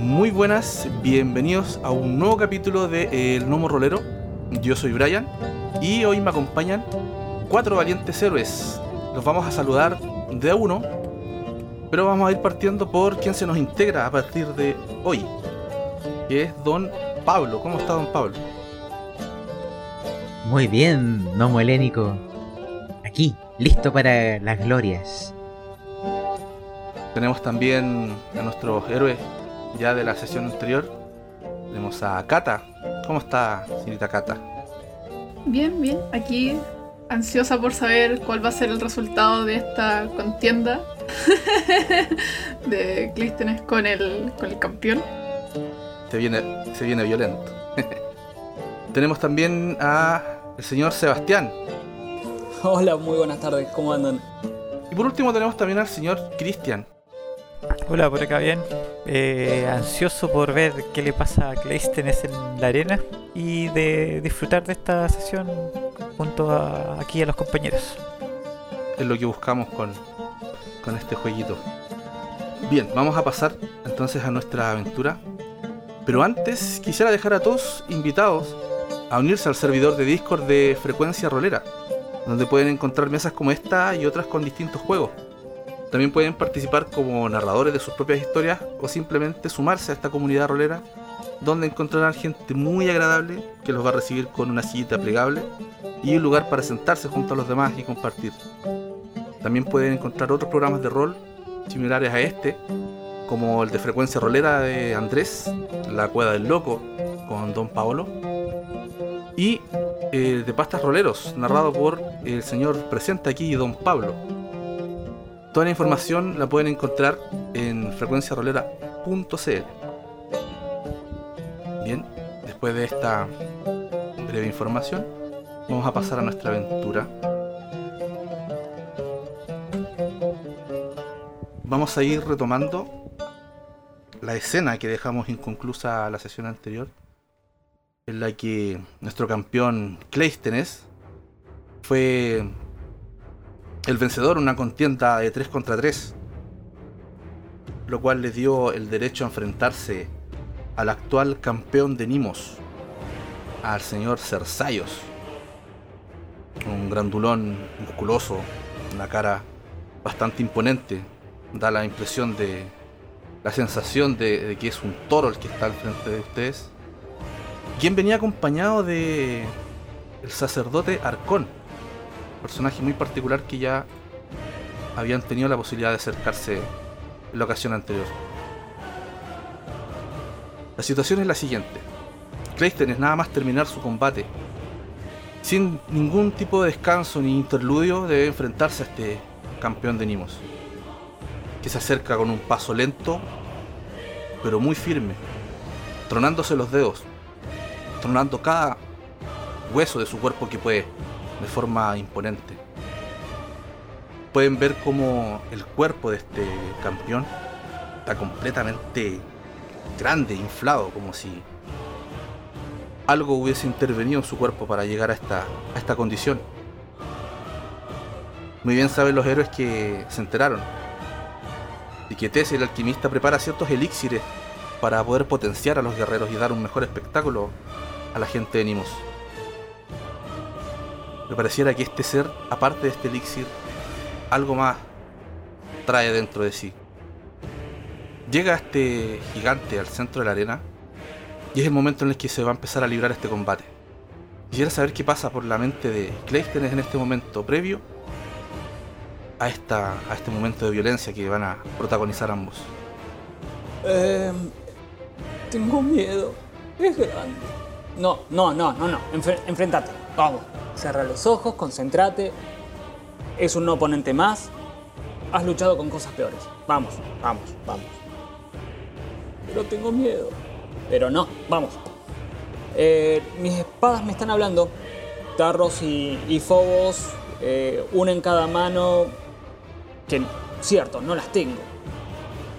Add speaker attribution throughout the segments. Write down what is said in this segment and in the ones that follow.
Speaker 1: Muy buenas, bienvenidos a un nuevo capítulo de El Nomo Rolero. Yo soy Brian y hoy me acompañan cuatro valientes héroes. Los vamos a saludar de a uno, pero vamos a ir partiendo por quien se nos integra a partir de hoy, que es Don Pablo. ¿Cómo está Don Pablo?
Speaker 2: Muy bien, Nomo Helénico. Aquí, listo para las glorias.
Speaker 1: Tenemos también a nuestros héroes ya de la sesión anterior. Tenemos a Kata. ¿Cómo está, señorita Kata?
Speaker 3: Bien, bien. Aquí ansiosa por saber cuál va a ser el resultado de esta contienda de Clístenes con el, con el campeón.
Speaker 1: Se viene, se viene violento. Tenemos también a el señor Sebastián.
Speaker 4: Hola, muy buenas tardes, ¿cómo andan?
Speaker 1: Y por último tenemos también al señor Cristian.
Speaker 5: Hola, por acá bien. Eh, ansioso por ver qué le pasa a Claystenes en la arena y de disfrutar de esta sesión junto a, aquí a los compañeros.
Speaker 1: Es lo que buscamos con, con este jueguito. Bien, vamos a pasar entonces a nuestra aventura. Pero antes quisiera dejar a todos invitados a unirse al servidor de Discord de Frecuencia Rolera, donde pueden encontrar mesas como esta y otras con distintos juegos. También pueden participar como narradores de sus propias historias o simplemente sumarse a esta comunidad rolera, donde encontrarán gente muy agradable que los va a recibir con una sillita plegable y un lugar para sentarse junto a los demás y compartir. También pueden encontrar otros programas de rol similares a este, como el de frecuencia rolera de Andrés, La Cueva del Loco, con Don Paolo, y el de Pastas Roleros, narrado por el señor presente aquí, Don Pablo. Toda la información la pueden encontrar en frecuenciarolera.cl. Bien, después de esta breve información, vamos a pasar a nuestra aventura. Vamos a ir retomando la escena que dejamos inconclusa la sesión anterior, en la que nuestro campeón Cleisthenes fue el vencedor en una contienda de 3 contra 3, lo cual le dio el derecho a enfrentarse al actual campeón de Nimos, al señor Cersaios, un grandulón musculoso, una cara bastante imponente, da la impresión de la sensación de, de, que es un toro el que está al frente de ustedes. Quien venía acompañado de el sacerdote Arcón, personaje muy particular que ya habían tenido la posibilidad de acercarse en la ocasión anterior. La situación es la siguiente. Clayton nada más terminar su combate. Sin ningún tipo de descanso ni interludio debe enfrentarse a este campeón de Nimos. Que se acerca con un paso lento, pero muy firme, tronándose los dedos, tronando cada hueso de su cuerpo que puede, de forma imponente. Pueden ver cómo el cuerpo de este campeón está completamente grande, inflado, como si algo hubiese intervenido en su cuerpo para llegar a esta, a esta condición. Muy bien saben los héroes que se enteraron y que Tess, el alquimista, prepara ciertos elixires para poder potenciar a los guerreros y dar un mejor espectáculo a la gente de Nimos. Me pareciera que este ser, aparte de este elixir, algo más trae dentro de sí. Llega este gigante al centro de la arena y es el momento en el que se va a empezar a librar este combate. Quisiera saber qué pasa por la mente de Claystenes en este momento previo a, esta, a este momento de violencia que van a protagonizar ambos.
Speaker 4: Eh, tengo miedo. Es grande. No, no, no, no, no. Enfre- enfrentate. Vamos. Cerra los ojos, concéntrate. Es un oponente más. Has luchado con cosas peores. Vamos, vamos, vamos. Pero tengo miedo. Pero no, vamos. Eh, mis espadas me están hablando. Tarros y, Fobos, eh, una en cada mano. Que, cierto, no las tengo.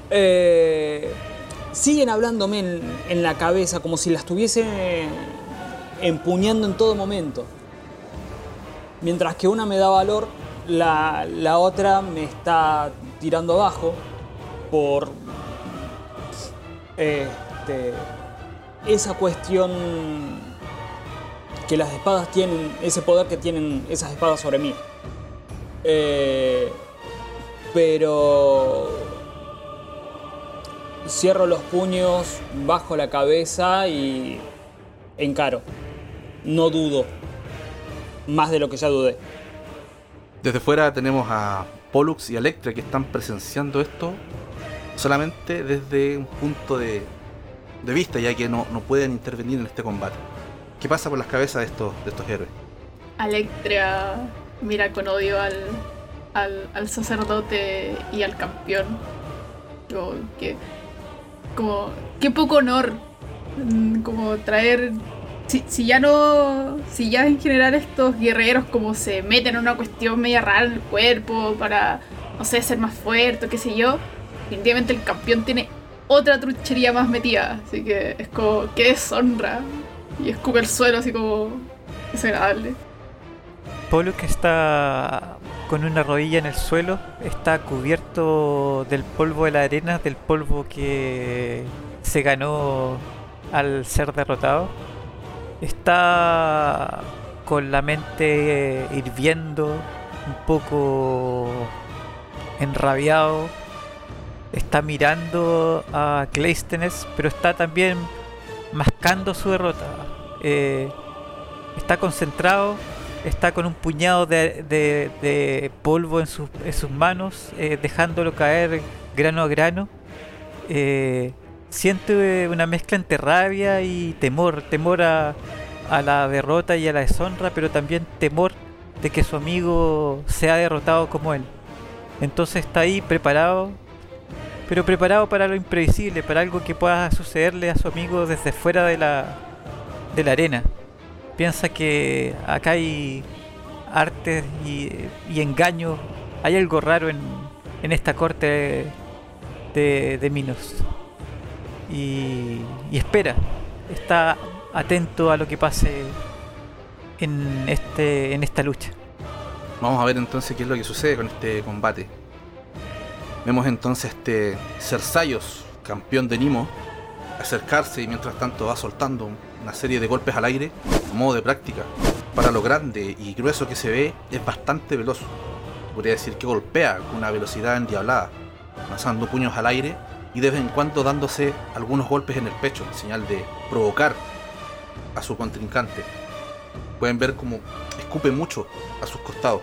Speaker 4: Eh, siguen hablándome en, en la cabeza como si las estuviese empuñando en todo momento. Mientras que una me da valor, la, otra me está tirando abajo por este, esa cuestión que las espadas tienen, ese poder que tienen esas espadas sobre mí. Eh, pero cierro los puños, bajo la cabeza y encaro. No dudo. Más de lo que ya dudé.
Speaker 1: Desde fuera tenemos a Pollux y Electra que están presenciando esto solamente desde un punto de, de vista, ya que no, no pueden intervenir en este combate. ¿Qué pasa por las cabezas de estos, de estos héroes?
Speaker 3: Alectria mira con odio al, al, al sacerdote y al campeón. Como que. Como. Qué poco honor. mm, Como traer. Si, ya no. Si ya en general estos guerreros como se meten en una cuestión media rara en el cuerpo para. No sé, ser más fuerte, qué sé yo. Definitivamente el campeón tiene otra truchería más metida. Así que es como. Qué deshonra. Y escupe el suelo así como. desagradable.
Speaker 5: Que está con una rodilla en el suelo, está cubierto del polvo de la arena, del polvo que se ganó al ser derrotado. Está con la mente hirviendo, un poco enrabiado. Está mirando a Cleisthenes, pero está también mascando su derrota. Eh, está concentrado, está con un puñado de, de- polvo en, sus- en sus manos, eh, dejándolo caer grano a grano. Eh, siente una mezcla entre rabia y temor, temor a, a la derrota y a la deshonra, pero también temor de que su amigo sea derrotado como él. Entonces está ahí preparado, pero preparado para lo imprevisible, para algo que pueda sucederle a su amigo desde fuera de la, de la arena. Piensa que acá hay artes y, y engaños, hay algo raro en, en esta corte de, de Minos. Y, y espera, está atento a lo que pase en, este, en esta lucha.
Speaker 1: Vamos a ver entonces qué es lo que sucede con este combate. Vemos entonces este Cersaios, campeón de Nimo, acercarse y mientras tanto va soltando una serie de golpes al aire a modo de práctica. Para lo grande y grueso que se ve, es bastante veloz. Podría decir que golpea con una velocidad endiablada, lanzando puños al aire y de vez en cuando dándose algunos golpes en el pecho, en señal de provocar a su contrincante. Pueden ver como escupe mucho a sus costados.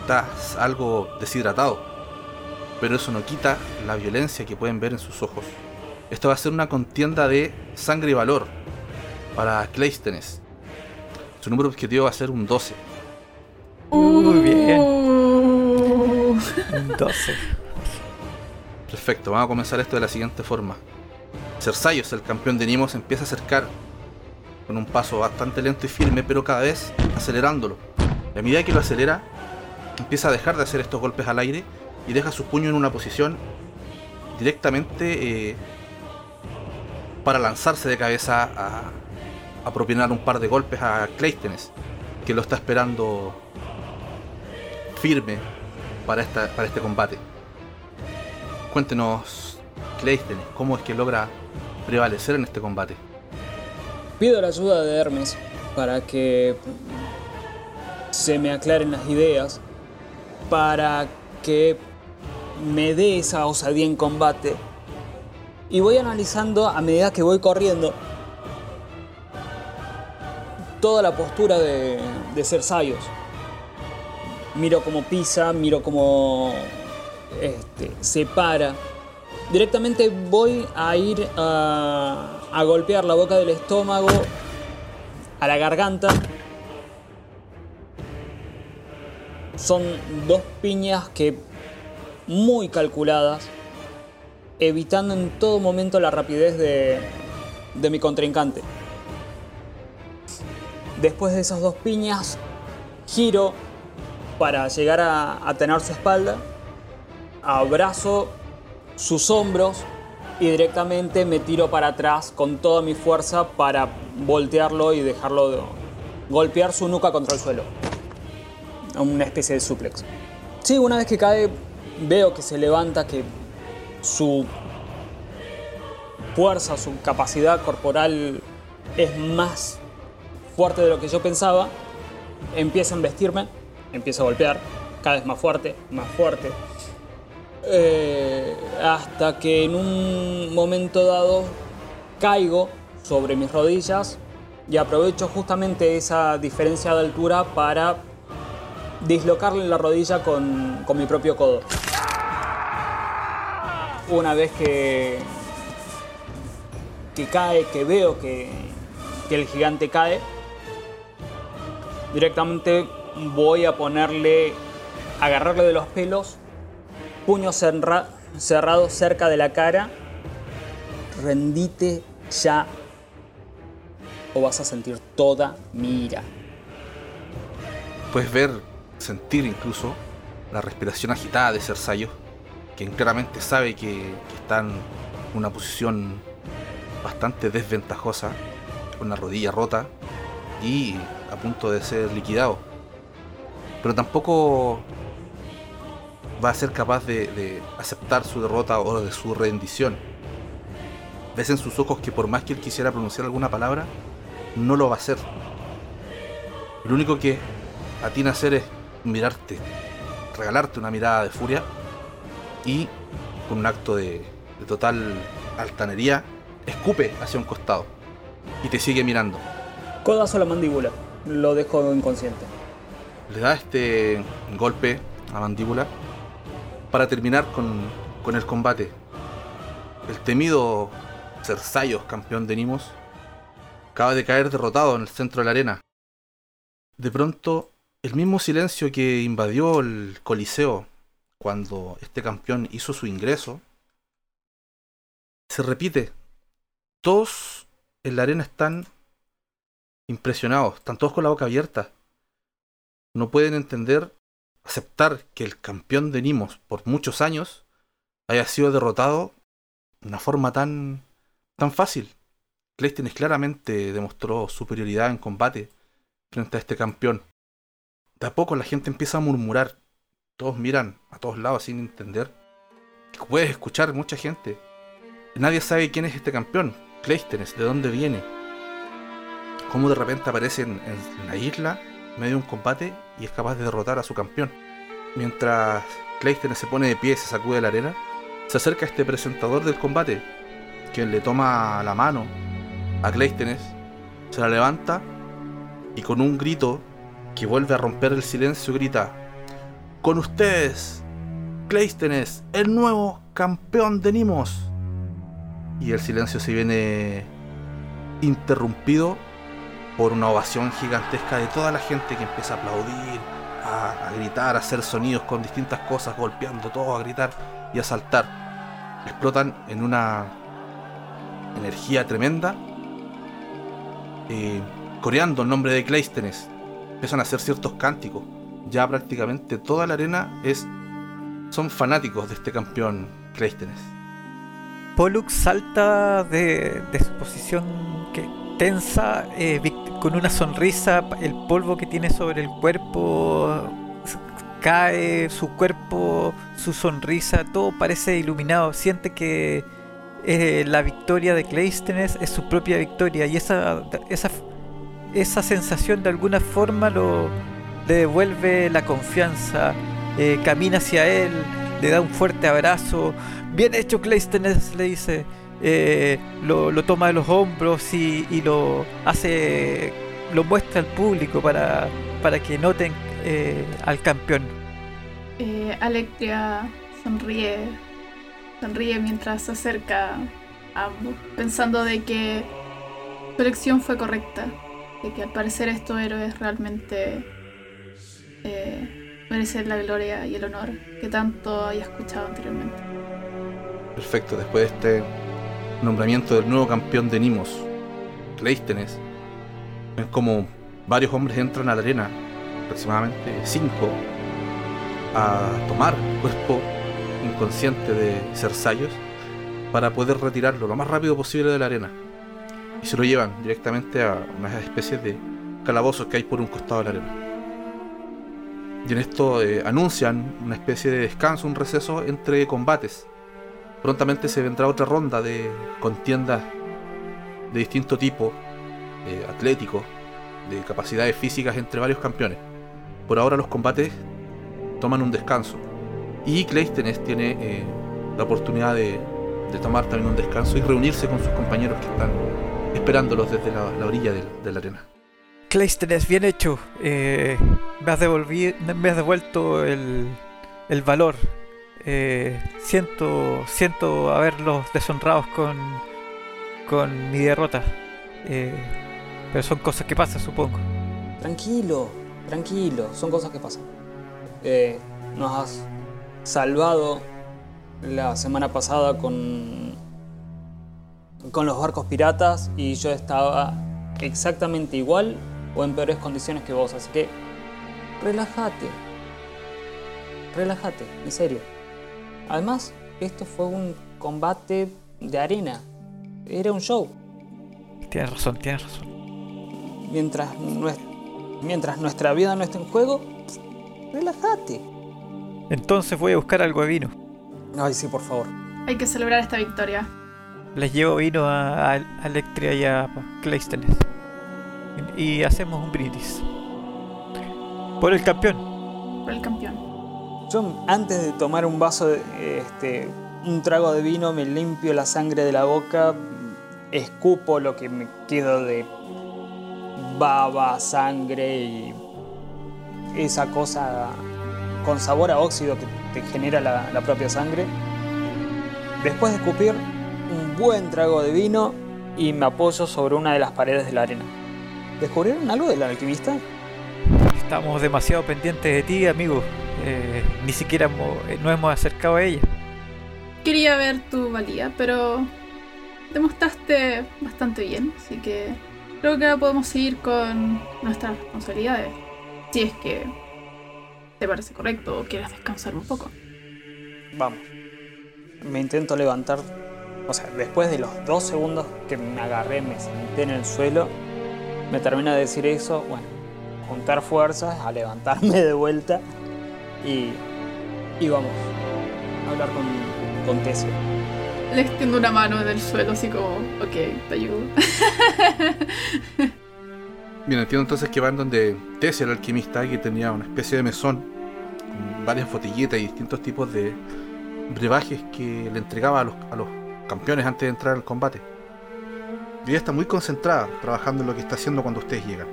Speaker 1: Está algo deshidratado. Pero eso no quita la violencia que pueden ver en sus ojos. Esto va a ser una contienda de sangre y valor para Cleisthenes. Su número objetivo va a ser un 12.
Speaker 5: Muy bien.
Speaker 3: Uh.
Speaker 5: Un 12.
Speaker 1: Perfecto, vamos a comenzar esto de la siguiente forma. Cersaios, el campeón de Nimo, se empieza a acercar con un paso bastante lento y firme, pero cada vez acelerándolo. Y a medida que lo acelera, empieza a dejar de hacer estos golpes al aire y deja su puño en una posición directamente eh, para lanzarse de cabeza a, a propinar un par de golpes a Cleisthenes, que lo está esperando firme para, esta, para este combate. Cuéntenos, Cleisthenes, cómo es que logra prevalecer en este combate.
Speaker 4: Pido la ayuda de Hermes para que se me aclaren las ideas, para que me dé esa osadía en combate. Y voy analizando a medida que voy corriendo toda la postura de, de Cersaios. Miro cómo pisa, miro cómo este, se para. Directamente voy a ir a, golpear la boca del estómago, a la garganta. Son dos piñas que muy calculadas, evitando en todo momento la rapidez de, de mi contrincante. Después de esas dos piñas, giro para llegar a tener su espalda, abrazo sus hombros y directamente me tiro para atrás con toda mi fuerza para voltearlo y dejarlo de- golpear su nuca contra el suelo. Una especie de suplex. Sí, una vez que cae, veo que se levanta, que su fuerza, su capacidad corporal es más fuerte de lo que yo pensaba, empieza a embestirme, empieza a golpear, cada vez más fuerte, más fuerte. Eh, hasta que en un momento dado caigo sobre mis rodillas y aprovecho justamente esa diferencia de altura para dislocarle la rodilla con, con mi propio codo. Una vez que, que cae, que veo que, que el gigante cae, directamente voy a ponerle, agarrarle de los pelos, puño cerra- cerrado cerca de la cara, rendite ya o vas a sentir toda mi ira.
Speaker 1: Puedes ver, sentir incluso la respiración agitada de Cersayo, quien claramente sabe que, que está en una posición bastante desventajosa, con la rodilla rota y a punto de ser liquidado. Pero tampoco va a ser capaz de, de aceptar su derrota o de su rendición. Ves en sus ojos que por más que él quisiera pronunciar alguna palabra, no lo va a hacer. Lo único que atina a hacer es mirarte, regalarte una mirada de furia y con un acto de, de total altanería, escupe hacia un costado y te sigue mirando.
Speaker 4: Codazo a la mandíbula, lo dejo inconsciente.
Speaker 1: Le da este golpe a mandíbula para terminar con, con el combate. El temido Cersayos, campeón de Nimos, acaba de caer derrotado en el centro de la arena. De pronto, el mismo silencio que invadió el Coliseo cuando este campeón hizo su ingreso, se repite. Todos en la arena están impresionados, están todos con la boca abierta. No pueden entender, aceptar que el campeón de Nimos por muchos años haya sido derrotado de una forma tan, tan fácil. Cleisthenes claramente demostró superioridad en combate frente a este campeón. De a poco la gente empieza a murmurar. Todos miran a todos lados sin entender. Puedes escuchar mucha gente. Nadie sabe quién es este campeón. Cleisthenes, de dónde viene. Cómo de repente aparece en, en la isla, en medio de un combate, y es capaz de derrotar a su campeón. Mientras Cleisthenes se pone de pie y se sacude la arena, se acerca este presentador del combate, quien le toma la mano a Cleisthenes, se la levanta y con un grito que vuelve a romper el silencio grita: Con ustedes, Cleisthenes, el nuevo campeón de Nimos. Y el silencio se viene interrumpido por una ovación gigantesca de toda la gente que empieza a aplaudir, a, gritar, a hacer sonidos con distintas cosas, golpeando todo, a gritar y a saltar. Explotan en una energía tremenda, eh, coreando el nombre de Cleisthenes. Empiezan a hacer ciertos cánticos. Ya prácticamente toda la arena es son fanáticos de este campeón Cleisthenes.
Speaker 5: Pollux salta de, de su posición que, tensa, eh, con una sonrisa, el polvo que tiene sobre el cuerpo cae, su cuerpo, su sonrisa, todo parece iluminado. Siente que eh, la victoria de Cleisthenes es su propia victoria y esa, esa, esa sensación de alguna forma lo, le devuelve la confianza. eh, camina hacia él, le da un fuerte abrazo. Bien hecho, Cleisthenes, le dice. Eh, lo, lo toma de los hombros y, y lo hace. lo muestra al público para, para que noten eh, al campeón.
Speaker 3: Eh, Alectria sonríe, sonríe mientras se acerca a ambos, pensando de que su elección fue correcta, de que al parecer estos héroes realmente eh, merecen la gloria y el honor que tanto haya escuchado anteriormente.
Speaker 1: Perfecto, después de este nombramiento del nuevo campeón de Nimos, Cleisthenes, ven como varios hombres entran a la arena, aproximadamente cinco, a tomar el cuerpo inconsciente de Cersayos para poder retirarlo lo más rápido posible de la arena. Y se lo llevan directamente a unas especies de calabozos que hay por un costado de la arena. Y en esto eh, anuncian una especie de descanso, un receso entre combates. Prontamente se vendrá otra ronda de contiendas de distinto tipo, eh, atlético, de capacidades físicas entre varios campeones. Por ahora los combates toman un descanso. Y Cleístenes tiene eh, la oportunidad de, tomar también un descanso y reunirse con sus compañeros que están esperándolos desde la, la orilla de, la arena.
Speaker 5: Cleístenes, bien hecho. Eh, me, has devuelto el, el valor. Eh, siento, siento haberlos deshonrados con, con mi derrota. Eh, pero son cosas que pasan, supongo.
Speaker 4: Tranquilo, tranquilo, son cosas que pasan. Eh, nos has salvado la semana pasada con, con los barcos piratas y yo estaba exactamente igual o en peores condiciones que vos, así que relájate. Relájate, en serio. Además, esto fue un combate de arena. Era un show.
Speaker 5: Tienes razón, tienes razón.
Speaker 4: Mientras, nues- mientras nuestra vida no esté en juego, relájate.
Speaker 5: Entonces voy a buscar algo de vino.
Speaker 4: Ay, sí, por favor.
Speaker 3: Hay que celebrar esta victoria.
Speaker 5: Les llevo vino a, a Electria y a Cleístenes. Y, y hacemos un brindis. Por el campeón.
Speaker 3: Por el campeón.
Speaker 4: Yo antes de tomar un vaso, de, este, un trago de vino, me limpio la sangre de la boca, escupo lo que me quedo de baba, sangre y esa cosa con sabor a óxido que te genera la, la propia sangre. Después de escupir un buen trago de vino y me apoyo sobre una de las paredes de la arena. ¿Descubrieron algo del alquimista?
Speaker 5: Estamos demasiado pendientes de ti, amigo. Eh, ni siquiera hemos- eh, nos hemos acercado a ella.
Speaker 3: Quería ver tu valía, pero demostraste bastante bien, así que creo que ahora podemos seguir con nuestras responsabilidades. Si es que te parece correcto o quieres descansar un poco.
Speaker 4: Vamos. Me intento levantar. O sea, después de los dos segundos que me agarré, me senté en el suelo, me termina de decir eso. Bueno, juntar fuerzas, a levantarme de vuelta y. vamos. A hablar con, con.
Speaker 3: Le extiendo una mano en el suelo, así como, ok, te ayudo.
Speaker 1: Bien, entiendo entonces que van donde Tessia, el alquimista, que tenía una especie de mesón con varias botellitas y distintos tipos de brebajes que le entregaba a los, a los campeones antes de entrar al combate. Y ella está muy concentrada trabajando en lo que está haciendo cuando ustedes llegan.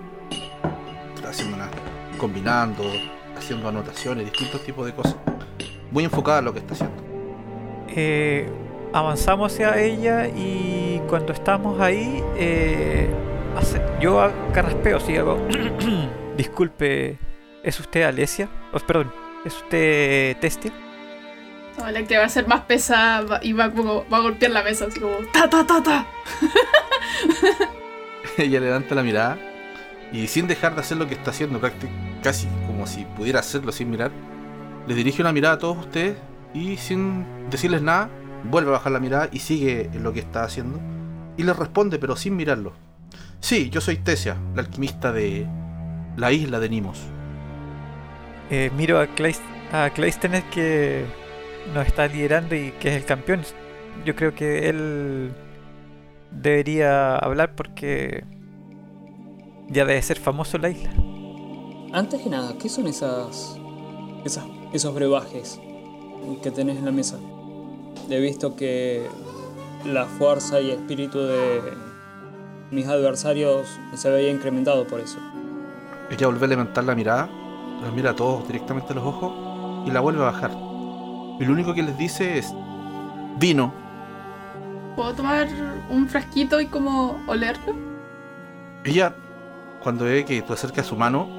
Speaker 1: Está haciendo una, combinando, haciendo anotaciones, distintos tipos de cosas. Muy enfocada en lo que está haciendo.
Speaker 5: Eh, avanzamos hacia ella y cuando estamos ahí, eh, hace- yo carraspeo, sí, hago. Disculpe, ¿es usted Alesia? Oh, perdón, ¿es usted Testia?
Speaker 3: No, Electra va a ser más pesada y va, como- va a golpear la mesa, así como, ta, ta, ta, ta.
Speaker 1: ella levanta la mirada y sin dejar de hacer lo que está haciendo, prácti- casi como si pudiera hacerlo sin mirar, les dirige una mirada a todos ustedes y sin decirles nada, vuelve a bajar la mirada y sigue lo que está haciendo y les responde pero sin mirarlo. Sí, yo soy Tesia, la alquimista de la isla de Nimos.
Speaker 5: Eh, miro a, Kleist a que nos está liderando y que es el campeón. Yo creo que él debería hablar porque ya debe ser famoso en la isla.
Speaker 4: Antes que nada, ¿qué son esas, esas esos brebajes que tenés en la mesa? He visto que la fuerza y espíritu de mis adversarios se veía incrementado por eso.
Speaker 1: Ella vuelve a levantar la mirada, los mira a todos directamente a los ojos y la vuelve a bajar. Y lo único que les dice es vino.
Speaker 3: ¿Puedo tomar un frasquito y como olerlo?
Speaker 1: Ella, cuando ve que tú acercas su mano,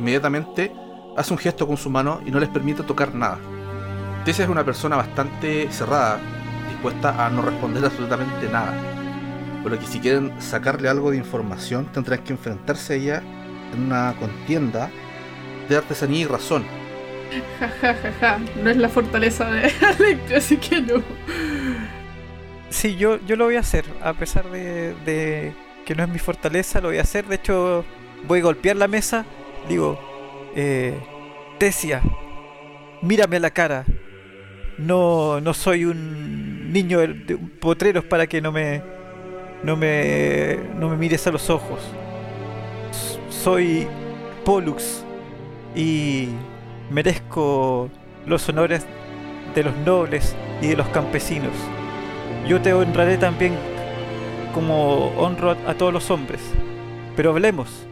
Speaker 1: inmediatamente hace un gesto con su mano y no les permite tocar nada. Tessia es una persona bastante cerrada, dispuesta a no responder absolutamente nada. Por lo que si quieren sacarle algo de información, tendrán que enfrentarse a ella en una contienda de artesanía y razón.
Speaker 3: Ja, ja, ja, ja. No es la fortaleza de Electra, así que no.
Speaker 5: Sí, yo, yo lo voy a hacer, a pesar de, de que no es mi fortaleza, lo voy a hacer. De hecho, voy a golpear la mesa. Digo, eh, Tesia, mírame a la cara. No, no soy un niño de, potreros para que no me, no me, no me mires a los ojos. Soy Pollux y merezco los honores de los nobles y de los campesinos. Yo te honraré también como honro a, a todos los hombres. Pero hablemos.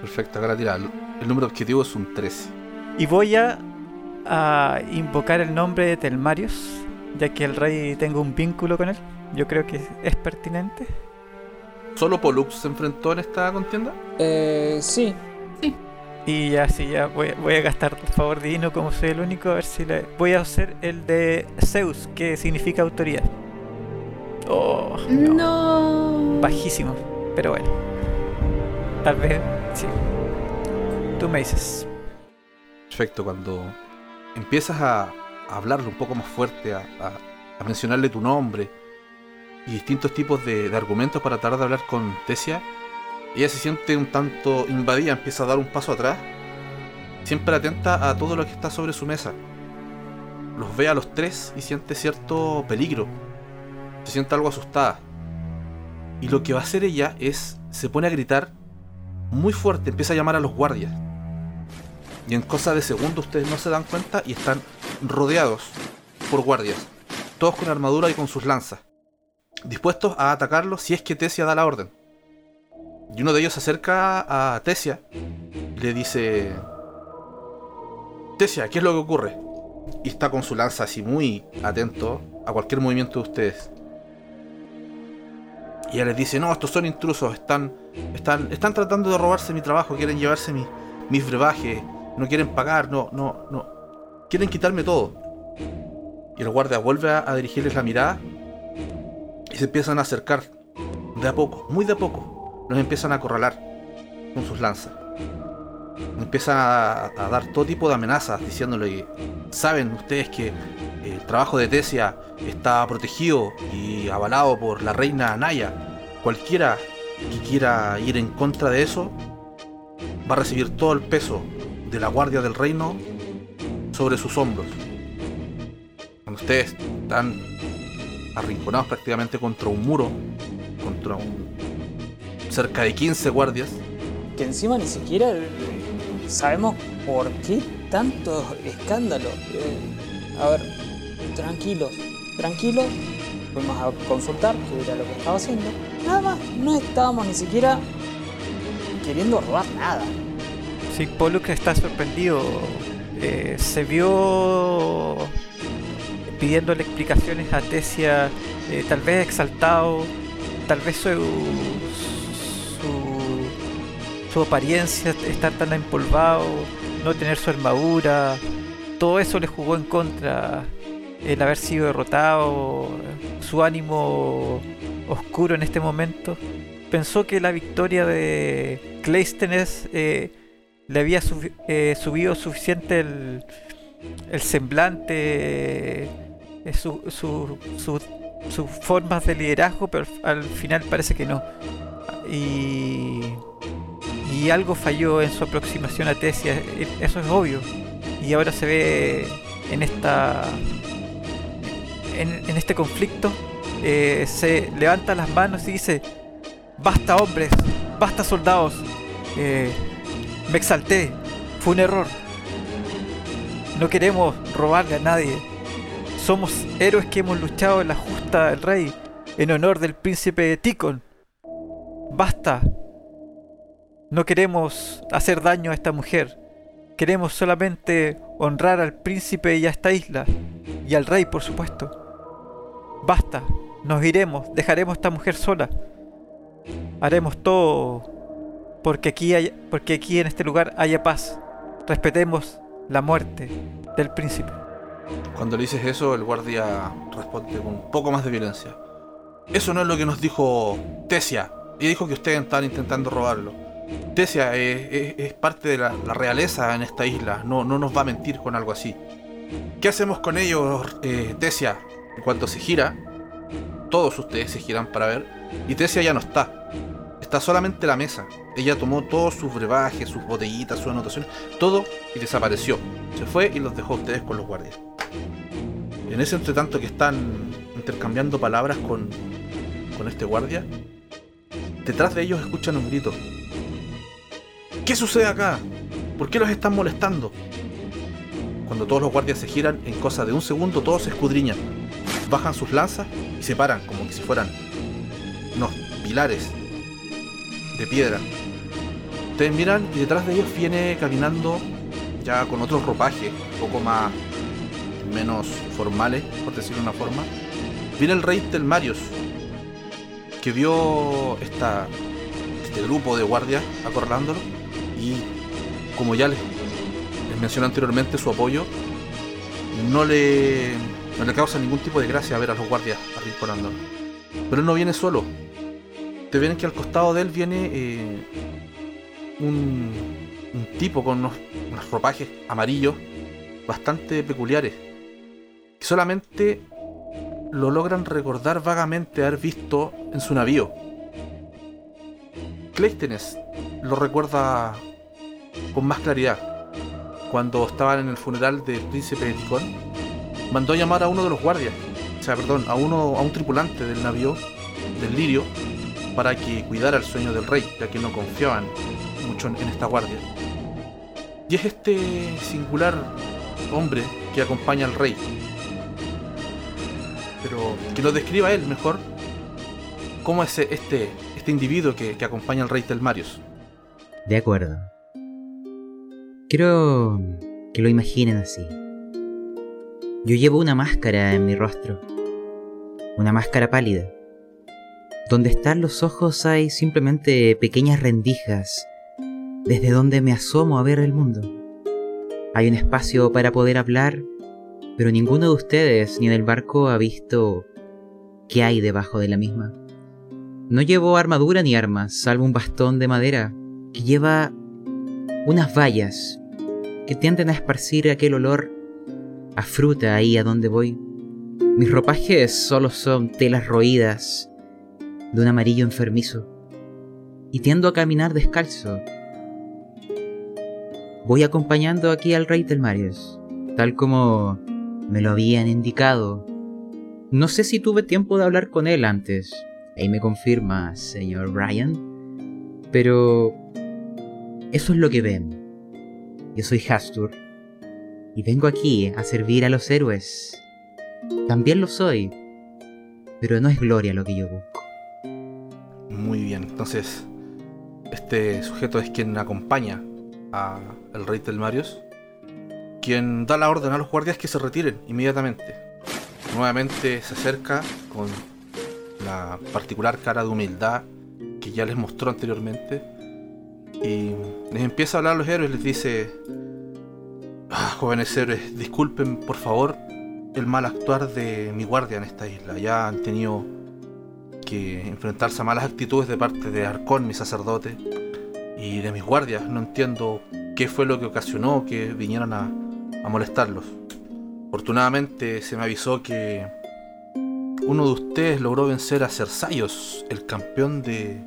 Speaker 1: Perfecto, ahora tira. El el número objetivo es un 13.
Speaker 5: Y voy a, a invocar el nombre de Telmarios, ya que el rey tengo un vínculo con él. Yo creo que es pertinente.
Speaker 1: ¿Solo Pollux se enfrentó en esta contienda?
Speaker 4: Eh, sí.
Speaker 5: Y ya, sí, ya voy, voy a gastar por favor divino como soy el único. A ver si le. Voy a hacer el de Zeus, que significa autoridad. Oh, no.
Speaker 3: No.
Speaker 5: Bajísimo, pero bueno. Tal vez, sí. Tú me dices.
Speaker 1: Perfecto, cuando empiezas a, hablarle un poco más fuerte, a, mencionarle tu nombre y distintos tipos de, de argumentos para tratar de hablar con Tesia, ella se siente un tanto invadida, empieza a dar un paso atrás, siempre atenta a todo lo que está sobre su mesa. Los ve a los tres y siente cierto peligro, se siente algo asustada. Y lo que va a hacer ella es, se pone a gritar muy fuerte, empieza a llamar a los guardias. Y en cosa de segundos ustedes no se dan cuenta y están rodeados por guardias. Todos con armadura y con sus lanzas. Dispuestos a atacarlo si es que Tesia da la orden. Y uno de ellos se acerca a Tesia le dice... Tesia, ¿qué es lo que ocurre? Y está con su lanza así muy atento a cualquier movimiento de ustedes. Y ella les dice, no, estos son intrusos, están, están, están tratando de robarse mi trabajo, quieren llevarse mi, mis brebajes, no quieren pagar, no, no, no. Quieren quitarme todo. Y el guardia vuelve a, a dirigirles la mirada y se empiezan a acercar de a poco, muy de a poco. Los empiezan a acorralar con sus lanzas. Empiezan a, dar todo tipo de amenazas diciéndole saben ustedes que el trabajo de Tesia está protegido y avalado por la reina Naya. Cualquiera que quiera ir en contra de eso va a recibir todo el peso de la guardia del reino sobre sus hombros. Cuando ustedes están arrinconados prácticamente contra un muro, contra un cerca de 15 guardias,
Speaker 4: Que encima ni siquiera eh, sabemos por qué tanto escándalo. Eh, a ver, tranquilos, tranquilos. Fuimos a consultar qué era lo que estaba haciendo. Nada más, no estábamos ni siquiera queriendo robar nada.
Speaker 5: Sí, Pollux está sorprendido. Eh, se vio pidiéndole explicaciones a Tesia, eh, tal vez exaltado, tal vez su, su, apariencia, estar tan empolvado, no tener su armadura, todo eso le jugó en contra. El haber sido derrotado, su ánimo oscuro en este momento. Pensó que la victoria de Cleisthenes eh, le había eh, subido suficiente el, el semblante, eh, su, su- su- sus formas de liderazgo, pero al final parece que no. Y, y algo falló en su aproximación a Tesia, e- eso es obvio. Y ahora se ve en esta en, en este conflicto, eh, se levanta las manos y dice, basta hombres, basta soldados, eh, me exalté, fue un error. No queremos robarle a nadie. Somos héroes que hemos luchado en la justa del rey, en honor del príncipe Ticon. Basta. No queremos hacer daño a esta mujer. Queremos solamente honrar al príncipe y a esta isla. Y al rey, por supuesto. Basta. Nos iremos. Dejaremos a esta mujer sola. Haremos todo porque aquí, hay, porque aquí en este lugar haya paz. Respetemos la muerte del príncipe.
Speaker 1: Cuando le dices eso, el guardia responde con un poco más de violencia. Eso no es lo que nos dijo Tesia. Ella dijo que ustedes estaban intentando robarlo. Tesia es, es- es parte de la, la realeza en esta isla. No, no nos va a mentir con algo así. ¿Qué hacemos con ellos, eh, Tesia? En cuanto se gira, todos ustedes se giran para ver. Y Tesia ya no está. Está solamente la mesa. Ella tomó todos sus brebajes, sus botellitas, sus anotaciones, todo y desapareció. Se fue y los dejó a ustedes con los guardias. En ese entretanto que están intercambiando palabras con, con este guardia, detrás de ellos escuchan un grito. ¿Qué sucede acá? ¿Por qué los están molestando? Cuando todos los guardias se giran, en cosa de un segundo todos se escudriñan, bajan sus lanzas y se paran como que si fueran unos pilares de piedra. Ustedes miran y detrás de ellos viene caminando ya con otros ropajes, un poco más menos formales, por decirlo de una forma. Viene el rey Telmarios, que vio esta, este grupo de guardias acorralándolo y como ya les, mencioné anteriormente su apoyo, no le, no le causa ningún tipo de gracia ver a los guardias arrinconándolo. Pero él no viene solo. Te ven que al costado de él viene eh, un, tipo con unos, ropajes amarillos bastante peculiares. Que solamente lo logran recordar vagamente haber visto en su navío. Cleístenes lo recuerda con más claridad. Cuando estaban en el funeral del príncipe Ticón, mandó a llamar a uno de los guardias, o sea, perdón, a uno, a un tripulante del navío, del Lirio, para que cuidara el sueño del rey, ya que no confiaban mucho en, esta guardia. Y es este singular hombre que acompaña al rey. Pero que lo describa él mejor. ¿Cómo es este, este individuo que, que acompaña al rey Telmarios?
Speaker 2: De acuerdo. Quiero que lo imaginen así. Yo llevo una máscara en mi rostro. Una máscara pálida. Donde están los ojos hay simplemente pequeñas rendijas desde donde me asomo a ver el mundo. Hay un espacio para poder hablar, pero ninguno de ustedes ni del barco ha visto qué hay debajo de la misma. No llevo armadura ni armas, salvo un bastón de madera que lleva unas vallas que tienden a esparcir aquel olor a fruta ahí a donde voy. Mis ropajes solo son telas roídas de un amarillo enfermizo y tiendo a caminar descalzo. Voy acompañando aquí al rey Telmarios, tal como me lo habían indicado. No sé si tuve tiempo de hablar con él antes, ahí me confirma, señor Brian, pero eso es lo que ven. Yo soy Hastur y vengo aquí a servir a los héroes. También lo soy, pero no es gloria lo que yo busco.
Speaker 1: Muy bien, entonces este sujeto es quien acompaña al rey Telmarios, quien da la orden a los guardias que se retiren inmediatamente. Nuevamente se acerca con la particular cara de humildad que ya les mostró anteriormente y les empieza a hablar a los héroes, les dice, "Ah, jóvenes héroes, disculpen por favor el mal actuar de mi guardia en esta isla, ya han tenido que enfrentarse a malas actitudes de parte de Arcón, mi sacerdote, y de mis guardias. No entiendo qué fue lo que ocasionó que vinieran a, a molestarlos. Afortunadamente se me avisó que uno de ustedes logró vencer a Cersaios, el campeón de,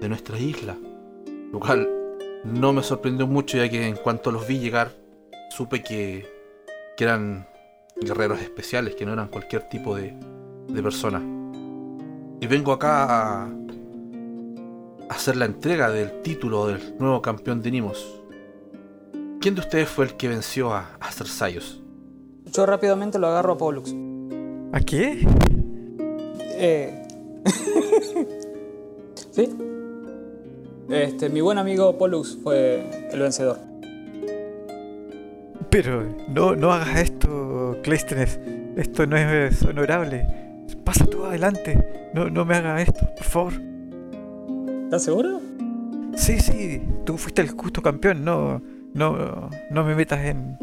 Speaker 1: de nuestra isla. Lo cual no me sorprendió mucho ya que en cuanto los vi llegar supe que, que eran guerreros especiales, que no eran cualquier tipo de, de persona. Y vengo acá a, hacer la entrega del título del nuevo campeón de Nimos. ¿Quién de ustedes fue el que venció a, a Cersaios?
Speaker 4: Yo rápidamente lo agarro a Pollux.
Speaker 5: ¿A qué?
Speaker 4: Eh... ¿Sí? Este, mi buen amigo Pollux fue el vencedor.
Speaker 5: Pero no, no hagas esto, Cleisthenes. Esto no es honorable. Pasa tú adelante. No, no me hagas esto, por favor.
Speaker 4: ¿Estás seguro?
Speaker 5: Sí, sí, tú fuiste el justo campeón. No, no, no me metas en,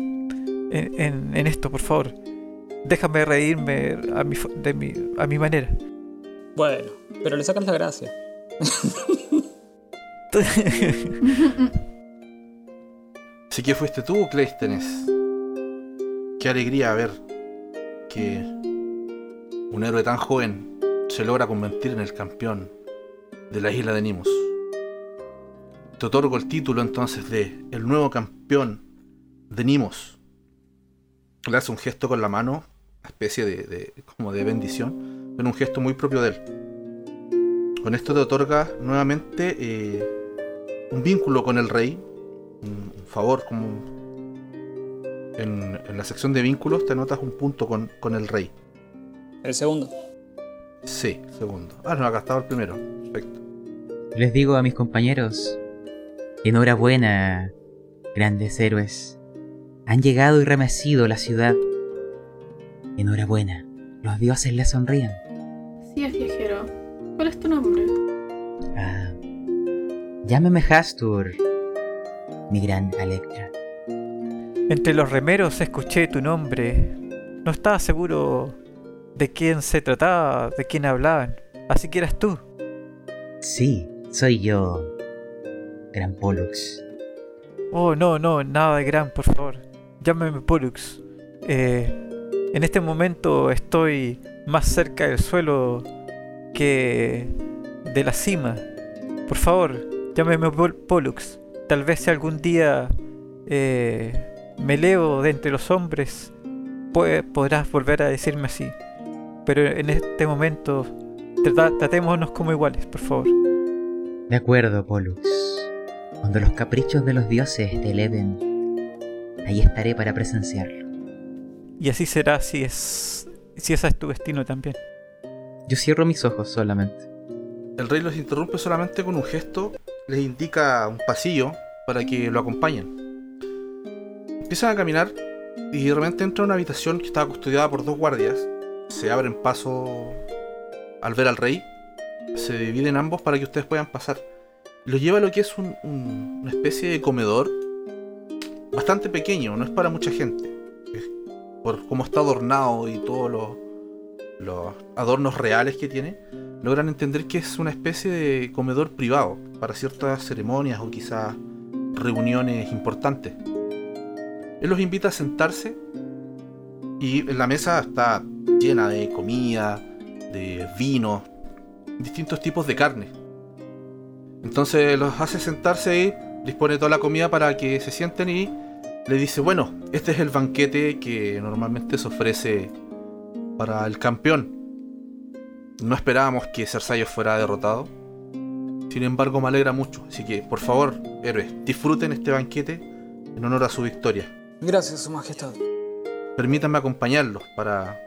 Speaker 5: en, en- en esto, por favor. Déjame reírme a mi, de mi, a mi manera.
Speaker 4: Bueno, pero le sacas la gracia.
Speaker 1: Así que fuiste tú, Cleístenes. Qué alegría ver que un héroe tan joven se logra convertir en el campeón de la isla de Nimos. Te otorgo el título entonces de el nuevo campeón de Nimos. Le hace un gesto con la mano especie de, como de bendición, en un gesto muy propio de él. Con esto te otorga nuevamente eh, un vínculo con el rey, un, favor, como en, en la sección de vínculos te anotas un punto con, con el rey.
Speaker 4: El segundo.
Speaker 1: Sí, segundo. Ah, no, acá estaba el primero. Perfecto.
Speaker 2: Les digo a mis compañeros, enhorabuena, grandes héroes. Han llegado y remecido la ciudad. Enhorabuena, los dioses les sonríen.
Speaker 3: Sí, es viajero. ¿Cuál es tu nombre?
Speaker 2: Ah, llámeme Hastur, mi gran Electra.
Speaker 5: Entre los remeros escuché tu nombre. No estaba seguro de quién se trataba, de quién hablaban. Así que eras tú.
Speaker 2: Sí, soy yo, Gran Pollux.
Speaker 5: Oh, no, no, nada de gran, por favor. Llámeme Pollux. Eh, en este momento estoy más cerca del suelo que de la cima. Por favor, llámeme Pol- Pollux. Tal vez si algún día eh, me elevo de entre los hombres, pue- podrás volver a decirme así. Pero en este momento, trata- tratémonos como iguales, por favor.
Speaker 2: De acuerdo, Pollux. Cuando los caprichos de los dioses te eleven, ahí estaré para presenciarlo.
Speaker 5: Y así será si es si ese es tu destino también.
Speaker 2: Yo cierro mis ojos solamente.
Speaker 1: El rey los interrumpe solamente con un gesto, les indica un pasillo para que lo acompañen. Empiezan a caminar y de repente entra a una habitación que estaba custodiada por dos guardias. Se abren paso al ver al rey, se dividen ambos para que ustedes puedan pasar. Lo lleva a lo que es un- un- una especie de comedor bastante pequeño, no es para mucha gente. Por cómo está adornado y todos los adornos reales que tiene, logran entender que es una especie de comedor privado para ciertas ceremonias o quizás reuniones importantes. Él los invita a sentarse y la mesa está llena de comida, de vino, distintos tipos de carne. Entonces los hace sentarse ahí, dispone toda la comida para que se sienten y le dice, bueno, este es el banquete que normalmente se ofrece para el campeón. No esperábamos que Cersei fuera derrotado. Sin embargo, me alegra mucho. Así que, por favor, héroes, disfruten este banquete en honor a su victoria.
Speaker 4: Gracias, Su Majestad.
Speaker 1: Permítanme acompañarlos para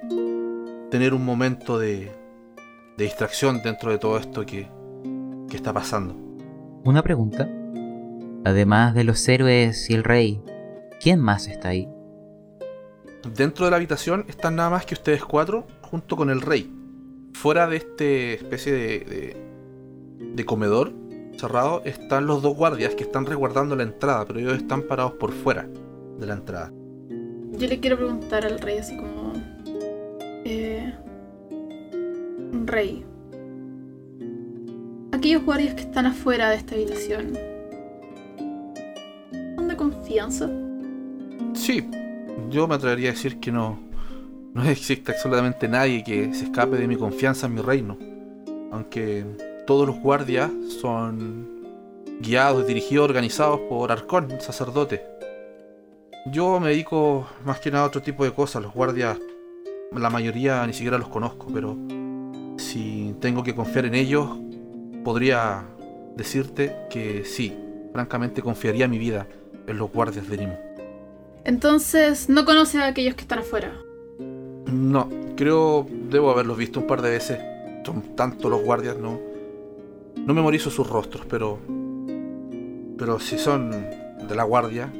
Speaker 1: tener un momento de, de distracción dentro de todo esto que, que está pasando.
Speaker 2: Una pregunta. Además de los héroes y el rey, ¿quién más está ahí?
Speaker 1: Dentro de la habitación están nada más que ustedes cuatro, junto con el rey. Fuera de este especie de, de, de comedor cerrado están los dos guardias que están resguardando la entrada, pero ellos están parados por fuera de la entrada.
Speaker 3: Yo le quiero preguntar al rey así como... Eh, rey. Aquellos guardias que están afuera de esta habitación. ¿Son de confianza?
Speaker 1: Sí, yo me atrevería a decir que no, no existe absolutamente nadie que se escape de mi confianza en mi reino. Aunque todos los guardias son guiados, dirigidos, organizados por Arcón, sacerdote. Yo me dedico más que nada a otro tipo de cosas. Los guardias, la mayoría ni siquiera los conozco, pero si tengo que confiar en ellos, podría decirte que sí, francamente confiaría mi vida en los guardias de Nimo.
Speaker 3: Entonces, no conoce a aquellos que están afuera.
Speaker 1: No, creo debo haberlos visto un par de veces. Son tanto los guardias, no. No memorizo sus rostros, pero. Pero si son de la guardia,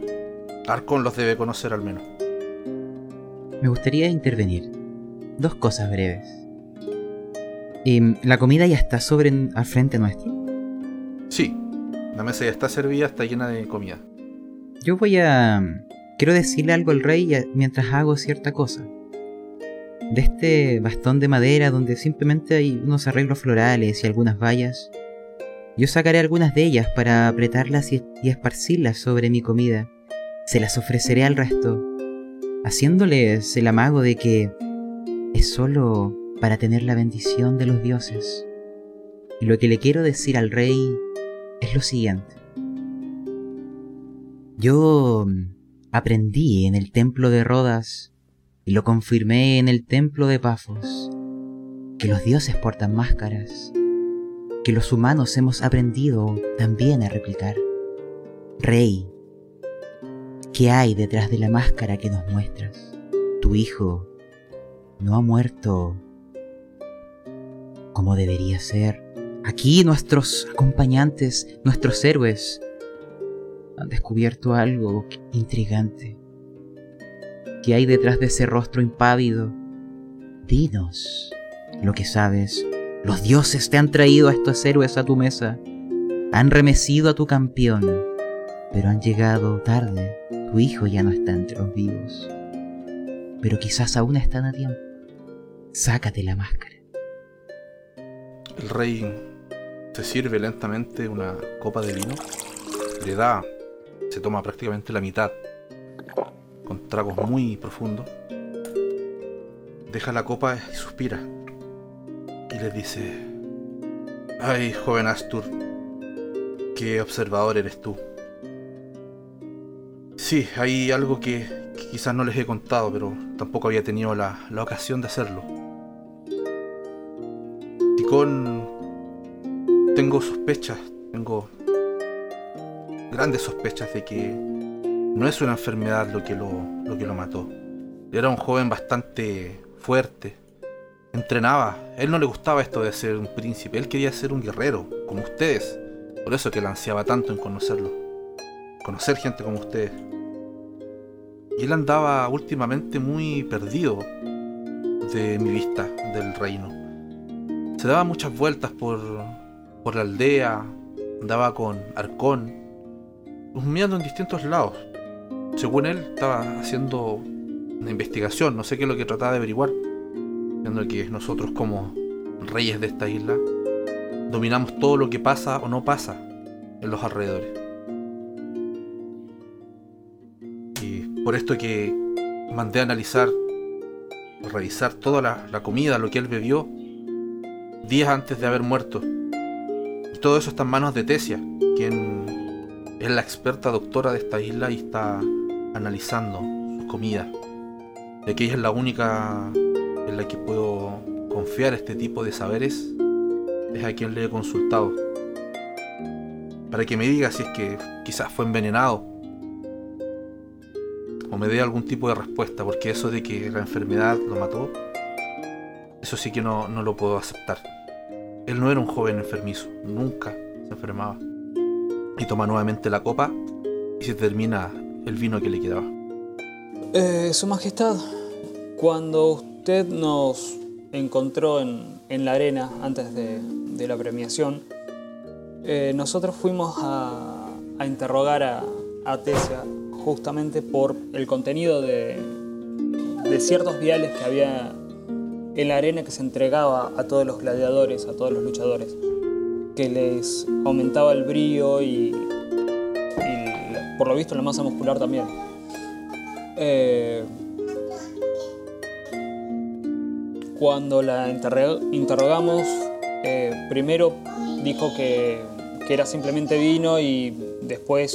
Speaker 1: Arcon los debe conocer al menos.
Speaker 2: Me gustaría intervenir. Dos cosas breves. Em, ¿La comida ya está sobre al frente nuestro?
Speaker 1: Sí, la mesa ya está servida, está llena de comida.
Speaker 2: Yo voy a... Quiero decirle algo al rey mientras hago cierta cosa. De este bastón de madera donde simplemente hay unos arreglos florales y algunas vallas, yo sacaré algunas de ellas para apretarlas y, y esparcirlas sobre mi comida. Se las ofreceré al resto, haciéndoles el amago de que es solo para tener la bendición de los dioses. Y lo que le quiero decir al rey es lo siguiente. Yo aprendí en el templo de Rodas y lo confirmé en el templo de Pafos, que los dioses portan máscaras, que los humanos hemos aprendido también a replicar. Rey, ¿qué hay detrás de la máscara que nos muestras? Tu hijo no ha muerto como debería ser. Aquí nuestros acompañantes, nuestros héroes, han descubierto algo intrigante. ¿Qué hay detrás de ese rostro impávido? Dinos lo que sabes. Los dioses te han traído a estos héroes a tu mesa. Han remecido a tu campeón, pero han llegado tarde. Tu hijo ya no está entre los vivos. Pero quizás aún están a tiempo. Sácate la máscara.
Speaker 1: El rey se sirve lentamente una copa de vino, le da, se toma prácticamente la mitad, con tragos muy profundos, deja la copa y suspira, y le dice, ay, joven Astur, qué observador eres tú. Sí, hay algo que, quizás no les he contado, pero tampoco había tenido la, la ocasión de hacerlo. Ticón tengo sospechas, tengo grandes sospechas de que no es una enfermedad lo que lo, lo que lo mató. Era un joven bastante fuerte, entrenaba. Él no le gustaba esto de ser un príncipe, él quería ser un guerrero, como ustedes. Por eso que le ansiaba tanto en conocerlo. Conocer gente como ustedes. Y él andaba últimamente muy perdido de mi vista del reino. Se daba muchas vueltas por, por la aldea, andaba con Arcón, husmeando en distintos lados. Según él, estaba haciendo una investigación, no sé qué es lo que trataba de averiguar, viendo que nosotros como reyes de esta isla dominamos todo lo que pasa o no pasa en los alrededores. Y por esto que mandé a analizar, revisar toda la, la comida, lo que él bebió, días antes de haber muerto. Y todo eso está en manos de Tesia, quien es la experta doctora de esta isla y está analizando sus comidas. Ya que ella es la única en la que puedo confiar este tipo de saberes, es a quien le he consultado. Para que me diga si es que quizás fue envenenado. O me dé algún tipo de respuesta, porque eso de que la enfermedad lo mató, eso sí que no, no lo puedo aceptar. Él no era un joven enfermizo, nunca se enfermaba. Y toma nuevamente la copa y se termina el vino que le quedaba.
Speaker 4: Eh, Su Majestad, cuando usted nos encontró en, en la arena antes de, de la premiación, eh, nosotros fuimos a, a interrogar a, a Tesia justamente por el contenido de, de ciertos viales que había en la arena que se entregaba a todos los gladiadores, a todos los luchadores, que les aumentaba el y, y por lo visto la masa muscular también. Eh, cuando la interrogamos, eh, primero dijo que, era simplemente vino y después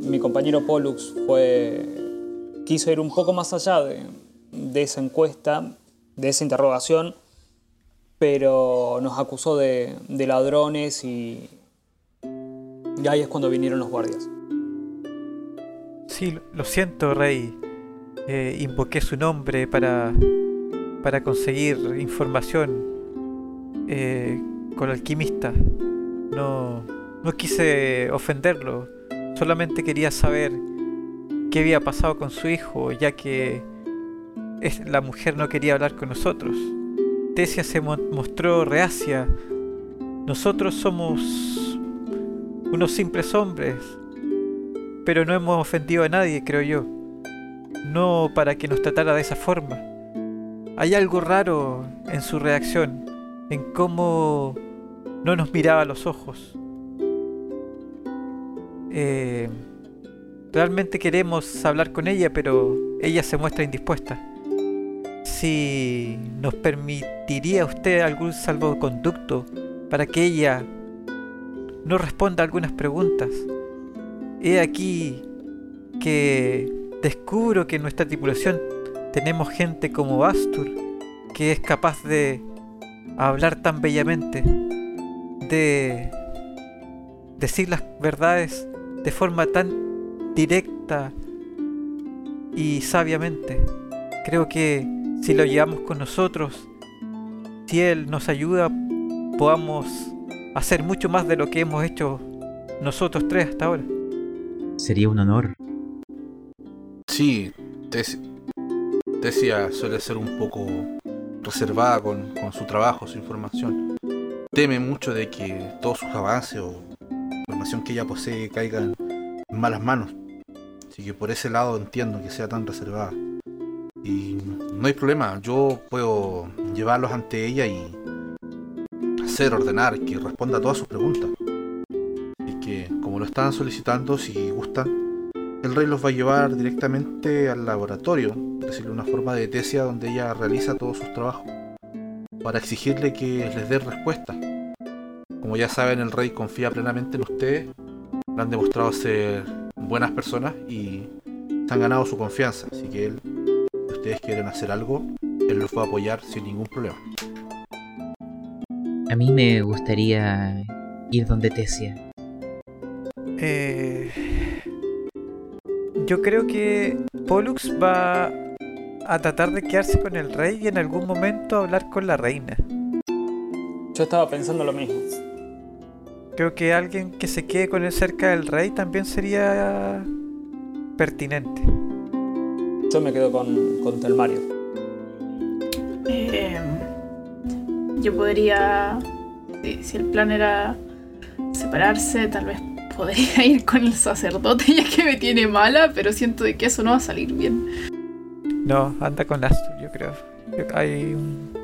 Speaker 4: mi compañero Pollux fue, quiso ir un poco más allá de, esa encuesta, de esa interrogación, pero nos acusó de, de ladrones y, y ahí es cuando vinieron los guardias.
Speaker 5: Sí, lo siento, Rey. Eh, invoqué su nombre para, para conseguir información eh, con el alquimista. No, no quise ofenderlo, solamente quería saber qué había pasado con su hijo, ya que la mujer no quería hablar con nosotros. Tesia se mo- mostró reacia. Nosotros somos unos simples hombres, pero no hemos ofendido a nadie, creo yo. No para que nos tratara de esa forma. Hay algo raro en su reacción, en cómo no nos miraba a los ojos. Eh, realmente queremos hablar con ella, pero ella se muestra indispuesta. Si nos permitiría usted algún salvoconducto para que ella no responda a algunas preguntas. He aquí que descubro que nuestra tripulación tenemos gente como Astur, que es capaz de hablar tan bellamente, de decir las verdades de forma tan directa y sabiamente. Creo que si lo llevamos con nosotros, si Él nos ayuda, podamos hacer mucho más de lo que hemos hecho nosotros tres hasta ahora.
Speaker 2: Sería un honor.
Speaker 1: Sí, Tes- Tesia suele ser un poco reservada con, con su trabajo, su información. Teme mucho de que todos sus avances o información que ella posee caigan en malas manos. Así que por ese lado entiendo que sea tan reservada. Y no hay problema, yo puedo llevarlos ante ella y hacer, ordenar, que responda a todas sus preguntas. Así que como lo están solicitando, si el rey los va a llevar directamente al laboratorio, por decirlo de una forma de tesia donde ella realiza todos sus trabajos, para exigirle que les dé respuesta. Como ya saben, el rey confía plenamente en ustedes, han demostrado ser buenas personas y se han ganado su confianza, así que él, si ustedes quieren hacer algo, él los va a apoyar sin ningún problema.
Speaker 2: A mí me gustaría ir donde Tesia.
Speaker 5: Eh, yo creo que Pollux va a tratar de quedarse con el rey y en algún momento hablar con la reina.
Speaker 4: Yo estaba pensando lo mismo.
Speaker 5: Creo que alguien que se quede con él cerca del rey también sería pertinente.
Speaker 4: Yo me quedo con, con Telmario.
Speaker 3: Eh, yo podría, si, si el plan era separarse, tal vez podría ir con el sacerdote ya que me tiene mala, pero siento de que eso no va a salir bien.
Speaker 5: No, anda con Astur, yo creo. Yo- Hay.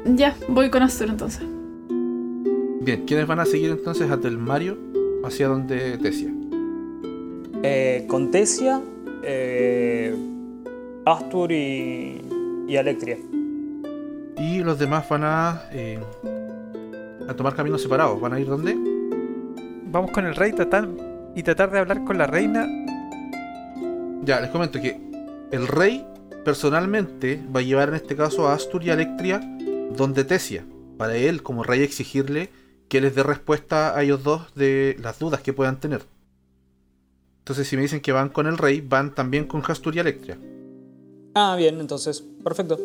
Speaker 3: Ya, voy con Astur entonces.
Speaker 1: Bien, ¿quiénes van a seguir entonces a Telmario hacia donde Tesia?
Speaker 4: Eh, con Tesia, eh, Astur y, y Alectria.
Speaker 1: Y los demás van a, eh, a tomar caminos separados. ¿Van a ir dónde?
Speaker 5: Vamos con el rey tratar, y tratar de hablar con la reina.
Speaker 1: Ya, les comento que el rey personalmente va a llevar en este caso a Astur y a Electria donde Tesia. Para él, como rey, exigirle que les dé respuesta a ellos dos de las dudas que puedan tener. Entonces, si me dicen que van con el rey, van también con Hastur y Electria.
Speaker 4: Ah, bien, entonces, perfecto.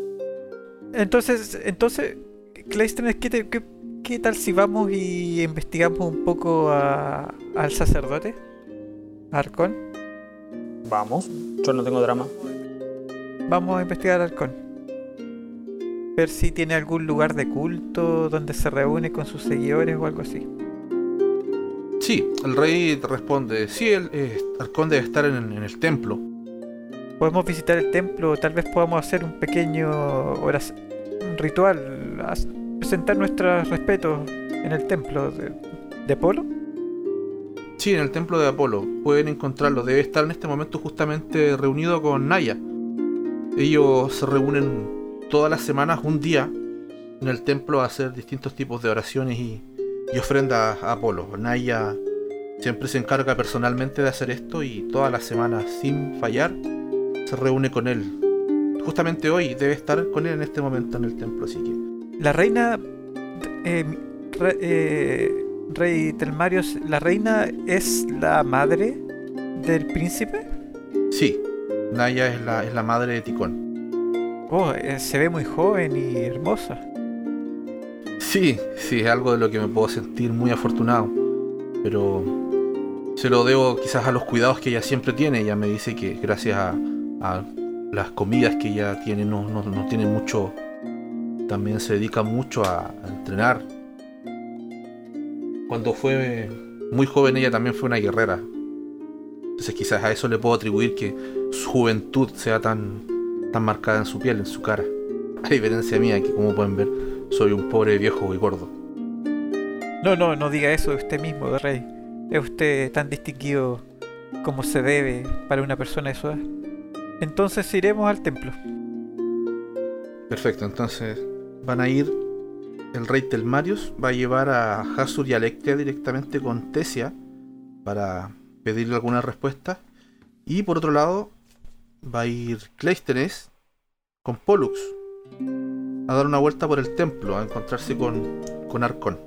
Speaker 5: Entonces, entonces, Cleisthenes, ¿qué, te- qué- qué tal si vamos y investigamos un poco a- al sacerdote? ¿A Arcón?
Speaker 4: Vamos, yo no tengo drama.
Speaker 5: Vamos a investigar a Arcón. Ver si tiene algún lugar de culto donde se reúne con sus seguidores o algo así.
Speaker 1: Sí, el rey responde, sí, el eh, Arcón debe estar en, en el templo.
Speaker 5: Podemos visitar el templo, tal vez podamos hacer un pequeño un ritual, presentar nuestros respetos en el templo de, de Polo.
Speaker 1: Sí, en el templo de Apolo. Pueden encontrarlo. Debe estar en este momento justamente reunido con Naya. Ellos se reúnen todas las semanas, un día, en el templo a hacer distintos tipos de oraciones y, y ofrendas a Apolo. Naya siempre se encarga personalmente de hacer esto y todas las semanas, sin fallar, se reúne con él. Justamente hoy debe estar con él en este momento en el templo, así que
Speaker 5: La reina. eh, re- eh, rey ¿la reina es la madre del príncipe?
Speaker 1: sí, Naya es la, es la madre de Ticón.
Speaker 5: Oh, eh, se ve muy joven y hermosa.
Speaker 1: Sí, sí, es algo de lo que me puedo sentir muy afortunado. Pero se lo debo quizás a los cuidados que ella siempre tiene. Ella me dice que gracias a, a las comidas que ella tiene, no, no, no tiene mucho. También se dedica mucho a, a entrenar. Cuando fue muy joven, ella también fue una guerrera. Entonces, quizás a eso le puedo atribuir que su juventud sea tan, tan marcada en su piel, en su cara. A diferencia mía, que como pueden ver, soy un pobre viejo y gordo.
Speaker 5: No, no, no diga eso de usted mismo, de rey. Es usted tan distinguido como se debe para una persona de su edad. Entonces iremos al templo.
Speaker 1: Perfecto, entonces van a ir. El rey Telmarius va a llevar a Hasur y a Electria directamente con Tesia para pedirle alguna respuesta. Y por otro lado, va a ir Cleisthenes con Pollux a dar una vuelta por el templo, a encontrarse con, con Arcón.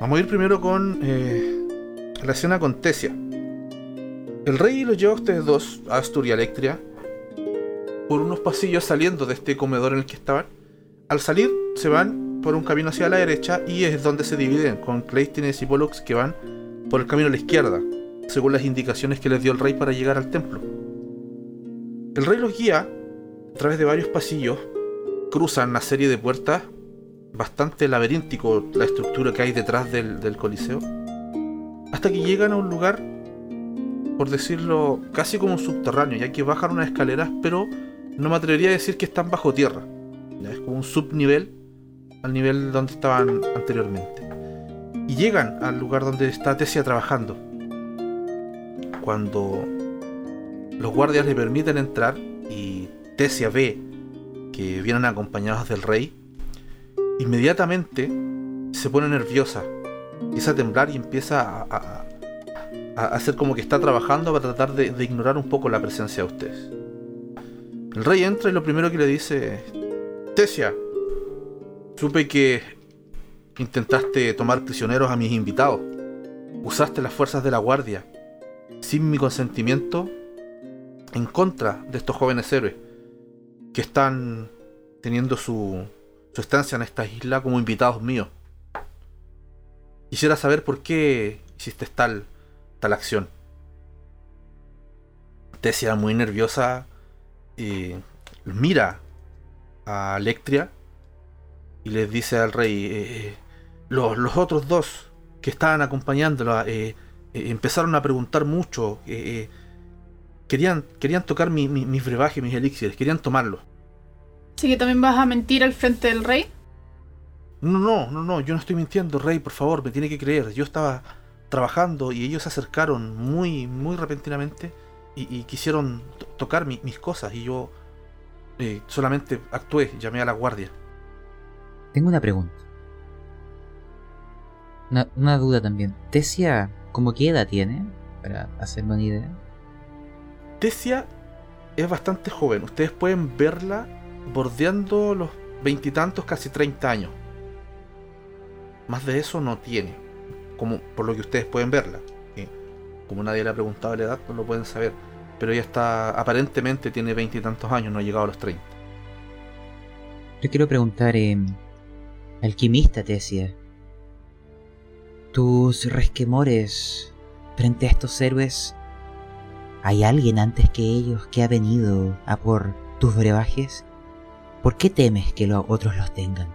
Speaker 1: Vamos a ir primero con eh, la escena con Tesia. El rey los lleva a ustedes dos, a Astur y Electria, por unos pasillos saliendo de este comedor en el que estaban. Al salir, se van por un camino hacia la derecha y es donde se dividen, con Cleistines y Pollux que van por el camino a la izquierda, según las indicaciones que les dio el rey para llegar al templo. El rey los guía a través de varios pasillos, cruzan una serie de puertas, bastante laberíntico la estructura que hay detrás del, del coliseo, hasta que llegan a un lugar, por decirlo, casi como un subterráneo, ya que bajan unas escaleras, pero no me atrevería a decir que están bajo tierra. Ya Es como un subnivel al nivel donde estaban anteriormente. Y llegan al lugar donde está Tesia trabajando. Cuando los guardias le permiten entrar y Tesia ve que vienen acompañados del rey, inmediatamente se pone nerviosa, empieza a temblar y empieza a, a- hacer como que está trabajando para tratar de, de ignorar un poco la presencia de ustedes. El rey entra y lo primero que le dice, Tesia, supe que intentaste tomar prisioneros a mis invitados, usaste las fuerzas de la guardia, sin mi consentimiento, en contra de estos jóvenes héroes que están teniendo su, su estancia en esta isla como invitados míos. Quisiera saber por qué hiciste tal, tal acción. Tesia, muy nerviosa, eh, mira a Electria y les dice al rey, eh, eh, los, los otros dos que estaban acompañándola eh, empezaron a preguntar mucho, querían, querían tocar mi- mi- mis brebajes, mis elixires, querían tomarlos.
Speaker 3: Así que también vas a mentir al frente del rey.
Speaker 1: No, no, no, no, yo no estoy mintiendo, Rey, por favor, me tiene que creer. Yo estaba trabajando y ellos se acercaron muy, muy repentinamente y, y quisieron to- tocar mi- mis cosas y yo eh, solamente actué, llamé a la guardia.
Speaker 2: Tengo una pregunta. Una, una duda también. Tesia, ¿cómo qué edad tiene? Para hacerme una idea.
Speaker 1: Tesia es bastante joven, ustedes pueden verla bordeando los veintitantos, casi 30 años. Más de eso no tiene, como por lo que ustedes pueden verla. que como nadie le ha preguntado la edad, no lo pueden saber. Pero ella está, aparentemente tiene veintitantos años, no ha llegado a los 30.
Speaker 2: Yo quiero preguntar, eh, alquimista Tesia, tus resquemores frente a estos héroes, ¿hay alguien antes que ellos que ha venido a por tus brebajes? ¿Por qué temes que los otros los tengan?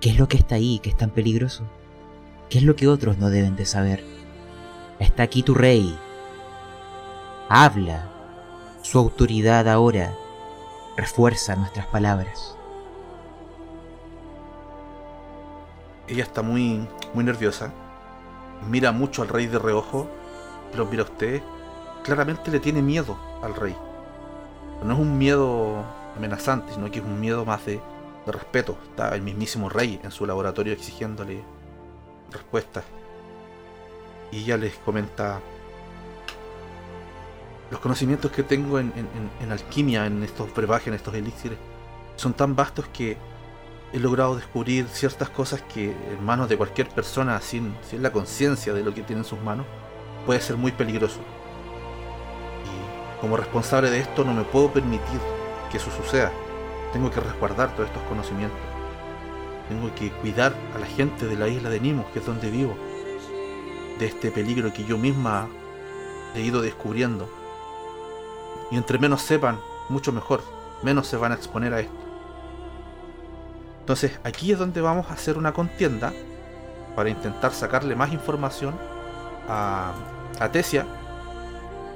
Speaker 2: ¿Qué es lo que está ahí que es tan peligroso? ¿Qué es lo que otros no deben de saber? Está aquí tu rey. Habla. Su autoridad ahora refuerza nuestras palabras.
Speaker 1: Ella está muy, muy nerviosa. Mira mucho al rey de reojo. Lo mira usted. Claramente le tiene miedo al rey. No es un miedo amenazante, sino que es un miedo más de, de respeto. Está el mismísimo rey en su laboratorio exigiéndole respuestas. Y ella les comenta los conocimientos que tengo en, alquimia, en estos brebajes, en estos elixires, son tan vastos que he logrado descubrir ciertas cosas que en manos de cualquier persona sin, sin la conciencia de lo que tiene en sus manos puede ser muy peligroso. Y como responsable de esto no me puedo permitir que eso suceda. Tengo que resguardar todos estos conocimientos. Tengo que cuidar a la gente de la isla de Nimos, que es donde vivo, de este peligro que yo misma he ido descubriendo. Y entre menos sepan, mucho mejor, menos se van a exponer a esto. Entonces aquí es donde vamos a hacer una contienda para intentar sacarle más información a, a Tesia.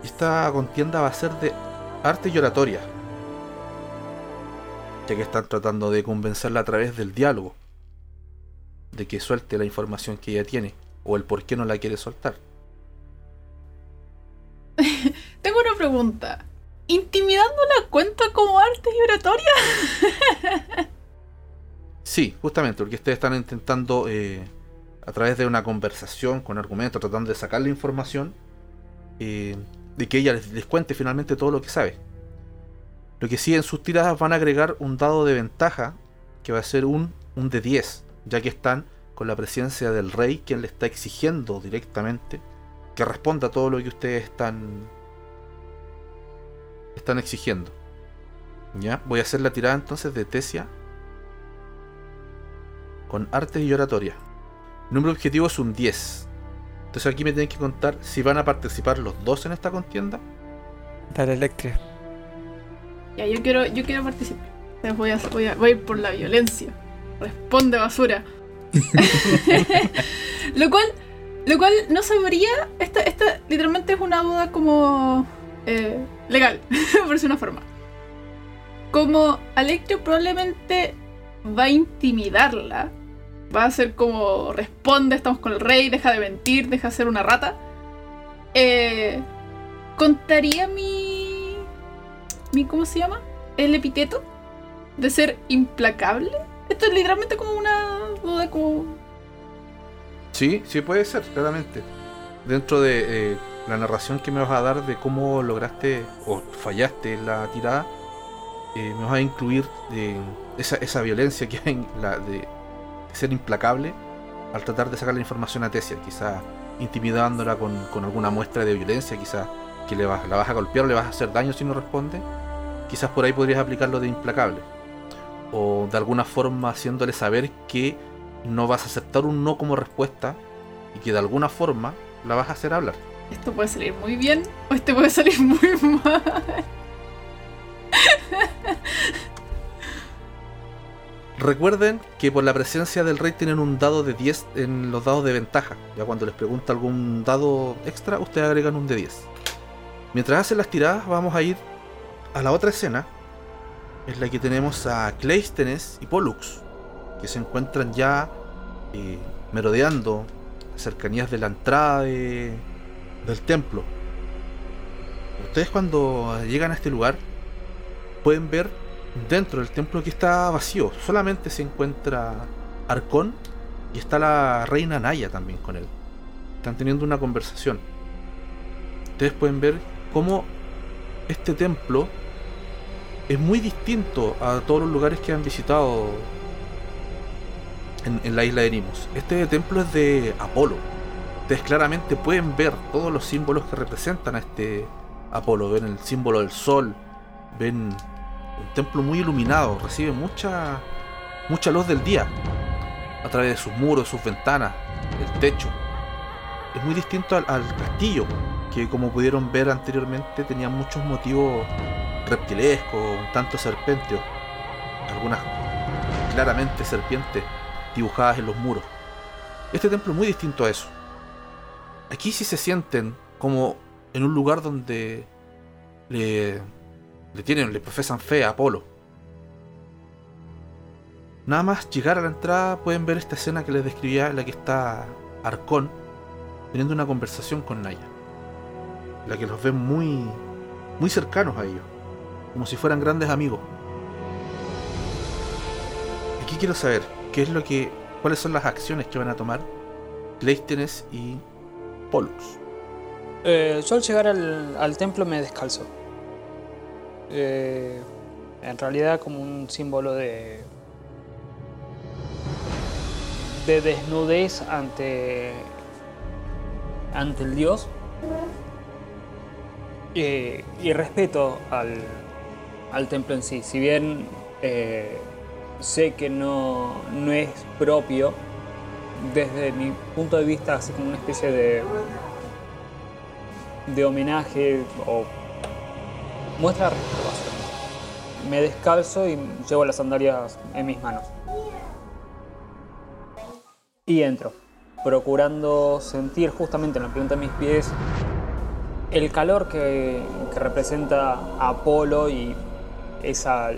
Speaker 1: Esta contienda va a ser de arte y oratoria. Ya que están tratando de convencerla a través del diálogo. De que suelte la información que ella tiene. O el por qué no la quiere soltar.
Speaker 3: Tengo una pregunta. ¿Intimidándola cuenta como arte y?
Speaker 1: Sí, justamente, porque ustedes están intentando, eh, a través de una conversación con argumentos, tratando de sacar la información, eh, de que ella les, les cuente finalmente todo lo que sabe. Lo que sí en sus tiradas van a agregar un dado de ventaja, que va a ser un, un de 10, ya que están con la presencia del rey, quien le está exigiendo directamente que responda a todo lo que ustedes están, están exigiendo. Ya, voy a hacer la tirada entonces de Tesia con arte y oratoria. El número objetivo es un 10. Entonces aquí me tienen que contar si van a participar los dos en esta contienda.
Speaker 5: Dale, Electria.
Speaker 3: Ya, yo quiero, yo quiero participar. Entonces voy a, voy, a, voy a ir por la violencia. Responde basura. lo cual, lo cual no sabría. Esta, esta literalmente es una duda como eh, legal, por decir una forma. Como Alectio probablemente va a intimidarla. Va a ser como responde, estamos con el rey, deja de mentir, deja de ser una rata. Eh, ¿Contaría mi. mi. ¿cómo se llama? El epiteto de ser implacable. Esto es literalmente como una duda.
Speaker 1: Sí, sí puede ser, claramente. Dentro de eh, la narración que me vas a dar de cómo lograste o fallaste la tirada, eh, me vas a incluir esa, esa, violencia que hay la de, ser implacable al tratar de sacar la información a Tessia, quizá intimidándola con, con, alguna muestra de violencia, quizás que le vas, la vas a golpear le vas a hacer daño si no responde. Quizás por ahí podrías aplicarlo de implacable. O de alguna forma haciéndole saber que no vas a aceptar un no como respuesta y que de alguna forma la vas a hacer hablar.
Speaker 3: Esto puede salir muy bien o este puede salir muy mal.
Speaker 1: Recuerden que por la presencia del rey tienen un dado de 10 en los dados de ventaja. Ya cuando les pregunta algún dado extra, ustedes agregan un de 10. Mientras hacen las tiradas, vamos a ir a la otra escena. Es la que tenemos a Cleisthenes y Pollux, que se encuentran ya eh, merodeando cercanías de la entrada de, del templo. Ustedes cuando llegan a este lugar pueden ver dentro del templo que está vacío. Solamente se encuentra Arcón y está la reina Naya también con él. Están teniendo una conversación. Ustedes pueden ver cómo este templo es muy distinto a todos los lugares que han visitado en, en la isla de Nimos. Este templo es de Apolo. Ustedes claramente pueden ver todos los símbolos que representan a este Apolo. Ven el símbolo del sol, ven un templo muy iluminado, recibe mucha mucha luz del día a través de sus muros, sus ventanas, el techo. Es muy distinto al, al castillo, que como pudieron ver anteriormente tenía muchos motivos reptilescos, un tanto serpenteos, algunas claramente serpientes dibujadas en los muros. Este templo es muy distinto a eso. Aquí sí se sienten como en un lugar donde le, tienen, le profesan fe a Apolo. Nada más llegar a la entrada pueden ver esta escena que les describía en la que está Arcón teniendo una conversación con Naya. La que los ven muy, muy cercanos a ellos, como si fueran grandes amigos. Aquí quiero saber qué es lo que, cuáles son las acciones que van a tomar Cleisthenes y Pollux.
Speaker 4: Eh, yo al llegar al, templo me descalzo. Eh, en realidad como un símbolo de de desnudez ante ante el dios eh, y respeto al, al, templo en sí si bien eh, sé que no, no es propio desde mi punto de vista así como una especie de de homenaje o muestra respeto. Me descalzo y llevo las sandalias en mis manos. Y entro, procurando sentir justamente en la punta de mis pies el calor que, que representa Apolo y esa,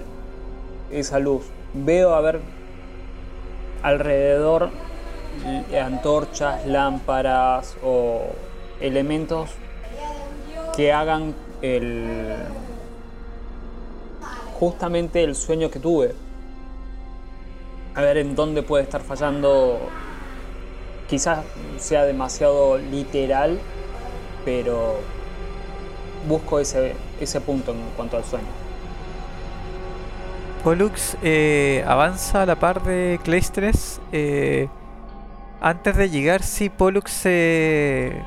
Speaker 4: esa luz. Veo a ver alrededor antorchas, lámparas o elementos que hagan el justamente el sueño que tuve. A ver en dónde puede estar fallando. Quizás sea demasiado literal, pero busco ese, ese punto en cuanto al sueño.
Speaker 5: Pollux eh, avanza a la par de Cleistres. eh, antes de llegar, sí, Pollux se.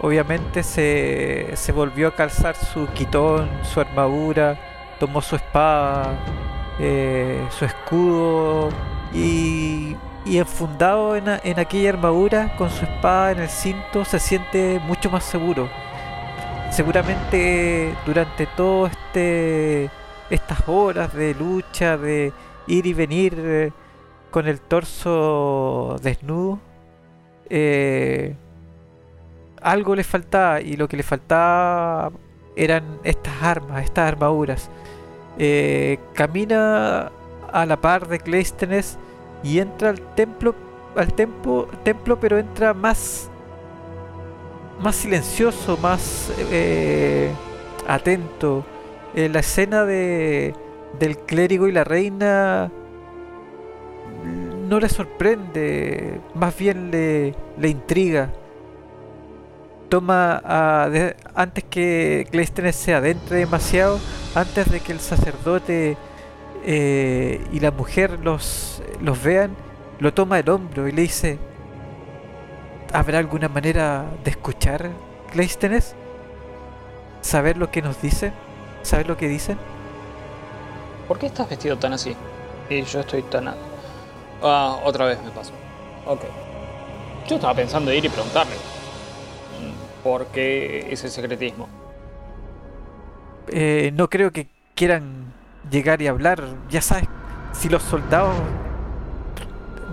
Speaker 5: Obviamente se, se volvió a calzar su quitón, su armadura, tomó su espada, eh, su escudo y, y enfundado en, aquella armadura con su espada en el cinto se siente mucho más seguro. Seguramente durante todo este estas horas de lucha, de ir y venir eh, con el torso desnudo, eh, algo le faltaba y lo que le faltaba eran estas armas, estas armaduras. Eh, camina a la par de Cleisthenes y entra al templo, al templo, pero entra más, más silencioso, más eh, atento. La escena de, del clérigo y la reina no le sorprende, más bien le, le intriga. Toma a- antes que Cleisthenes se adentre demasiado, antes de que el sacerdote eh, y la mujer los, los vean, lo toma del hombro y le dice: ¿Habrá alguna manera de escuchar Cleisthenes? ¿Saber lo que nos dicen? ¿Saber lo que dicen?
Speaker 4: ¿Por qué estás vestido tan así? Y yo estoy tan... Ah, otra vez me pasó. Ok. Yo estaba pensando ir y preguntarle. ¿Por qué ese secretismo?
Speaker 5: Eh, no creo que quieran llegar y hablar. Ya sabes, si los soldados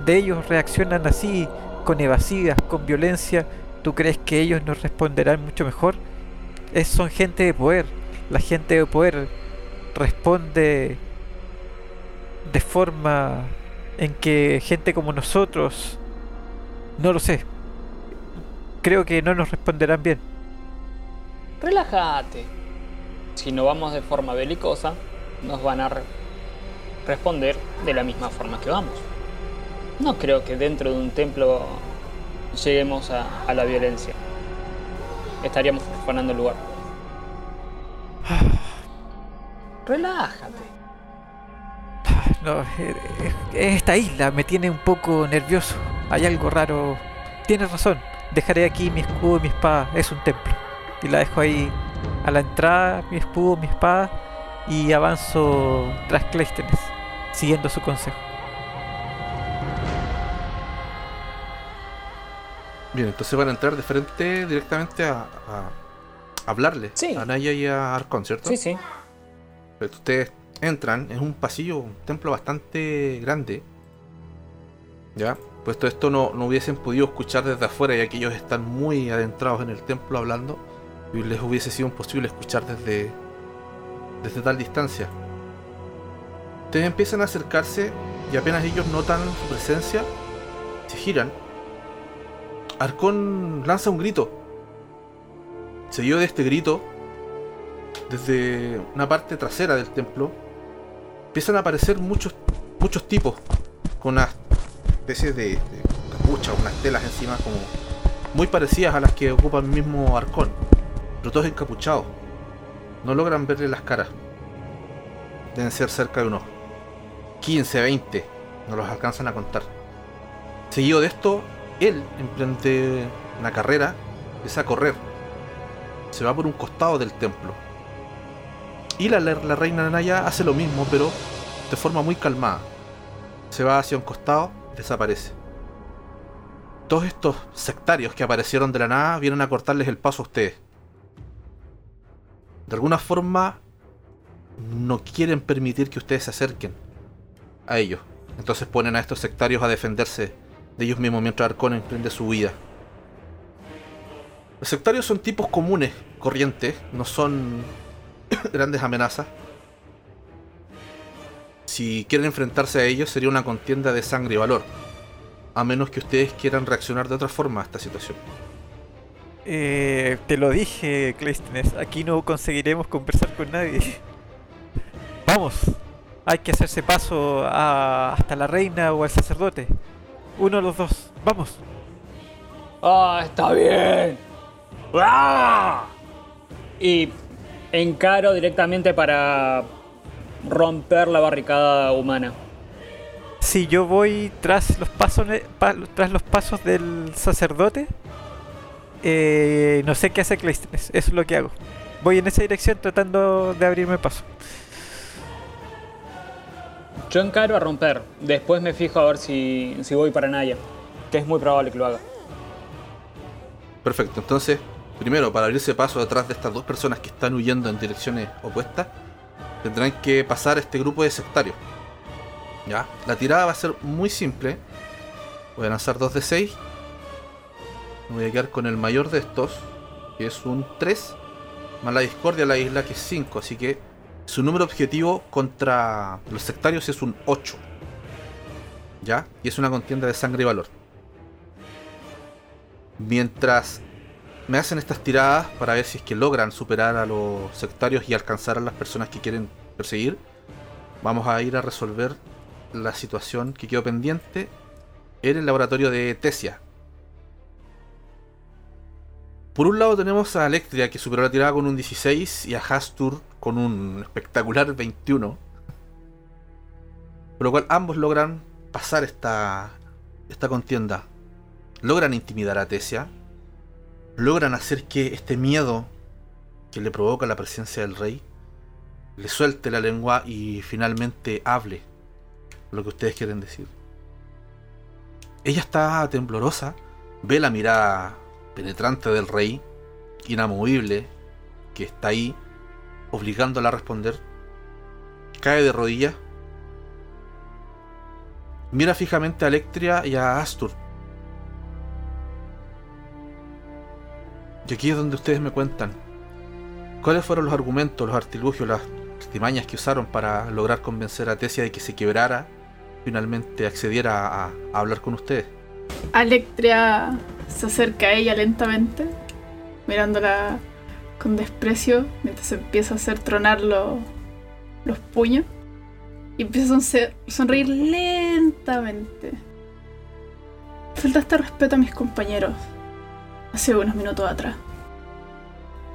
Speaker 5: de ellos reaccionan así, con evasivas, con violencia, ¿tú crees que ellos nos responderán mucho mejor? Es, son gente de poder. La gente de poder responde de forma en que gente como nosotros, no lo sé, creo que no nos responderán bien.
Speaker 4: Relájate. Si no vamos de forma belicosa, nos van a re- responder de la misma forma que vamos. No creo que dentro de un templo lleguemos a, a la violencia. Estaríamos profanando el lugar. Relájate.
Speaker 5: No, eh, eh, esta isla me tiene un poco nervioso. Hay algo raro. Tienes razón. Dejaré aquí mi escudo y mi espada. Es un templo. Y la dejo ahí a la entrada, mi escudo, mi espada. Y avanzo tras Cleisthenes, siguiendo su consejo.
Speaker 1: Bien, entonces van a entrar de frente directamente a, a hablarle
Speaker 4: Sí.
Speaker 1: a Naya y a Arcon, ¿cierto?
Speaker 4: Sí, sí.
Speaker 1: Pero ustedes entran, es un pasillo, un templo bastante grande. ¿Ya? Puesto esto no, no hubiesen podido escuchar desde afuera, ya que ellos están muy adentrados en el templo hablando. Y les hubiese sido imposible escuchar desde, desde tal distancia. Ustedes empiezan a acercarse y apenas ellos notan su presencia, se giran. Arcón lanza un grito. Seguido de este grito, desde una parte trasera del templo, empiezan a aparecer muchos, muchos tipos con una especie de, de capucha, unas telas encima como muy parecidas a las que ocupa el mismo Arcón, pero todos encapuchados. No logran verle las caras. Deben ser cerca de unos 15, 20, no los alcanzan a contar. Seguido de esto, él emprende una carrera, empieza a correr. Se va por un costado del templo. Y la, reina Naya hace lo mismo, pero de forma muy calmada. Se va hacia un costado y desaparece. Todos estos sectarios que aparecieron de la nada vienen a cortarles el paso a ustedes. De alguna forma no quieren permitir que ustedes se acerquen a ellos. Entonces ponen a estos sectarios a defenderse de ellos mismos mientras Arcón emprende su huida. Los sectarios son tipos comunes, corrientes, no son grandes amenazas. Si quieren enfrentarse a ellos sería una contienda de sangre y valor. A menos que ustedes quieran reaccionar de otra forma a esta situación.
Speaker 5: Eh, te lo dije, Cleisthenes. Aquí no conseguiremos conversar con nadie. Vamos. Hay que hacerse paso a- hasta la reina o al sacerdote. Uno de los dos. Vamos.
Speaker 4: Ah, está bien. ¡Ah! Y encaro directamente para romper la barricada humana.
Speaker 5: Si yo voy tras los pasos, pa- tras los pasos del sacerdote, eh, no sé qué hace Cleisthenes. Eso es lo que hago. Voy en esa dirección tratando de abrirme paso.
Speaker 4: Yo encaro a romper. Después me fijo a ver si, si voy para Naya. Que es muy probable que lo haga.
Speaker 1: Perfecto, entonces, primero, para abrirse paso detrás de estas dos personas que están huyendo en direcciones opuestas, tendrán que pasar este grupo de sectarios. ¿Ya? La tirada va a ser muy simple. Voy a lanzar 2 de 6. Me voy a quedar con el mayor de estos, que es un 3. Más la discordia de la isla, que es 5. Así que su número objetivo contra los sectarios es un 8. ¿Ya? Y es una contienda de sangre y valor. Mientras me hacen estas tiradas para ver si es que logran superar a los sectarios y alcanzar a las personas que quieren perseguir, vamos a ir a resolver la situación que quedó pendiente en el laboratorio de Tesia. Por un lado tenemos a Electria que superó la tirada con un 16 y a Hastur con un espectacular 21. Por lo cual ambos logran pasar esta, esta contienda. Logran intimidar a Tesia. Logran hacer que este miedo que le provoca la presencia del rey le suelte la lengua y finalmente hable lo que ustedes quieren decir. Ella está temblorosa, ve la mirada penetrante del rey, inamovible, que está ahí, obligándola a responder. Cae de rodillas. Mira fijamente a Electria y a Astur. Y aquí es donde ustedes me cuentan. ¿Cuáles fueron los argumentos, los artilugios, las artimañas que usaron para lograr convencer a Tesia de que se quebrara, finalmente accediera a, hablar con ustedes?
Speaker 3: Alectria se acerca a ella lentamente, mirándola con desprecio mientras empieza a hacer tronar lo- los puños y empieza a sonreír lentamente. Faltaste respeto a mis compañeros hace unos minutos atrás.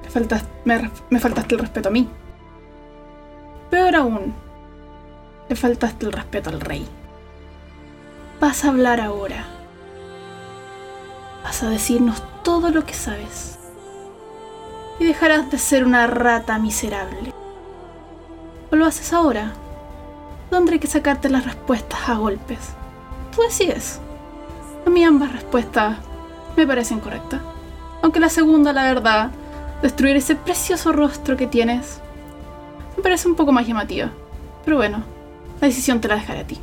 Speaker 3: Me faltaste, el respeto a mí. Peor aún, le faltaste el respeto al rey. Vas a hablar ahora. Vas a decirnos todo lo que sabes. Y dejarás de ser una rata miserable. ¿O lo haces ahora? Tendré que sacarte las respuestas a golpes. Tú decides. A mí ambas respuestas me parecen correctas. Aunque la segunda, la verdad, destruir ese precioso rostro que tienes, me parece un poco más llamativa. Pero bueno, la decisión te la dejaré a ti.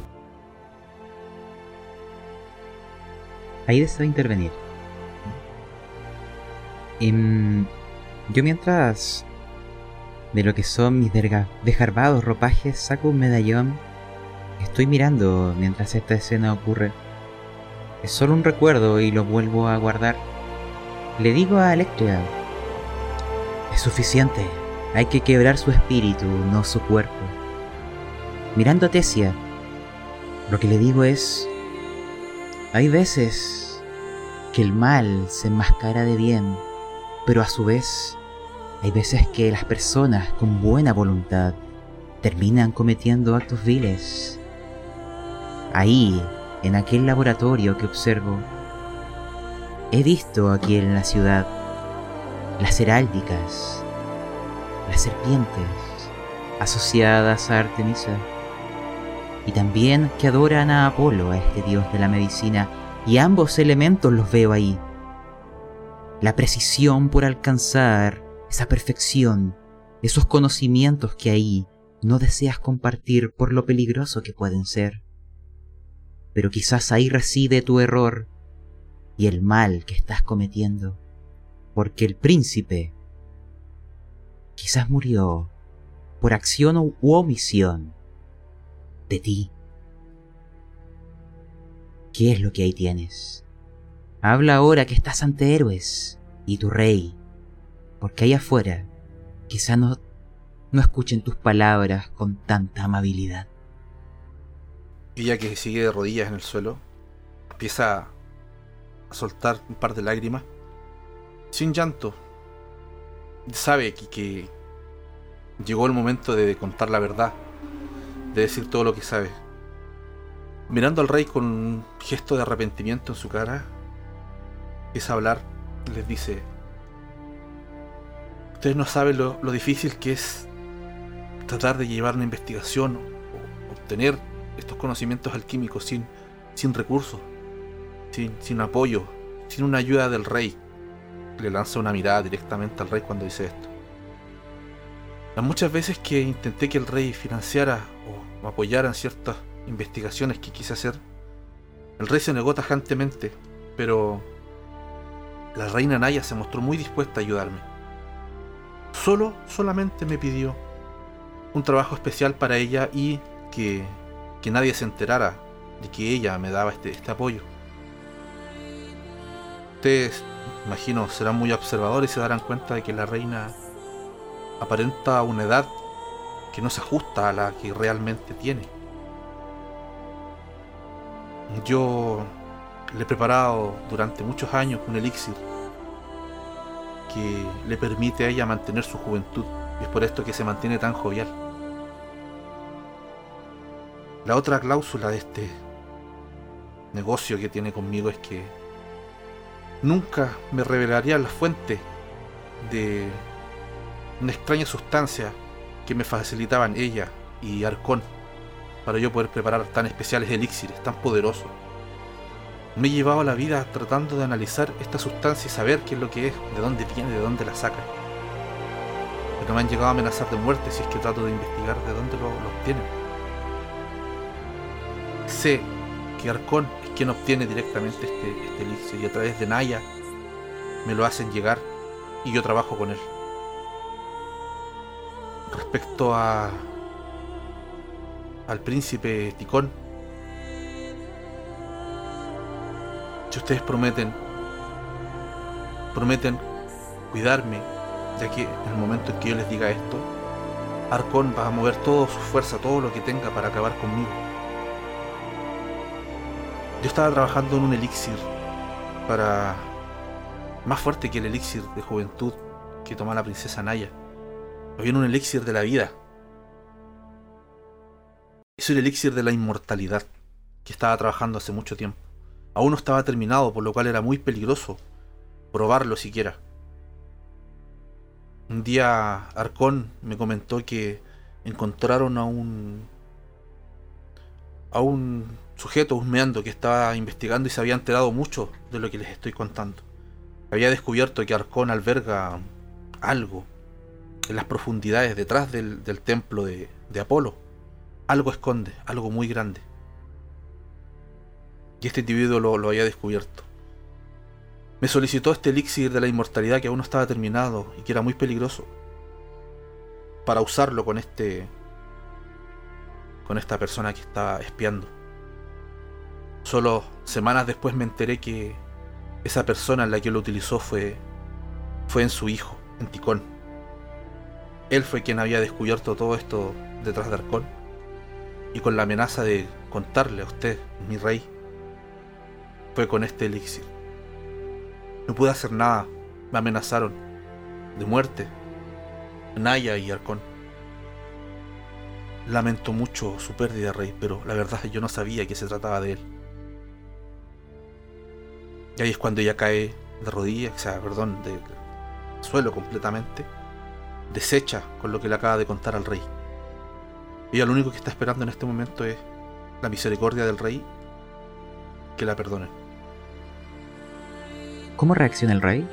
Speaker 2: Ahí deseo intervenir. Em, yo mientras de lo que son mis desgarbados ropajes saco un medallón. Estoy mirando mientras esta escena ocurre. Es solo un recuerdo y lo vuelvo a guardar. Le digo a Electria. Es suficiente. Hay que quebrar su espíritu, no su cuerpo. Mirando a Tesia, lo que le digo es... Hay veces que el mal se enmascara de bien, pero a su vez hay veces que las personas con buena voluntad terminan cometiendo actos viles. Ahí, en aquel laboratorio que observo, he visto aquí en la ciudad las heráldicas, las serpientes asociadas a Artemisa y también que adoran a Apolo, a este dios de la medicina, y ambos elementos los veo ahí. La precisión por alcanzar esa perfección, esos conocimientos que ahí no deseas compartir por lo peligroso que pueden ser. Pero quizás ahí reside tu error y el mal que estás cometiendo, porque el príncipe quizás murió por acción u omisión de ti. ¿Qué es lo que ahí tienes? Habla ahora que estás ante héroes y tu rey, porque ahí afuera quizá no, no escuchen tus palabras con tanta amabilidad.
Speaker 1: Ella que sigue de rodillas en el suelo, empieza a soltar un par de lágrimas, sin llanto. Sabe que, que llegó el momento de contar la verdad. de decir todo lo que sabe. Mirando al rey con un gesto de arrepentimiento en su cara, empieza a hablar, les dice, ustedes no saben lo, lo difícil que es tratar de llevar una investigación o obtener estos conocimientos alquímicos sin, sin recursos, sin, sin apoyo, sin una ayuda del rey. Le lanza una mirada directamente al rey cuando dice esto. Las muchas veces que intenté que el rey financiara o apoyara en ciertas investigaciones que quise hacer, el rey se negó tajantemente, pero la reina Naya se mostró muy dispuesta a ayudarme. Solo, solamente me pidió un trabajo especial para ella y que, que nadie se enterara de que ella me daba este, este apoyo. Ustedes, imagino, serán muy observadores y se darán cuenta de que la reina aparenta una edad que no se ajusta a la que realmente tiene. Yo le he preparado durante muchos años un elixir que le permite a ella mantener su juventud y es por esto que se mantiene tan jovial. La otra cláusula de este negocio que tiene conmigo es que nunca me revelaría la fuente de una extraña sustancia que me facilitaban ella y Arcón para yo poder preparar tan especiales elixires, tan poderosos. Me he llevado la vida tratando de analizar esta sustancia y saber qué es lo que es, de dónde viene, de dónde la saca. Pero me han llegado a amenazar de muerte si es que trato de investigar de dónde lo, lo obtienen. Sé que Arcón es quien obtiene directamente este, este elixir y a través de Naya me lo hacen llegar y yo trabajo con él. Respecto a al príncipe Ticón, si ustedes prometen prometen cuidarme, ya que en el momento en que yo les diga esto, Arcón va a mover toda su fuerza, todo lo que tenga para acabar conmigo. Yo estaba trabajando en un elixir para más fuerte que el elixir de juventud que toma la princesa Naya. Había un elixir de la vida. Es el elixir de la inmortalidad que estaba trabajando hace mucho tiempo. Aún no estaba terminado, por lo cual era muy peligroso probarlo siquiera. Un día Arcón me comentó que encontraron a un a un sujeto husmeando que estaba investigando y se había enterado mucho de lo que les estoy contando. Había descubierto que Arcón alberga algo en las profundidades detrás del, templo de, de Apolo. Algo esconde, algo muy grande. Y este individuo lo, lo había descubierto. Me solicitó este elixir de la inmortalidad que aún no estaba terminado y que era muy peligroso. Para usarlo con este. con esta persona que estaba espiando. Solo semanas después me enteré que esa persona en la que lo utilizó fue. fue en su hijo, en Ticón. Él fue quien había descubierto todo esto detrás de Arcón. Y con la amenaza de contarle a usted, mi rey, fue con este elixir. No pude hacer nada. Me amenazaron de muerte. Naya y Arcón. Lamento mucho su pérdida, rey, pero la verdad yo no sabía que se trataba de él. Y ahí es cuando ella cae de rodillas, o sea, perdón, de, de suelo completamente, deshecha con lo que le acaba de contar al rey. Ella lo único que está esperando en este momento es la misericordia del rey que la perdone.
Speaker 2: ¿Cómo reacciona el rey?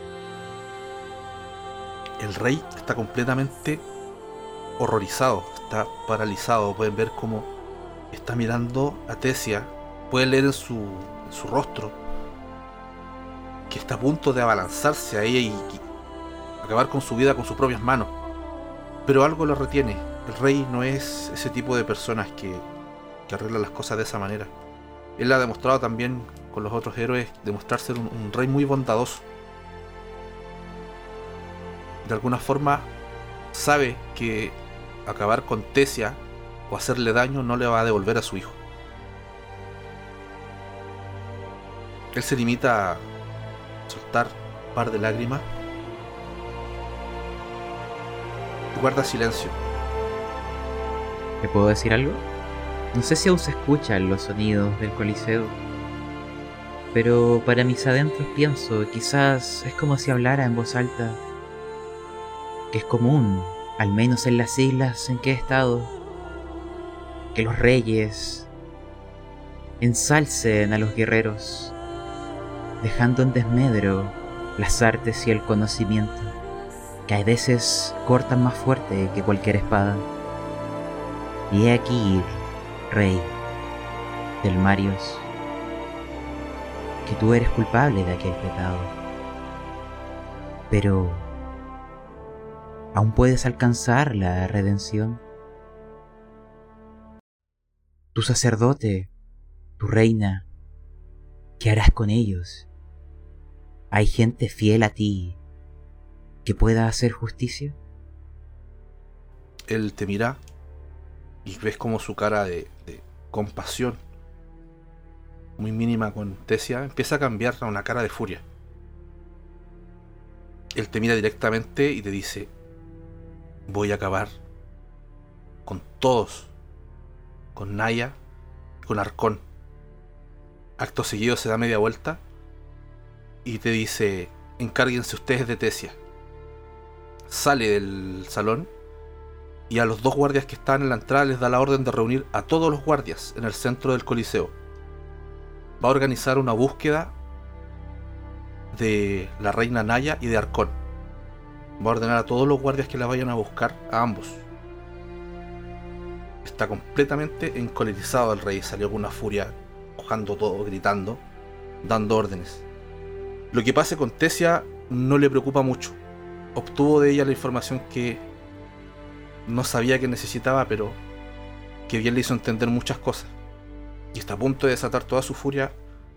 Speaker 1: El rey está completamente horrorizado, está paralizado. Pueden ver cómo está mirando a Tesia. Pueden leer en su, en su rostro que está a punto de abalanzarse a ella y, acabar con su vida con sus propias manos. Pero algo lo retiene. El rey no es ese tipo de personas que, que arregla las cosas de esa manera. Él ha demostrado también con los otros héroes demostrar ser un, un rey muy bondadoso. De alguna forma sabe que acabar con Tesia o hacerle daño no le va a devolver a su hijo. Él se limita a soltar un par de lágrimas y guarda silencio.
Speaker 2: ¿Le puedo decir algo? No sé si aún se escuchan los sonidos del Coliseo, pero para mis adentros pienso, quizás es como si hablara en voz alta, que es común, al menos en las islas en que he estado, que los reyes ensalcen a los guerreros, dejando en desmedro las artes y el conocimiento, que a veces cortan más fuerte que cualquier espada. Y he aquí, rey del Marios, que tú eres culpable de aquel pecado. Pero aún puedes alcanzar la redención. Tu sacerdote, tu reina, ¿qué harás con ellos? ¿Hay gente fiel a ti que pueda hacer justicia?
Speaker 1: Él te mira y ves como su cara de, compasión, muy mínima con Tesia, empieza a cambiar a una cara de furia. Él te mira directamente y te dice, voy a acabar con todos, con Naya con Arcón. Acto seguido se da media vuelta y te dice, encárguense ustedes de Tesia. Sale del salón y a los dos guardias que están en la entrada les da la orden de reunir a todos los guardias en el centro del Coliseo. Va a organizar una búsqueda de la reina Naya y de Arcón. Va a ordenar a todos los guardias que la vayan a buscar, a ambos. Está completamente encolerizado el rey, salió con una furia, mojando todo, gritando, dando órdenes. Lo que pase con Tesia no le preocupa mucho. Obtuvo de ella la información que no sabía que necesitaba, pero que bien le hizo entender muchas cosas. Y está a punto de desatar toda su furia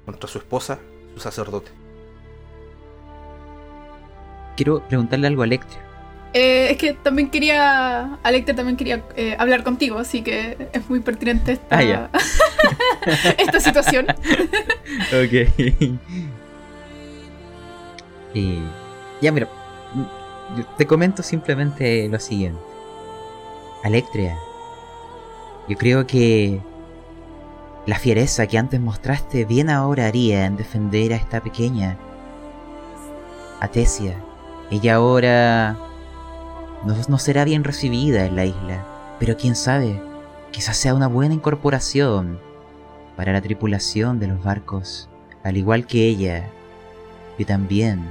Speaker 1: contra su esposa, su sacerdote.
Speaker 2: Quiero preguntarle algo a Electra.
Speaker 3: Eh, es que también quería. Alecter también quería eh, hablar contigo, así que es muy pertinente esta,
Speaker 2: Ah, ya.
Speaker 3: esta situación.
Speaker 2: Ok. Y ya, mira, te comento simplemente lo siguiente. Alectria, yo creo que la fiereza que antes mostraste bien ahora haría en defender a esta pequeña, a Tesia. Ella ahora no, no será bien recibida en la isla, pero quién sabe, quizás sea una buena incorporación para la tripulación de los barcos, al igual que ella, yo también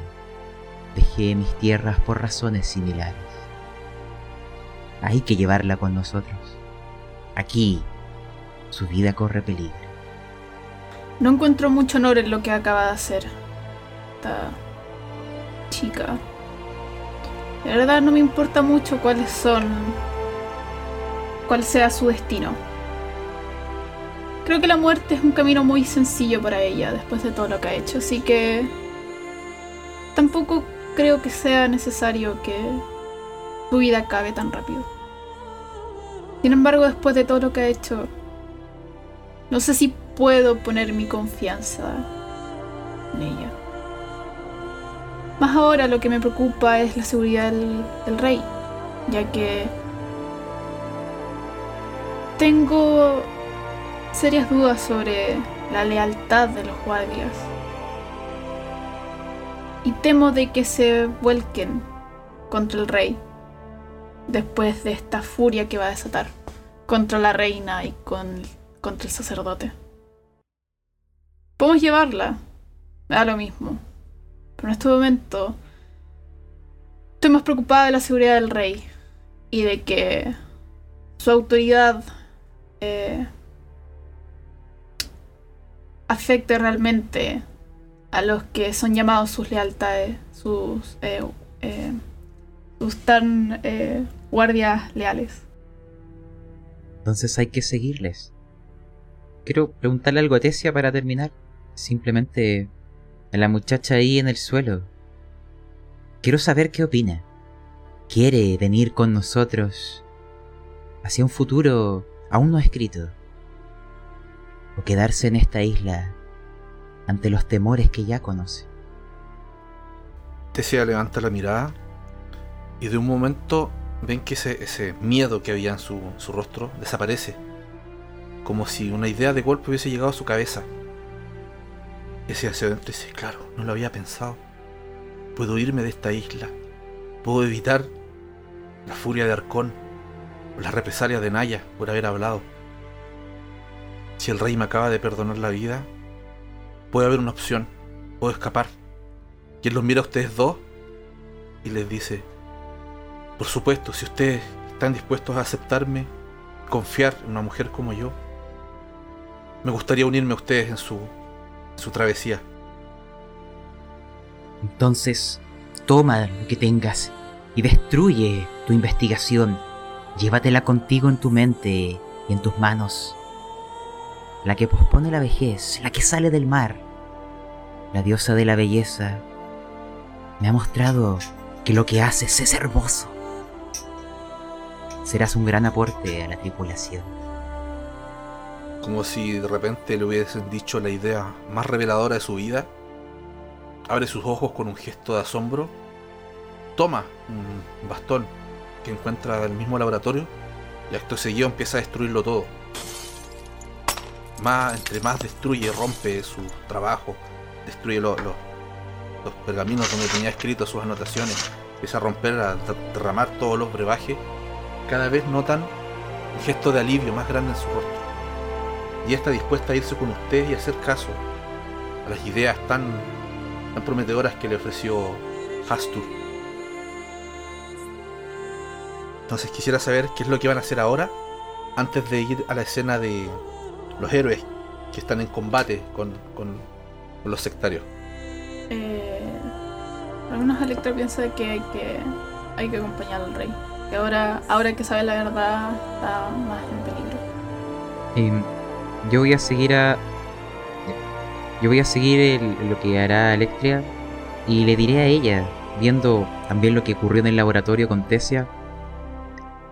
Speaker 2: dejé mis tierras por razones similares. Hay que llevarla con nosotros. Aquí, su vida corre peligro.
Speaker 3: No encuentro mucho honor en lo que acaba de hacer. Esta chica. De verdad no me importa mucho cuáles son. cuál sea su destino. Creo que la muerte es un camino muy sencillo para ella después de todo lo que ha hecho, así que. tampoco creo que sea necesario que su vida acabe tan rápido. Sin embargo, después de todo lo que ha hecho, no sé si puedo poner mi confianza en ella. Más ahora lo que me preocupa es la seguridad del, del rey, ya que tengo serias dudas sobre la lealtad de los guardias. Y temo de que se vuelquen contra el rey después de esta furia que va a desatar contra la reina y con, contra el sacerdote. Podemos llevarla, me da lo mismo. Pero en este momento estoy más preocupada de la seguridad del rey y de que su autoridad eh, afecte realmente a los que son llamados sus lealtades, sus, eh, eh, sus tan eh, guardias leales.
Speaker 2: Entonces hay que seguirles. Quiero preguntarle algo a Tesia para terminar. Simplemente a la muchacha ahí en el suelo. Quiero saber qué opina. ¿Quiere venir con nosotros hacia un futuro aún no escrito? ¿O quedarse en esta isla ante los temores que ya conoce?
Speaker 1: Tesia levanta la mirada y de un momento ven que ese, ese miedo que había en su, su rostro desaparece. como si una idea de golpe hubiese llegado a su cabeza. Y hacia adentro dice, claro, no lo había pensado. Puedo irme de esta isla. Puedo evitar la furia de Arcón o las represalias de Naya por haber hablado. Si el rey me acaba de perdonar la vida, puede haber una opción. Puedo escapar. Y él los mira a ustedes dos y les dice, por supuesto, si ustedes están dispuestos a aceptarme, confiar en una mujer como yo, me gustaría unirme a ustedes en su, en su travesía.
Speaker 2: Entonces, toma lo que tengas y destruye tu investigación. Llévatela contigo en tu mente y en tus manos. La que pospone la vejez, la que sale del mar, la diosa de la belleza, me ha mostrado que lo que haces es hermoso. Serás un gran aporte a la tripulación.
Speaker 1: Como si de repente le hubiesen dicho la idea más reveladora de su vida. Abre sus ojos con un gesto de asombro. Toma un bastón que encuentra del mismo laboratorio y acto seguido empieza a destruirlo todo. Más, entre más destruye, rompe su trabajo, destruye los, pergaminos donde tenía escrito sus anotaciones, empieza a romper, a derramar todos los brebajes, cada vez notan un gesto de alivio más grande en su rostro. Y está dispuesta a irse con usted y hacer caso a las ideas tan, tan prometedoras que le ofreció Hastur. Entonces quisiera saber qué es lo que van a hacer ahora antes de ir a la escena de los héroes que están en combate con, con, con los sectarios.
Speaker 3: Eh, algunos Electra piensan que hay que hay que acompañar al rey. Que ahora, ahora que sabe la verdad, está más en peligro.
Speaker 2: Eh, yo voy a seguir a. Yo voy a seguir el- lo que hará Electria y le diré a ella, viendo también lo que ocurrió en el laboratorio con Tesia.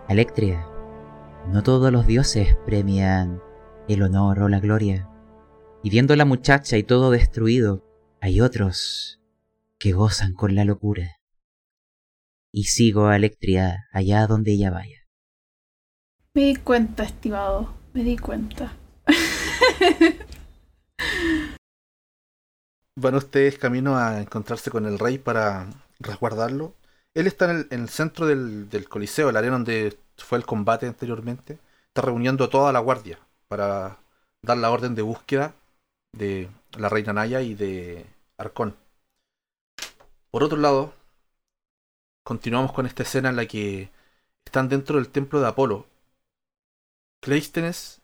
Speaker 2: Electria, no todos los dioses premian el honor o la gloria. Y viendo a la muchacha y todo destruido, hay otros que gozan con la locura. Y sigo a Electria allá donde ella vaya.
Speaker 3: Me di cuenta, estimado. Me di cuenta.
Speaker 1: Van ustedes camino a encontrarse con el rey para resguardarlo. Él está en el, en el centro del, del coliseo, la arena donde fue el combate anteriormente. Está reuniendo a toda la guardia para dar la orden de búsqueda de la reina Naya y de Arcón. Por otro lado, continuamos con esta escena en la que están dentro del templo de Apolo. Cleístenes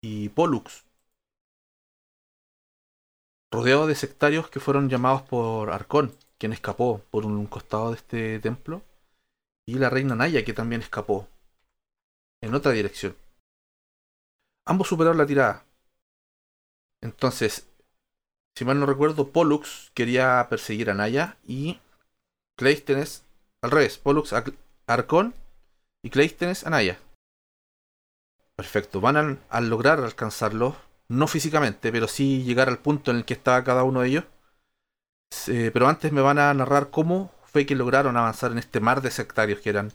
Speaker 1: y Pollux rodeado de sectarios que fueron llamados por Arcón, quien escapó por un costado de este templo, y la reina Naya, que también escapó en otra dirección. Ambos superaron la tirada. Entonces, si mal no recuerdo, Pollux quería perseguir a Naya y Cleístenes al revés, Pollux a a Arcón y Cleístenes a Naya. Perfecto, van al lograr alcanzarlo, no físicamente, pero sí llegar al punto en el que estaba cada uno de ellos. Pero antes me van a narrar cómo fue que lograron avanzar en este mar de sectarios, que eran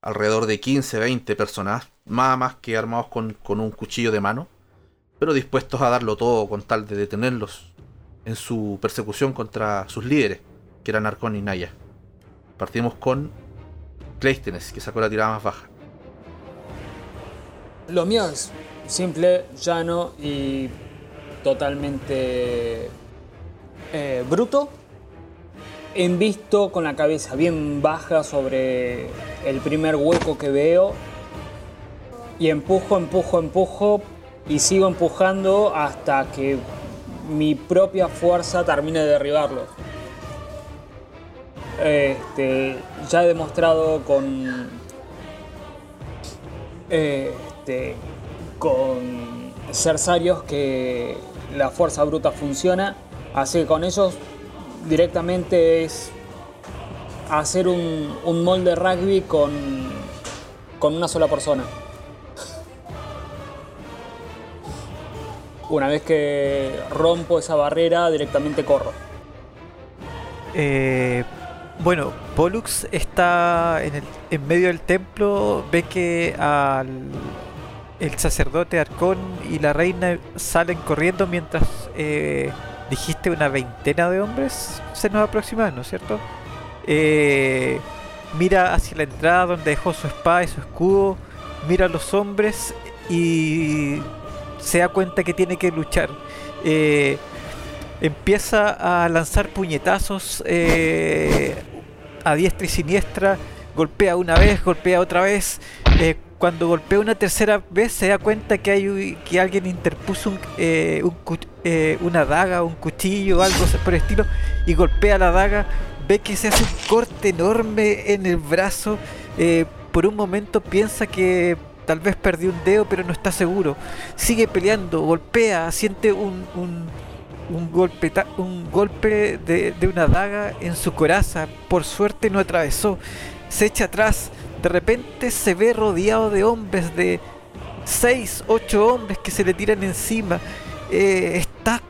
Speaker 1: alrededor de 15, 20 personas, más que armados con, con un cuchillo de mano, pero dispuestos a darlo todo con tal de detenerlos en su persecución contra sus líderes, que eran Arcón y Naya. Partimos con Cleístenes, que sacó la tirada más baja.
Speaker 4: Lo mío es simple, llano y totalmente eh, bruto. Envisto con la cabeza bien baja sobre el primer hueco que veo. Y empujo, empujo, empujo. Y sigo empujando hasta que mi propia fuerza termine de derribarlos. Este, ya he demostrado con este, con que la fuerza bruta funciona. Así que con ellos directamente es hacer un, un molde rugby con, con una sola persona. Una vez que rompo esa barrera, directamente corro.
Speaker 5: Eh, bueno, Pollux está en, el, en medio del templo. Ve que al, el sacerdote Arcón y la reina salen corriendo mientras eh, dijiste una veintena de hombres se nos aproximan, ¿no es cierto? Eh, mira hacia la entrada donde dejó su espada y su escudo, mira a los hombres y se da cuenta que tiene que luchar. Eh, empieza a lanzar puñetazos eh, a diestra y siniestra, golpea una vez, golpea otra vez. Eh, cuando golpea una tercera vez se da cuenta que hay que alguien interpuso un, una daga, un cuchillo, algo por el estilo, y golpea la daga. Ve que se hace un corte enorme en el brazo. por un momento piensa que tal vez perdió un dedo, pero no está seguro. Sigue peleando, golpea, siente un, un, golpe, un golpe de, de una daga en su coraza. Por suerte no atravesó. Se echa atrás. De repente se ve rodeado de hombres, de 6, 8 hombres que se le tiran encima. Eh, está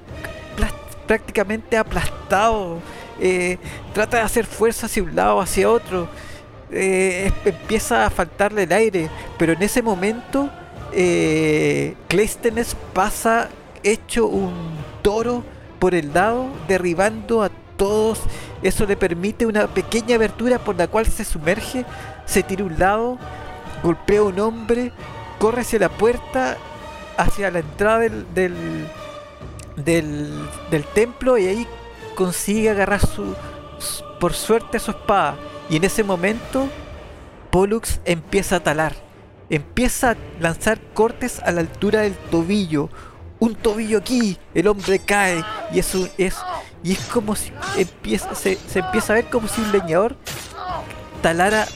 Speaker 5: prácticamente aplastado. Eh, trata de hacer fuerza hacia un lado, hacia otro. Eh, empieza a faltarle el aire. Pero en ese momento, eh, Cleístenes pasa hecho un toro por el lado, derribando a todos. Eso le permite una pequeña abertura por la cual se sumerge, se tira un lado, golpea a un hombre, corre hacia la puerta, hacia la entrada del, del, del, del templo y ahí consigue agarrar su- por suerte su espada. Y en ese momento, Pollux empieza a talar. Empieza a lanzar cortes a la altura del tobillo. Un tobillo aquí, el hombre cae. Y es, un- es, y es como si empieza, se, se empieza a ver como si un leñador talara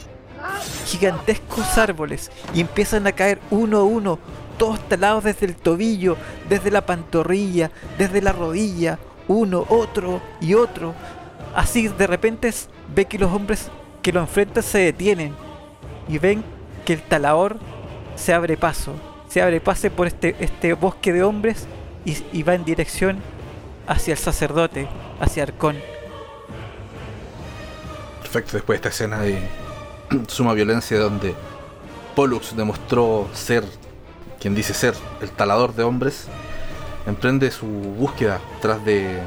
Speaker 5: gigantescos árboles. Y empiezan a caer uno a uno, todos talados desde el tobillo, desde la pantorrilla, desde la rodilla. Uno, otro y otro. Así de repente ve que los hombres que lo enfrentan se detienen y ven que el talador se abre paso, se abre pase por este, este bosque de hombres y, va en dirección hacia el sacerdote, hacia Arcón.
Speaker 1: Perfecto, después de esta escena de suma violencia donde Pollux demostró ser, quien dice ser, el talador de hombres, emprende su búsqueda tras de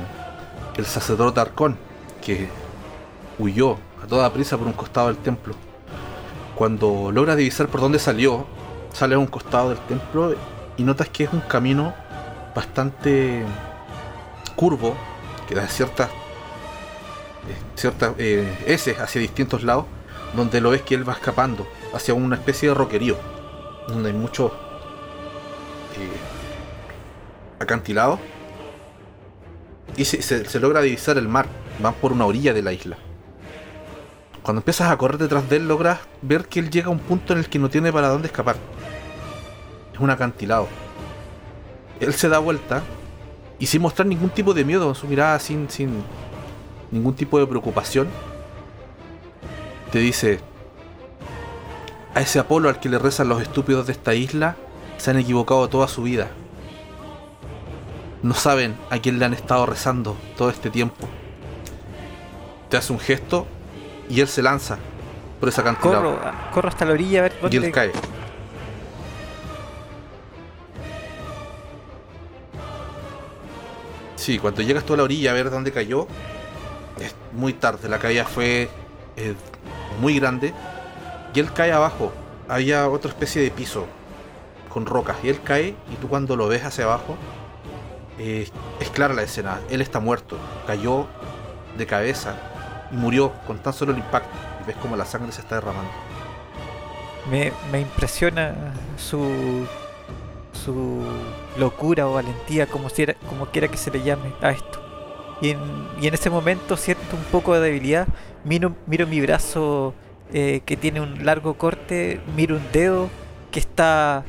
Speaker 1: el sacerdote Arcón, que huyó a toda prisa por un costado del templo. Cuando logra divisar por dónde salió, sale a un costado del templo y notas que es un camino bastante curvo, que da ciertas eh, ciertas eh, heces hacia distintos lados, donde lo ves que él va escapando hacia una especie de roquerío, donde hay muchos eh, y se logra divisar el mar, van por una orilla de la isla. Cuando empiezas a correr detrás de él, logras ver que él llega a un punto en el que no tiene para dónde escapar. Es un acantilado. Él se da vuelta y sin mostrar ningún tipo de miedo en su mirada, sin, sin ningún tipo de preocupación, te dice, a ese Apolo al que le rezan los estúpidos de esta isla, se han equivocado toda su vida. No saben a quién le han estado rezando todo este tiempo. Te hace un gesto y él se lanza por ese acantilado.
Speaker 5: Corro, corro hasta la orilla a ver
Speaker 1: Y
Speaker 5: dónde
Speaker 1: él cae. Sí, cuando llegas tú a la orilla a ver dónde cayó, es muy tarde. La caída fue eh, muy grande. Y él cae abajo. Había otra especie de piso con rocas. Y él cae y tú cuando lo ves hacia abajo, eh, es clara la escena. Él está muerto. Cayó de cabeza murió con tan solo el impacto. Y ves como la sangre se está derramando.
Speaker 5: Me, me impresiona su su locura o valentía, como, si como quiera que se le llame a esto. Y en, y en ese momento siento un poco de debilidad, miro, miro mi brazo eh, que tiene un largo corte, miro un dedo que está,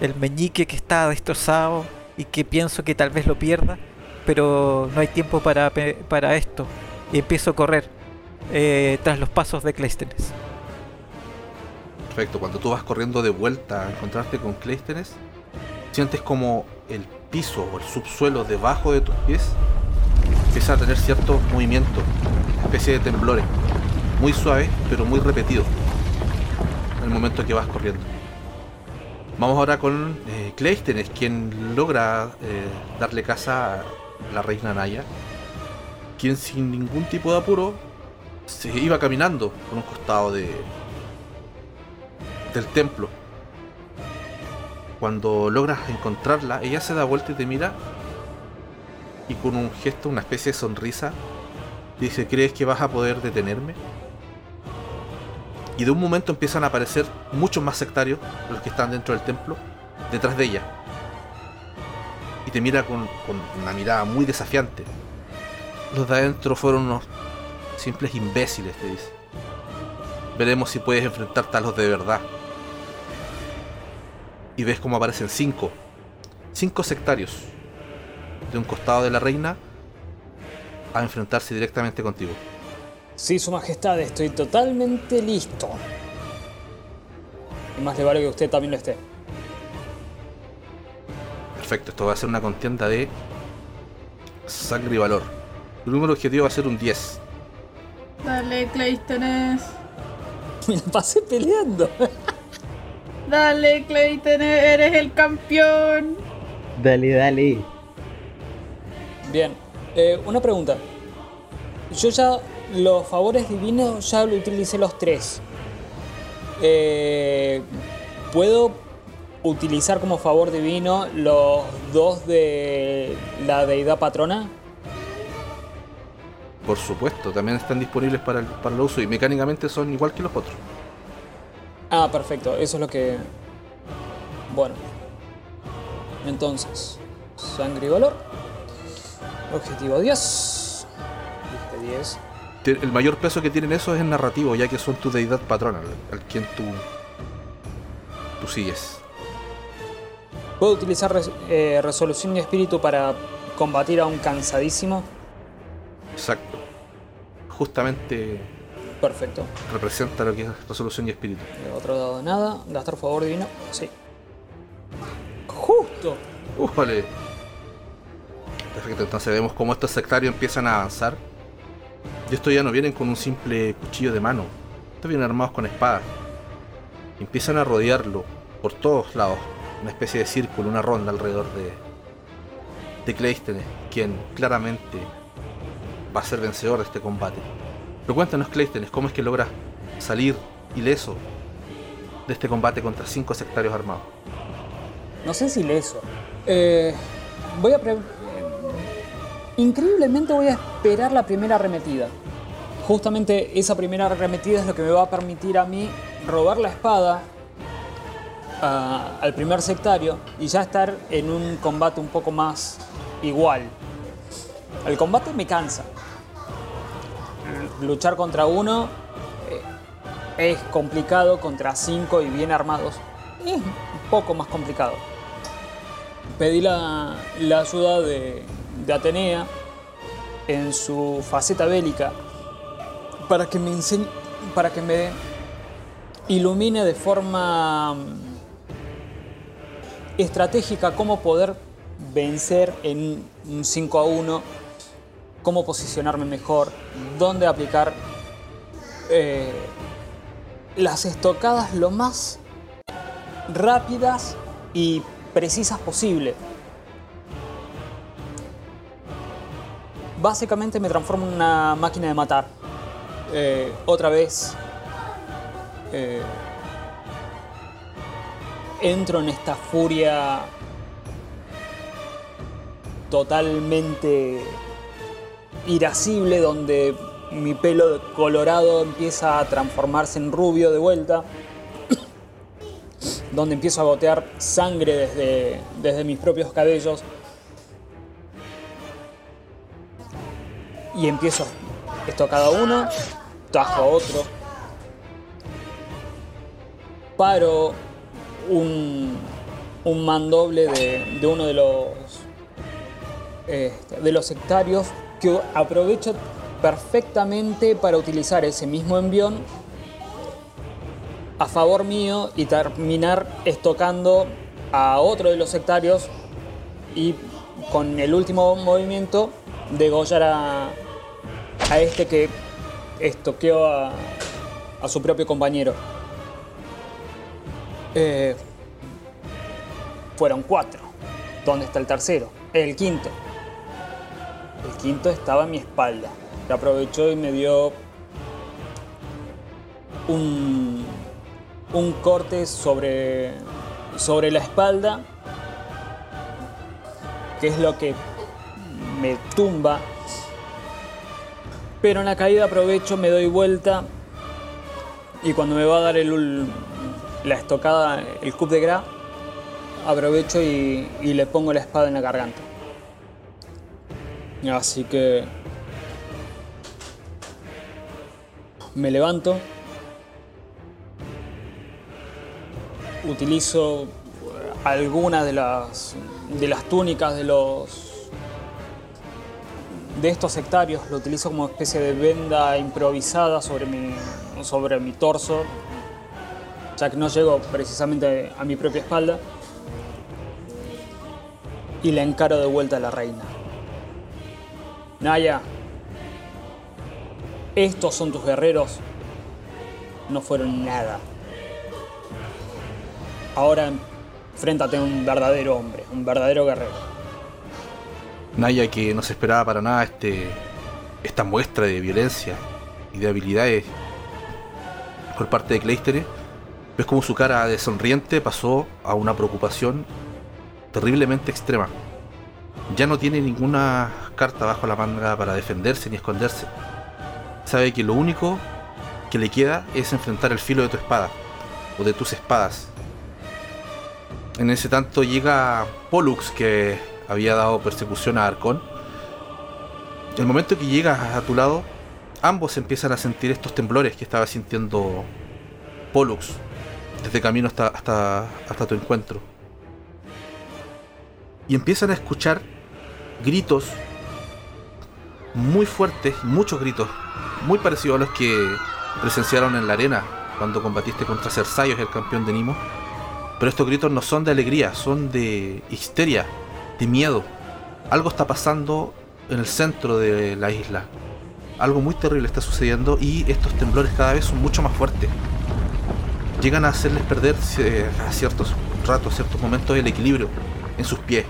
Speaker 5: el meñique que está destrozado y que pienso que tal vez lo pierda, pero no hay tiempo para, para esto. Y empiezo a correr eh, tras los pasos de Cleístenes.
Speaker 1: Perfecto, cuando tú vas corriendo de vuelta a encontrarte con Cleístenes, sientes como el piso o el subsuelo debajo de tus pies empieza a tener cierto movimiento, especie de temblores, muy suaves pero muy repetidos en el momento que vas corriendo. Vamos ahora con eh, quien logra eh, darle casa a la reina Naya, quien sin ningún tipo de apuro se iba caminando por un costado de del templo. Cuando logras encontrarla, ella se da vuelta y te mira y con un gesto, una especie de sonrisa, dice, ¿crees que vas a poder detenerme? Y de un momento empiezan a aparecer muchos más sectarios, los que están dentro del templo, detrás de ella. Y te mira con, con una mirada muy desafiante. Los de adentro fueron unos simples imbéciles, te dice. Veremos si puedes enfrentarte a los de verdad. Y ves cómo aparecen cinco. Cinco sectarios. De un costado de la reina a enfrentarse directamente contigo.
Speaker 4: Sí, Su Majestad, estoy totalmente listo. Y más le vale que usted también lo esté.
Speaker 1: Perfecto, esto va a ser una contienda de sangre y valor. El número objetivo va a ser un 10.
Speaker 3: Dale, Cleístenes.
Speaker 4: Me la pasé peleando.
Speaker 3: Dale, Cleístenes, eres el campeón.
Speaker 2: Dale, dale.
Speaker 4: Bien, eh, una pregunta. Yo ya los favores divinos ya lo utilicé los tres. Eh, ¿Puedo utilizar como favor divino los dos de la deidad patrona?
Speaker 1: Por supuesto, también están disponibles para el, para el uso y mecánicamente son igual que los otros.
Speaker 4: Ah, perfecto, eso es lo que... Bueno. Entonces, sangre y valor. Objetivo 10. Dije 10.
Speaker 1: Te- El mayor peso que tienen eso es el narrativo, ya que son tu deidad patrona, al, al quien tú, tú sigues.
Speaker 4: ¿Puedo utilizar res- eh, resolución y espíritu para combatir a un cansadísimo?
Speaker 1: Exacto. Justamente
Speaker 4: Perfecto.
Speaker 1: representa lo que es resolución y espíritu.
Speaker 4: Eh, Otro dado de nada. Gastar favor divino. Sí. Justo.
Speaker 1: ¡Ujale! Perfecto, entonces vemos cómo estos sectarios empiezan a avanzar. Y estos ya no vienen con un simple cuchillo de mano. Estos vienen armados con espadas. Empiezan a rodearlo por todos lados. Una especie de círculo, una ronda alrededor de, de Cleístenes, quien claramente va a ser vencedor de este combate. Pero cuéntanos, Cleístenes, ¿cómo es que logras salir ileso de este combate contra cinco sectarios armados?
Speaker 4: No sé si leso. Eh, voy a... pre- Increíblemente voy a esperar la primera arremetida. Justamente esa primera arremetida es lo que me va a permitir a mí robar la espada a- al primer sectario y ya estar en un combate un poco más igual. El combate me cansa. Luchar contra uno eh, es complicado, contra cinco y bien armados es un poco más complicado. Pedí la, la ayuda de, de Atenea en su faceta bélica para que me enseñe, para que me ilumine de forma mm, estratégica cómo poder vencer en un 5 a 1, cómo posicionarme mejor, dónde aplicar eh, las estocadas lo más rápidas y precisas posible. Básicamente me transformo en una máquina de matar. Eh, otra vez eh, entro en esta furia totalmente irascible donde mi pelo colorado empieza a transformarse en rubio de vuelta donde empiezo a gotear sangre desde, desde mis propios cabellos. Y empiezo esto a cada uno, tajo a otro. Paro un, un mandoble de, de uno de los, este, de los sectarios que aprovecho perfectamente para utilizar ese mismo envión a favor mío y terminar estocando a otro de los sectarios y con el último movimiento degollar a, a este que estoqueó a, a su propio compañero. Eh, fueron cuatro. ¿Dónde está el tercero? El quinto. El quinto estaba a mi espalda. Aprovechó y me dio un, un corte sobre, sobre la espalda, que es lo que me tumba. Pero en la caída aprovecho, me doy vuelta y cuando me va a dar el, la estocada, el cup de gra, aprovecho y le pongo la espada en la garganta. Así que me levanto, utilizo algunas de las, de las túnicas de los de estos sectarios, lo utilizo como especie de venda improvisada sobre mi, sobre mi torso, ya que no llego precisamente a mi propia espalda, y le encaro de vuelta a la reina. Naya, estos son tus guerreros, no fueron nada. Ahora enfréntate a un verdadero hombre, un verdadero guerrero.
Speaker 1: Naya que no se esperaba para nada este, esta muestra de violencia y de habilidades por parte de Cleistere, ves como su cara de sonriente pasó a una preocupación terriblemente extrema. Ya no tiene ninguna carta bajo la manga para defenderse ni esconderse. Sabe que lo único que le queda es enfrentar el filo de tu espada o de tus espadas. En ese tanto llega Pollux que había dado persecución a Arcón. El momento que llegas a tu lado, ambos empiezan a sentir estos temblores que estaba sintiendo Pollux desde camino hasta, hasta, hasta tu encuentro. Y empiezan a escuchar gritos muy fuertes, muchos gritos, muy parecidos a los que presenciaron en la arena cuando combatiste contra Cersaios, el campeón de Nimo. Pero estos gritos no son de alegría, son de histeria, de miedo. Algo está pasando en el centro de la isla. Algo muy terrible está sucediendo y estos temblores cada vez son mucho más fuertes. Llegan a hacerles perder eh, a ciertos ratos, a ciertos momentos el equilibrio en sus pies.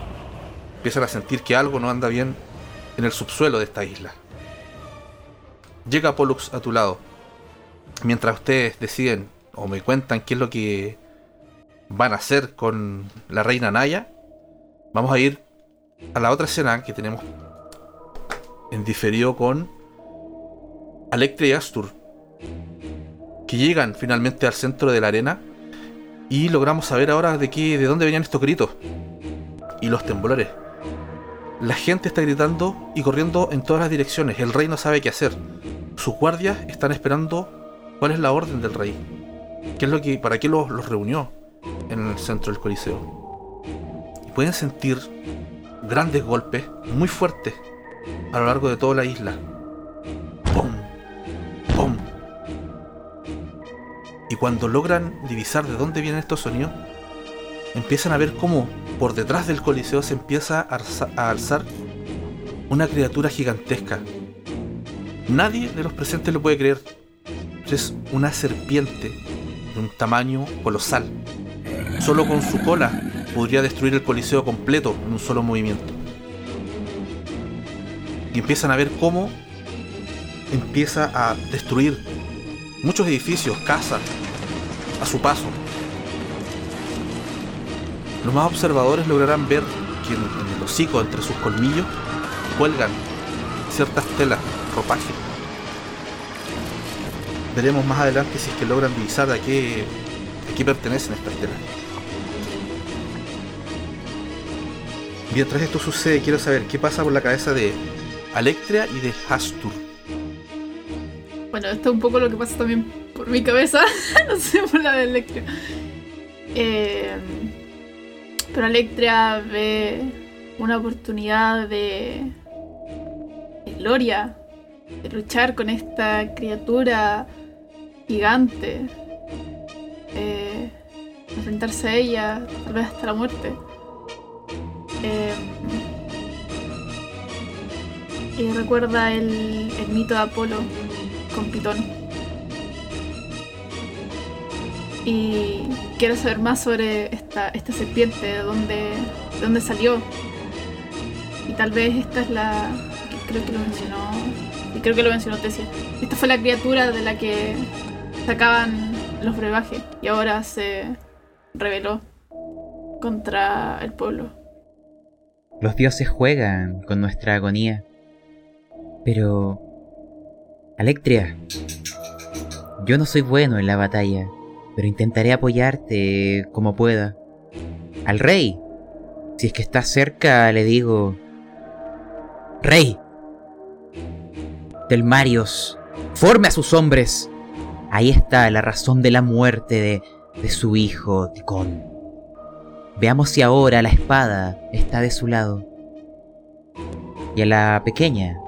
Speaker 1: Empiezan a sentir que algo no anda bien en el subsuelo de esta isla. Llega Pollux a tu lado. Mientras ustedes deciden o me cuentan qué es lo que van a hacer con la reina Naya, Vamos a ir a la otra escena que tenemos en diferido con Alectre y Astur, que llegan finalmente al centro de la arena y logramos saber ahora de qué, de dónde venían estos gritos y los temblores. La gente está gritando y corriendo en todas las direcciones. El rey no sabe qué hacer. Sus guardias están esperando cuál es la orden del rey. ¿Qué es lo que, para qué los, los reunió en el centro del coliseo? pueden sentir grandes golpes muy fuertes a lo largo de toda la isla. ¡Pum! ¡Pum! Y cuando logran divisar de dónde vienen estos sonidos, empiezan a ver cómo por detrás del coliseo se empieza a alzar una criatura gigantesca. Nadie de los presentes lo puede creer. Es una serpiente de un tamaño colosal. Solo con su cola podría destruir el coliseo completo en un solo movimiento. Y empiezan a ver cómo empieza a destruir muchos edificios, casas, a su paso. Los más observadores lograrán ver que en, el hocico, entre sus colmillos, cuelgan ciertas telas, ropaje. Veremos más adelante si es que logran divisar a qué, a qué pertenecen estas telas. Mientras esto sucede, quiero saber qué pasa por la cabeza de Alectria y de Hastur.
Speaker 3: Bueno, esto es un poco lo que pasa también por mi cabeza, no sé por la de Alectria. Eh, pero Alectria ve una oportunidad de, gloria, de luchar con esta criatura gigante, enfrentarse a ella, tal vez hasta la muerte. Eh, y recuerda el, el mito de Apolo con Pitón. Y quiero saber más sobre esta, esta serpiente, de dónde, de dónde salió. Y tal vez esta es la. Creo que lo mencionó. Creo que lo mencionó Tessia. Esta fue la criatura de la que sacaban los brebajes. Y ahora se rebeló contra el pueblo.
Speaker 2: Los dioses juegan con nuestra agonía. Pero... Alectria, yo no soy bueno en la batalla, pero intentaré apoyarte como pueda. Al rey, si es que está cerca, le digo... Rey, del Marios, forme a sus hombres. Ahí está la razón de la muerte de, de su hijo, Ticón. Veamos si ahora la espada está de su lado. Y a la pequeña,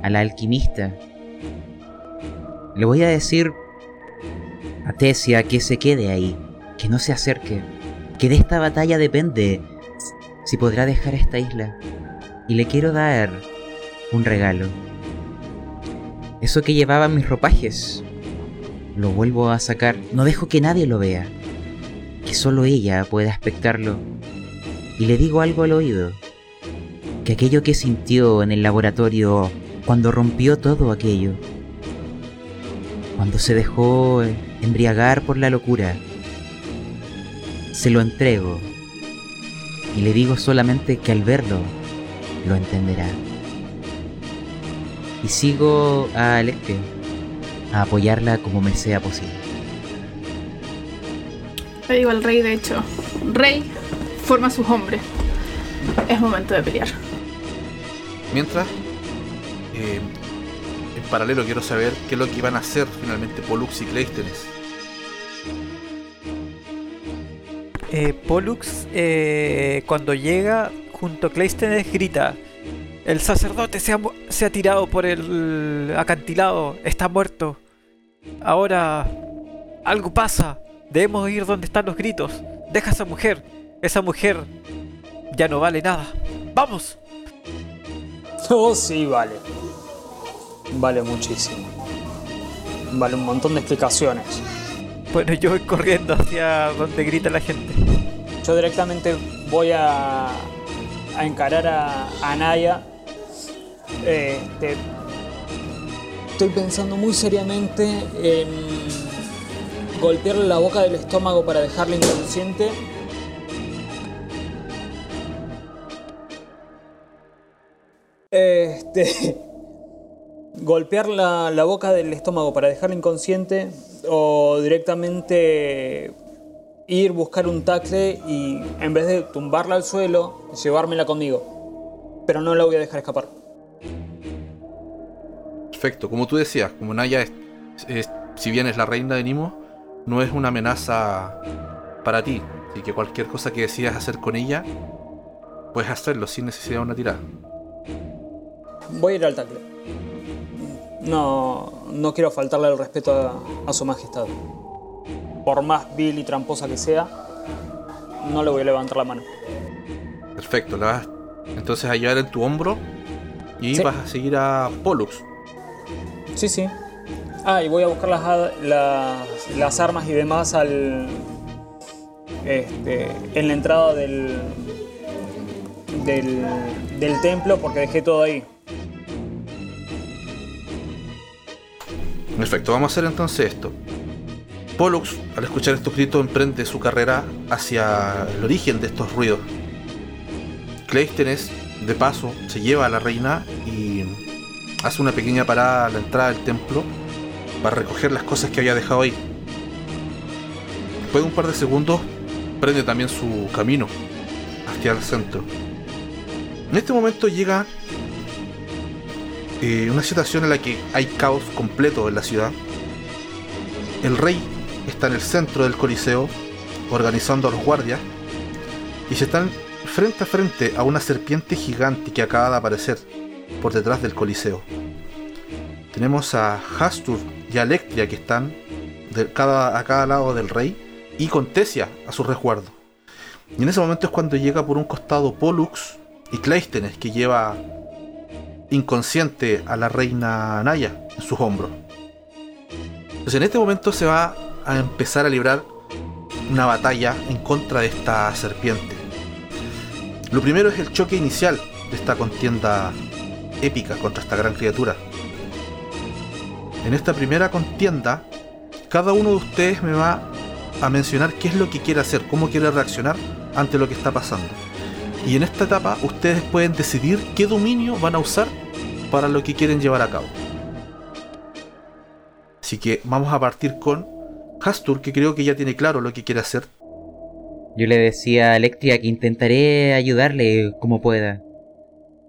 Speaker 2: a la alquimista, le voy a decir a que se quede ahí, que no se acerque, que de esta batalla depende si podrá dejar esta isla. Y le quiero dar un regalo. Eso que llevaba mis ropajes, lo vuelvo a sacar. No dejo que nadie lo vea que solo ella pueda expectarlo. Y le digo algo al oído, que aquello que sintió en el laboratorio cuando rompió todo aquello, cuando se dejó embriagar por la locura, se lo entrego y le digo solamente que al verlo lo entenderá. Y sigo a Alexia a apoyarla como me sea posible.
Speaker 3: Le digo al rey, de hecho, rey, forma sus hombres. Es momento de pelear.
Speaker 1: Mientras, eh, paralelo quiero saber qué es lo que iban a hacer finalmente Pollux y Cleístenes.
Speaker 5: Eh, Pollux, eh, cuando llega junto a Cleístenes, grita: El sacerdote se ha, se ha tirado por el acantilado, está muerto. Ahora algo pasa. Debemos ir donde están los gritos. Deja a esa mujer. Esa mujer ya no vale nada. ¡Vamos!
Speaker 4: Oh, sí, vale. Vale muchísimo. Vale un montón de explicaciones.
Speaker 5: Bueno, yo voy corriendo hacia donde grita la gente.
Speaker 4: Yo directamente voy a, a encarar a, a Naya. Este, estoy pensando muy seriamente en golpearle la boca del estómago para dejarle inconsciente. Este. Golpear la, la boca del estómago para dejarle inconsciente o directamente ir buscar un tacle y en vez de tumbarla al suelo, llevármela conmigo. Pero no la voy a dejar escapar.
Speaker 1: Perfecto, como tú decías, como Naya es, es- si bien es la reina de Nimo, no es una amenaza para ti. Así que cualquier cosa que decidas hacer con ella, puedes hacerlo sin necesidad de una tirada.
Speaker 4: Voy a ir al tacle. No, no quiero faltarle el respeto a, a su majestad. Por más vil y tramposa que sea, no le voy a levantar la mano.
Speaker 1: Perfecto, la vas entonces a llevar en tu hombro y
Speaker 4: Sí.
Speaker 1: vas a seguir a Pollux.
Speaker 4: Sí, sí. Ah, y voy a buscar las, las, las armas y demás al. Este, en la entrada del, del. del templo porque dejé todo ahí.
Speaker 1: Perfecto, vamos a hacer entonces esto. Pollux, al escuchar estos gritos, emprende su carrera hacia el origen de estos ruidos. Cleístenes, de paso, se lleva a la reina y hace una pequeña parada a la entrada del templo para recoger las cosas que había dejado ahí. Después de un par de segundos, prende también su camino hacia el centro. En este momento llega eh, una situación en la que hay caos completo en la ciudad. El rey está en el centro del coliseo organizando a los guardias y se están frente a frente a una serpiente gigante que acaba de aparecer por detrás del coliseo. Tenemos a Hastur y a Electria que están de cada, a cada lado del rey y con Tesia a su resguardo. Y en ese momento es cuando llega por un costado Pollux y Cleístenes que lleva inconsciente a la reina Naya en sus hombros. En este momento se va a empezar a librar una batalla en contra de esta serpiente. Lo primero es el choque inicial de esta contienda épica contra esta gran criatura. En esta primera contienda, cada uno de ustedes me va a mencionar qué es lo que quiere hacer, cómo quiere reaccionar ante lo que está pasando. Y en esta etapa ustedes pueden decidir qué dominio van a usar para lo que quieren llevar a cabo. Así que vamos a partir con Hastur, que creo que ya tiene claro lo que quiere hacer.
Speaker 2: Yo le decía a Electria que intentaré ayudarle como pueda.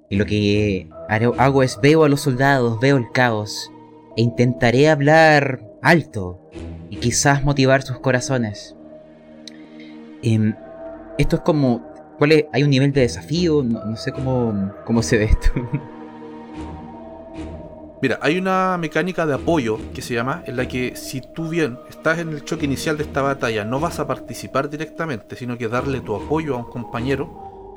Speaker 2: Y lo que hago es veo a los soldados, veo el caos, e intentaré hablar alto y quizás motivar sus corazones. Em, esto es como... ¿cuál es? ¿Hay un nivel de desafío? No, sé cómo, cómo se ve esto.
Speaker 1: Mira, hay una mecánica de apoyo que se llama, en la que si tú bien estás en el choque inicial de esta batalla, no vas a participar directamente, sino que darle tu apoyo a un compañero.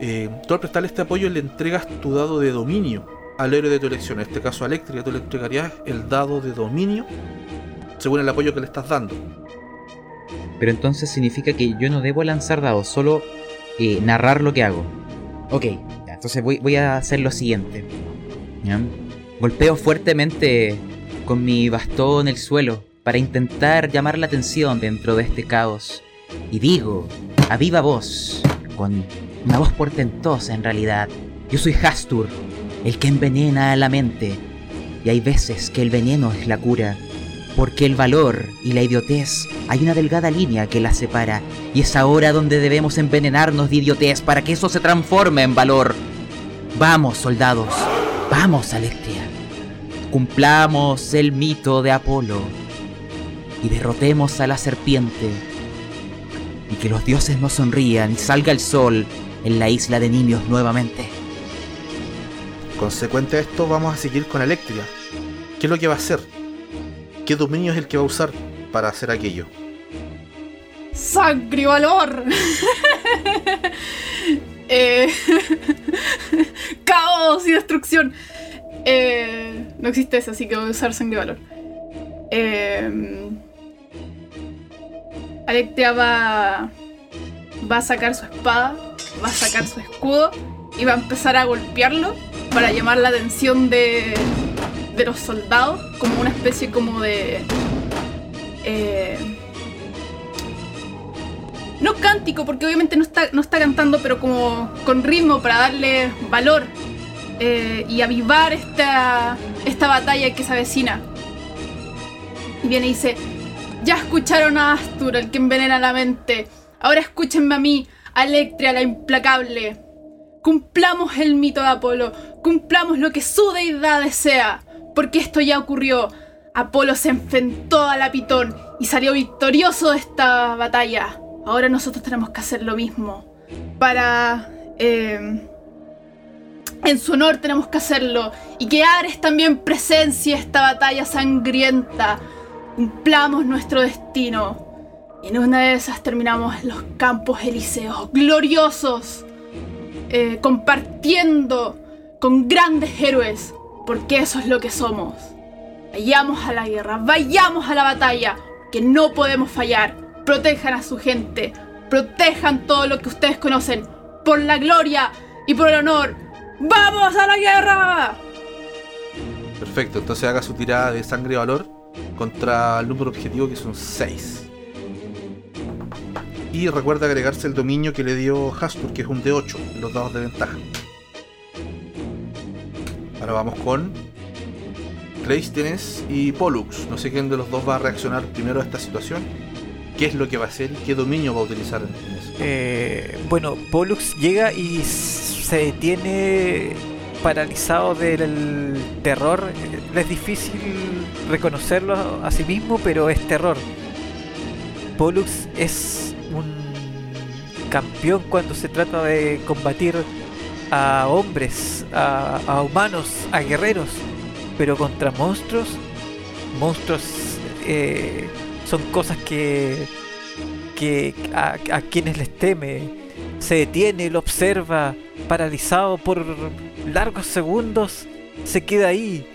Speaker 1: Eh, tú al prestarle este apoyo le entregas tu dado de dominio al héroe de tu elección, en este caso a Electric, tú le entregarías el dado de dominio según el apoyo que le estás dando.
Speaker 2: Pero entonces significa que yo no debo lanzar dados, solo eh, narrar lo que hago. Ok, entonces voy, a hacer lo siguiente. Golpeo fuertemente con mi bastón el suelo para intentar llamar la atención dentro de este caos. Y digo, a viva voz, con una voz portentosa en realidad, yo soy Hastur, el que envenena la mente. Y hay veces que el veneno es la cura, porque el valor y la idiotez hay una delgada línea que las separa, y es ahora donde debemos envenenarnos de idiotez para que eso se transforme en valor. Vamos, soldados, vamos, Alestria. Cumplamos el mito de Apolo y derrotemos a la serpiente. Y que los dioses nos sonrían y salga el sol en la isla de Nimios nuevamente.
Speaker 1: Consecuente a esto, vamos a seguir con Electria. ¿Qué es lo que va a hacer? ¿Qué dominio es el que va a usar para hacer aquello?
Speaker 3: ¡Sangre y valor! Eh, caos y destrucción. Eh, no existe eso, así que voy a usar sangre y valor. Eh, Electria va, va a sacar su espada, va a sacar su escudo y va a empezar a golpearlo para llamar la atención de, de los soldados, como una especie como de... Eh, no cántico, porque obviamente no está, no está cantando, pero como con ritmo para darle valor eh, y avivar esta, esta batalla que se avecina. Y viene y dice, ya escucharon a Astur, el que envenena la mente. Ahora escúchenme a mí, a Electria, la implacable. Cumplamos el mito de Apolo, cumplamos lo que su deidad desea, porque esto ya ocurrió. Apolo se enfrentó a la Pitón y salió victorioso de esta batalla. Ahora nosotros tenemos que hacer lo mismo. Para... Eh, en su honor tenemos que hacerlo. Y que Ares también presencie esta batalla sangrienta. Cumplamos nuestro destino. Y en una de esas terminamos los campos elíseos, gloriosos. Eh, compartiendo con grandes héroes, porque eso es lo que somos. Vayamos a la guerra, vayamos a la batalla, que no podemos fallar. Protejan a su gente, protejan todo lo que ustedes conocen, por la gloria y por el honor. ¡Vamos a la guerra!
Speaker 1: Perfecto, entonces haga su tirada de sangre y valor contra el número objetivo que son 6. Y recuerda agregarse el dominio que le dio Hastur, que es un D8, los dados de ventaja. Ahora vamos con Cleisthenes y Pollux. No sé quién de los dos va a reaccionar primero a esta situación. ¿Qué es lo que va a hacer qué dominio va a utilizar?
Speaker 5: Eh, bueno, Pollux llega y se detiene paralizado del terror. Es difícil reconocerlo a sí mismo, pero es terror. Pollux es un campeón cuando se trata de combatir a hombres, a, humanos, a guerreros, pero contra monstruos, monstruos eh, son cosas que, que a, quienes les teme. Se detiene, lo observa, paralizado por largos segundos, se queda ahí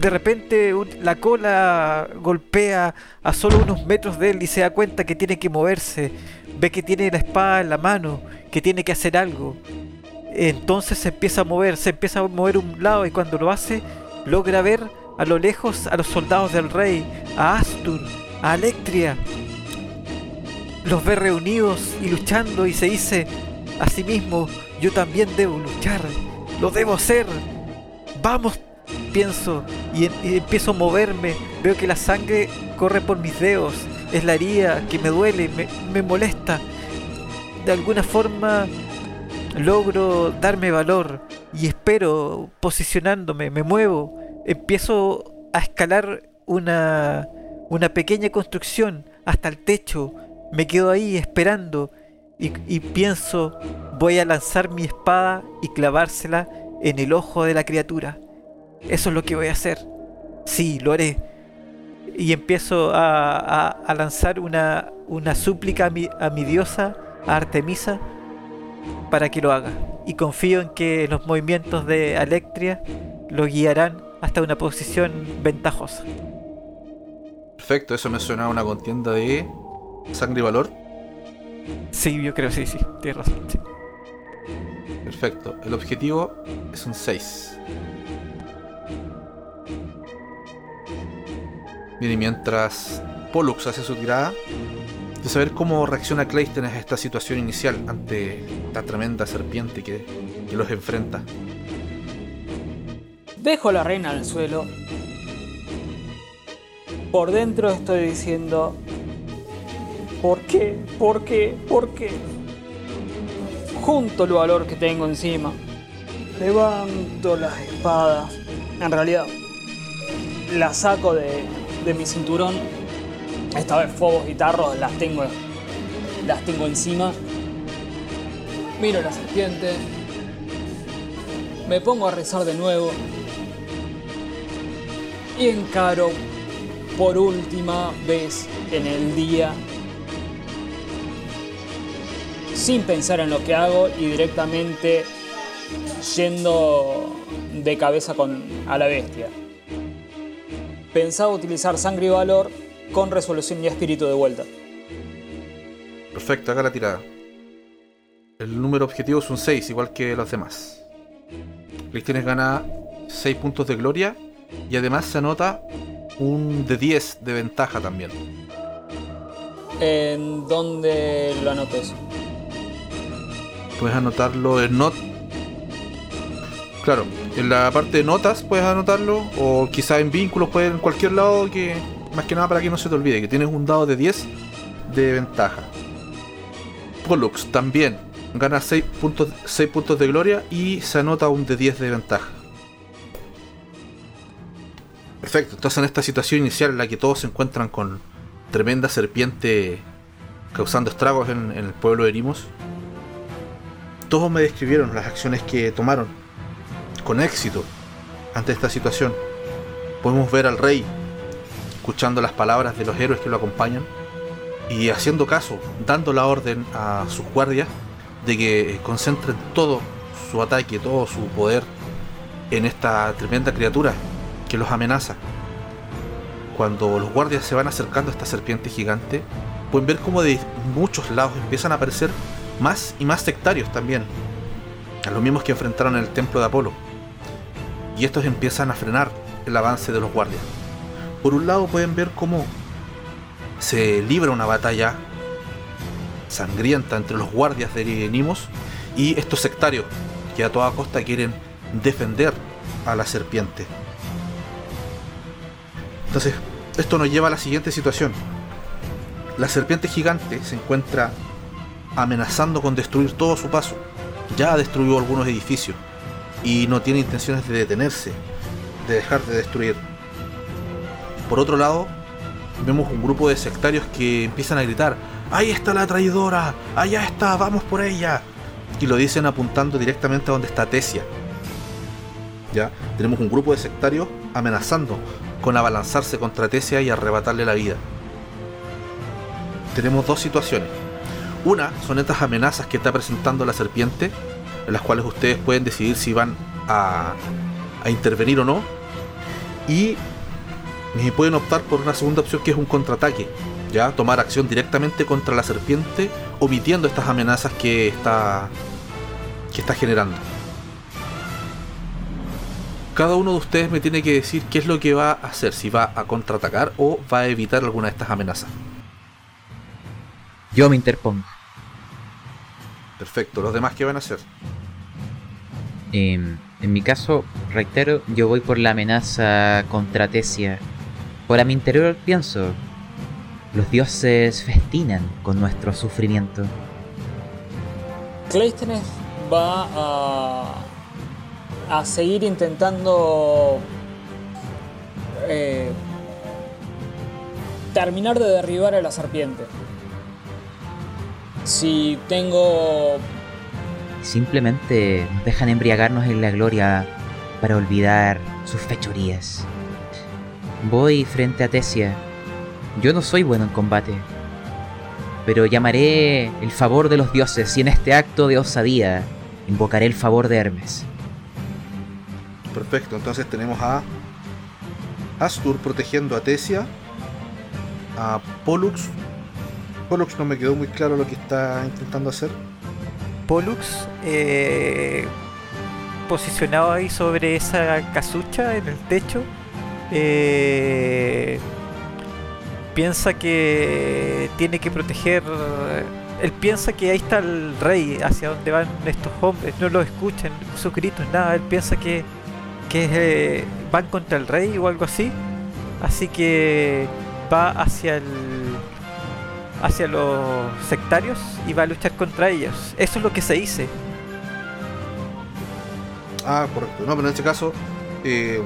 Speaker 5: de repente la cola golpea a solo unos metros de él y se da cuenta que tiene que moverse. Ve que tiene la espada en la mano, que tiene que hacer algo. Entonces se empieza a mover, se empieza a mover un lado y cuando lo hace logra ver a lo lejos a los soldados del rey, a Astur, a Electria. Los ve reunidos y luchando y se dice a sí mismo, yo también debo luchar, lo debo hacer. Vamos, pienso, y, y empiezo a moverme, veo que la sangre corre por mis dedos, es la herida que me duele, me molesta. De alguna forma logro darme valor y espero posicionándome, me muevo, empiezo a escalar una, una pequeña construcción hasta el techo, me quedo ahí esperando y, pienso voy a lanzar mi espada y clavársela en el ojo de la criatura. Eso es lo que voy a hacer. Sí, lo haré. Y empiezo a, a- a lanzar una, una súplica a mi, a mi diosa, a Artemisa, para que lo haga. Y confío en que los movimientos de Alectria lo guiarán hasta una posición ventajosa.
Speaker 1: Perfecto, eso me suena a una contienda de sangre y valor.
Speaker 5: Sí, yo creo, sí, sí, tienes razón. sí.
Speaker 1: Perfecto. El objetivo es un 6. Bien, y mientras Pollux hace su tirada, de saber cómo reacciona Clayton a esta situación inicial ante la tremenda serpiente que, que los enfrenta.
Speaker 4: Dejo la reina al suelo. Por dentro estoy diciendo, ¿por qué? ¿Por qué? ¿Por qué? Junto el valor que tengo encima. Levanto las espadas. En realidad, las saco de, de mi cinturón. Esta vez fobos y tarros las tengo, las tengo encima. Miro la serpiente. Me pongo a rezar de nuevo y encaro por última vez en el día sin pensar en lo que hago y directamente yendo de cabeza con, a la bestia. Pensaba utilizar sangre y valor con resolución y espíritu de vuelta.
Speaker 1: Perfecto, haga la tirada. El número objetivo es un 6, igual que los demás. Clayton gana 6 puntos de gloria y además se anota un de 10 de ventaja también.
Speaker 4: ¿En dónde lo anoto eso?
Speaker 1: Puedes anotarlo en not. Claro, en la parte de notas puedes anotarlo, o quizá en vínculos, puedes en cualquier lado que. Más que nada para que no se te olvide, que tienes un dado de 10 de ventaja. Pollux también gana 6 puntos, 6 puntos de gloria y se anota un de 10 de ventaja. Perfecto, entonces en esta situación inicial en la que todos se encuentran con tremenda serpiente causando estragos en, el pueblo de Erimos, todos me describieron las acciones que tomaron con éxito ante esta situación. Podemos ver al rey escuchando las palabras de los héroes que lo acompañan y haciendo caso, dando la orden a sus guardias de que concentren todo su ataque, todo su poder en esta tremenda criatura que los amenaza. Cuando los guardias se van acercando a esta serpiente gigante, pueden ver cómo de muchos lados empiezan a aparecer más y más sectarios también, a los mismos que enfrentaron en el templo de Apolo. Y estos empiezan a frenar el avance de los guardias. Por un lado pueden ver cómo se libra una batalla sangrienta entre los guardias de Nimos y estos sectarios que a toda costa quieren defender a la serpiente. Entonces, esto nos lleva a la siguiente situación. La serpiente gigante se encuentra amenazando con destruir todo su paso. Ya ha destruido algunos edificios y no tiene intenciones de detenerse, de dejar de destruir. Por otro lado, vemos un grupo de sectarios que empiezan a gritar, ahí está la traidora, allá está, vamos por ella. Y lo dicen apuntando directamente a donde está Tesia. Ya, tenemos un grupo de sectarios amenazando con abalanzarse contra Tesia y arrebatarle la vida. Tenemos dos situaciones. Una son estas amenazas que está presentando la serpiente, en las cuales ustedes pueden decidir si van a, a intervenir o no. Y eh, pueden optar por una segunda opción que es un contraataque. Ya, tomar acción directamente contra la serpiente, omitiendo estas amenazas que está, que está generando. Cada uno de ustedes me tiene que decir qué es lo que va a hacer, si va a contraatacar o va a evitar alguna de estas amenazas.
Speaker 2: Yo me interpongo.
Speaker 1: Perfecto, los demás qué van a hacer.
Speaker 2: Em, en mi caso, reitero, yo voy por la amenaza contra Tesia. Por a mi interior pienso, los dioses festinan con nuestro sufrimiento.
Speaker 4: Cleístenes va a, a seguir intentando eh, terminar de derribar a la serpiente. Si tengo
Speaker 2: Simplemente nos dejan embriagarnos en la gloria para olvidar sus fechorías. Voy frente a Tesia. Yo no soy bueno en combate, pero llamaré el favor de los dioses y en este acto de osadía invocaré el favor de Hermes.
Speaker 1: Perfecto, entonces tenemos a Astur protegiendo a Tesia, a Pollux. Pollux no me quedó muy claro lo que está intentando hacer.
Speaker 5: Pollux eh, posicionado ahí sobre esa casucha en el techo. Eh, piensa que tiene que proteger. Él piensa que ahí está el rey, hacia donde van estos hombres. No lo escuchan, sus gritos, nada. Él piensa que, que eh, van contra el rey o algo así. Así que va hacia el hacia los sectarios y va a luchar contra ellos. Eso es lo que se dice.
Speaker 1: Ah, correcto. No, pero en este caso eh,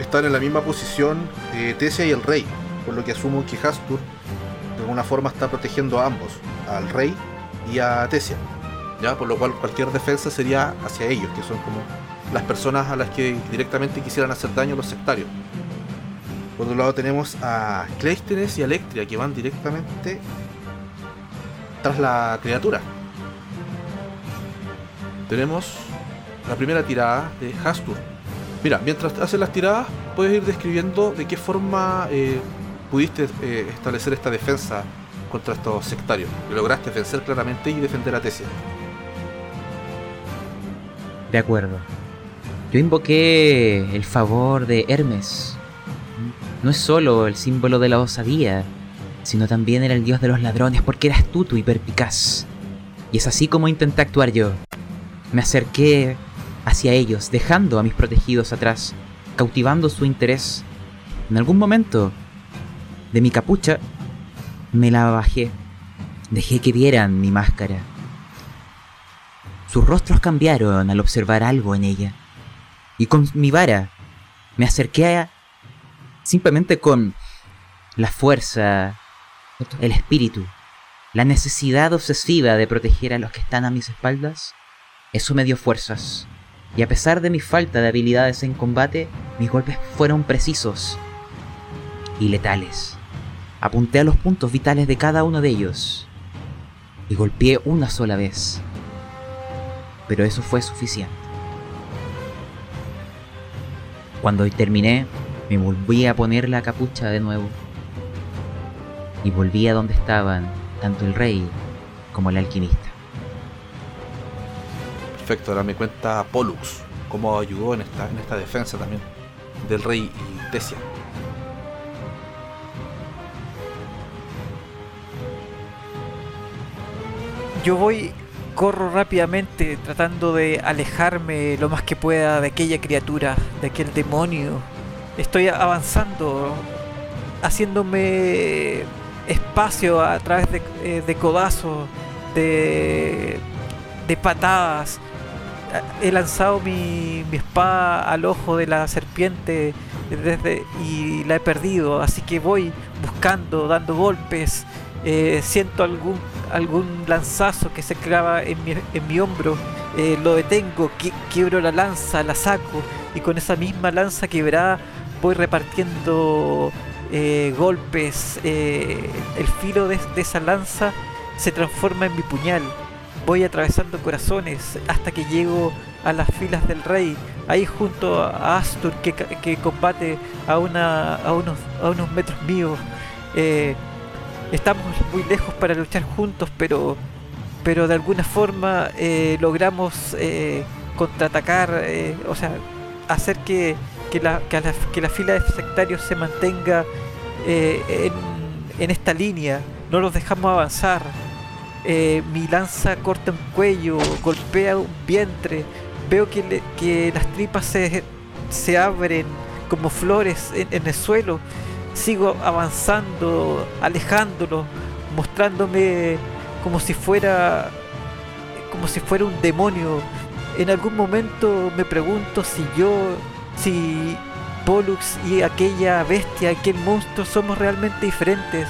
Speaker 1: están en la misma posición eh, Tesia y el rey. Por lo que asumo que Hastur de alguna forma está protegiendo a ambos, al rey y a Tesia. ¿Ya? Por lo cual cualquier defensa sería hacia ellos, que son como las personas a las que directamente quisieran hacer daño los sectarios. Por otro lado tenemos a Cleístenes y Electria que van directamente tras la criatura. Tenemos la primera tirada de Hastur. Mira, mientras haces las tiradas, puedes ir describiendo de qué forma eh, pudiste eh, establecer esta defensa contra estos sectarios. Que lograste vencer claramente y defender a Tesia.
Speaker 2: De acuerdo. Yo invoqué el favor de Hermes. No es solo el símbolo de la osadía, sino también era el dios de los ladrones porque era astuto y perpicaz. Y es así como intenté actuar yo. Me acerqué hacia ellos, dejando a mis protegidos atrás, cautivando su interés. En algún momento, de mi capucha, me la bajé. Dejé que vieran mi máscara. Sus rostros cambiaron al observar algo en ella. Y con mi vara me acerqué a... simplemente con la fuerza, el espíritu, la necesidad obsesiva de proteger a los que están a mis espaldas. Eso me dio fuerzas. Y a pesar de mi falta de habilidades en combate, mis golpes fueron precisos y letales. Apunté a los puntos vitales de cada uno de ellos y golpeé una sola vez. Pero eso fue suficiente. Cuando terminé, me volví a poner la capucha de nuevo y volví a donde estaban tanto el rey como el alquimista.
Speaker 1: Perfecto, ahora me cuenta Pollux cómo ayudó en esta, en esta defensa también del rey Tesia.
Speaker 5: Yo voy, corro rápidamente tratando de alejarme lo más que pueda de aquella criatura, de aquel demonio. Estoy avanzando, haciéndome espacio a través de, eh, de codazos, de, de patadas. He lanzado mi, mi espada al ojo de la serpiente desde, y la he perdido, así que voy buscando, dando golpes. eh, siento algún, algún lanzazo que se clava en mi, en mi hombro, eh, lo detengo, qui- quiebro la lanza, la saco y con esa misma lanza quebrada voy repartiendo eh, golpes. el filo de esa lanza se transforma en mi puñal voy atravesando corazones hasta que llego a las filas del rey, ahí junto a Astur que, que combate a, una, a, unos, a unos metros míos. Eh, estamos muy lejos para luchar juntos, pero, pero de alguna forma eh, logramos eh, contraatacar, o sea, hacer que, que, la, que, la, que la fila de sectarios se mantenga en, en esta línea, no los dejamos avanzar. Eh, mi lanza corta un cuello, golpea un vientre, veo que, las tripas se, se, abren como flores en, el suelo, sigo avanzando, alejándolo, mostrándome como si fuera como si fuera un demonio. En algún momento me pregunto si yo, si Pollux y aquella bestia, aquel monstruo somos realmente diferentes.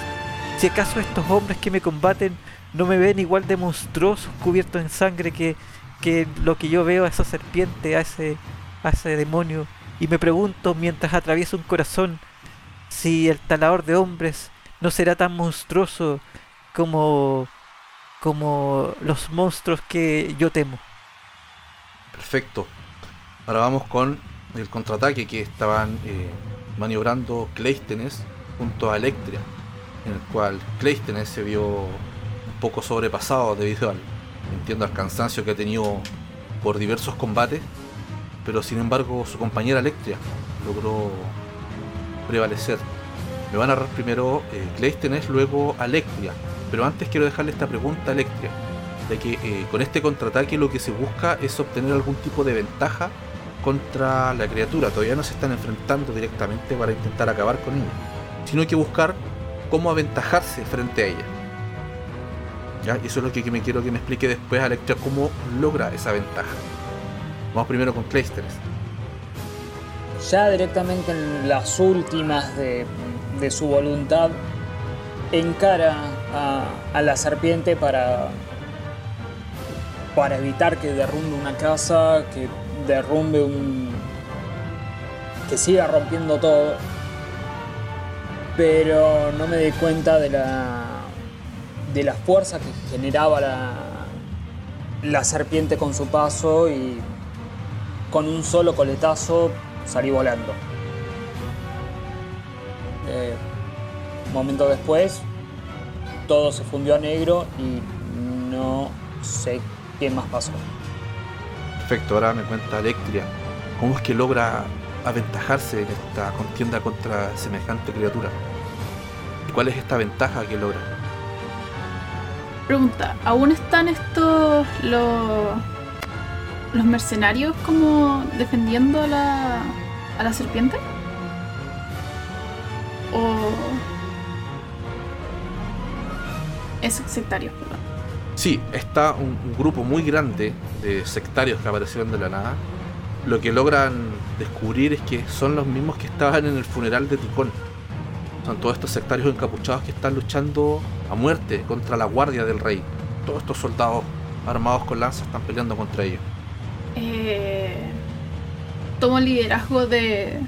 Speaker 5: Si acaso estos hombres que me combaten no me ven igual de monstruosos, cubiertos en sangre que, que lo que yo veo a esa serpiente, a ese, a ese demonio. Y me pregunto mientras atravieso un corazón si el talador de hombres no será tan monstruoso como, como los monstruos que yo temo.
Speaker 1: Perfecto. Ahora vamos con el contraataque que estaban eh, maniobrando Cleístenes junto a Electria, en el cual Cleístenes se vio poco sobrepasado debido al, entiendo, al cansancio que ha tenido por diversos combates, pero sin embargo su compañera Electria logró prevalecer. Me van a narrar primero eh, luego Electria, pero antes quiero dejarle esta pregunta a Electria, de que eh, con este contraataque lo que se busca es obtener algún tipo de ventaja contra la criatura, todavía no se están enfrentando directamente para intentar acabar con ella, sino que buscar cómo aventajarse frente a ella. Y eso es lo que me quiero que me explique después Electra cómo logra esa ventaja. Vamos primero con Claysteres.
Speaker 4: Ya directamente en las últimas de, su voluntad, encara a, la serpiente para, para evitar que derrumbe una casa, que derrumbe un. que siga rompiendo todo. Pero no me di cuenta de la de la fuerza que generaba la, la serpiente con su paso y con un solo coletazo salí volando. Eh, momento después, todo se fundió a negro y no sé qué más pasó.
Speaker 1: Perfecto, ahora me cuenta Electria. ¿Cómo es que logra aventajarse en esta contienda contra semejante criatura? ¿Y cuál es esta ventaja que logra?
Speaker 3: Pregunta, ¿aún están estos los, los mercenarios como defendiendo a la, a la serpiente? ¿O es sectario?
Speaker 1: Sí, está un, grupo muy grande de sectarios que aparecieron de la nada. Lo que logran descubrir es que son los mismos que estaban en el funeral de Ticón son todos estos sectarios encapuchados que están luchando a muerte contra la guardia del rey. Todos estos soldados armados con lanzas están peleando contra ellos.
Speaker 3: Eh, tomo el liderazgo de,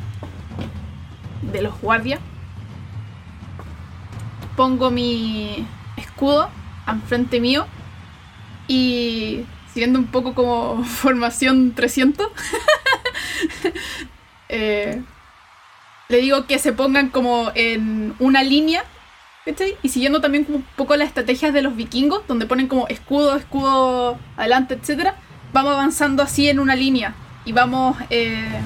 Speaker 3: de los guardias. Pongo mi escudo enfrente mío y siguiendo un poco como formación 300, eh, le digo que se pongan como en una línea, ¿cachai? Y siguiendo también como un poco las estrategias de los vikingos, donde ponen como escudo, escudo adelante, etc. Vamos avanzando así en una línea y vamos eh,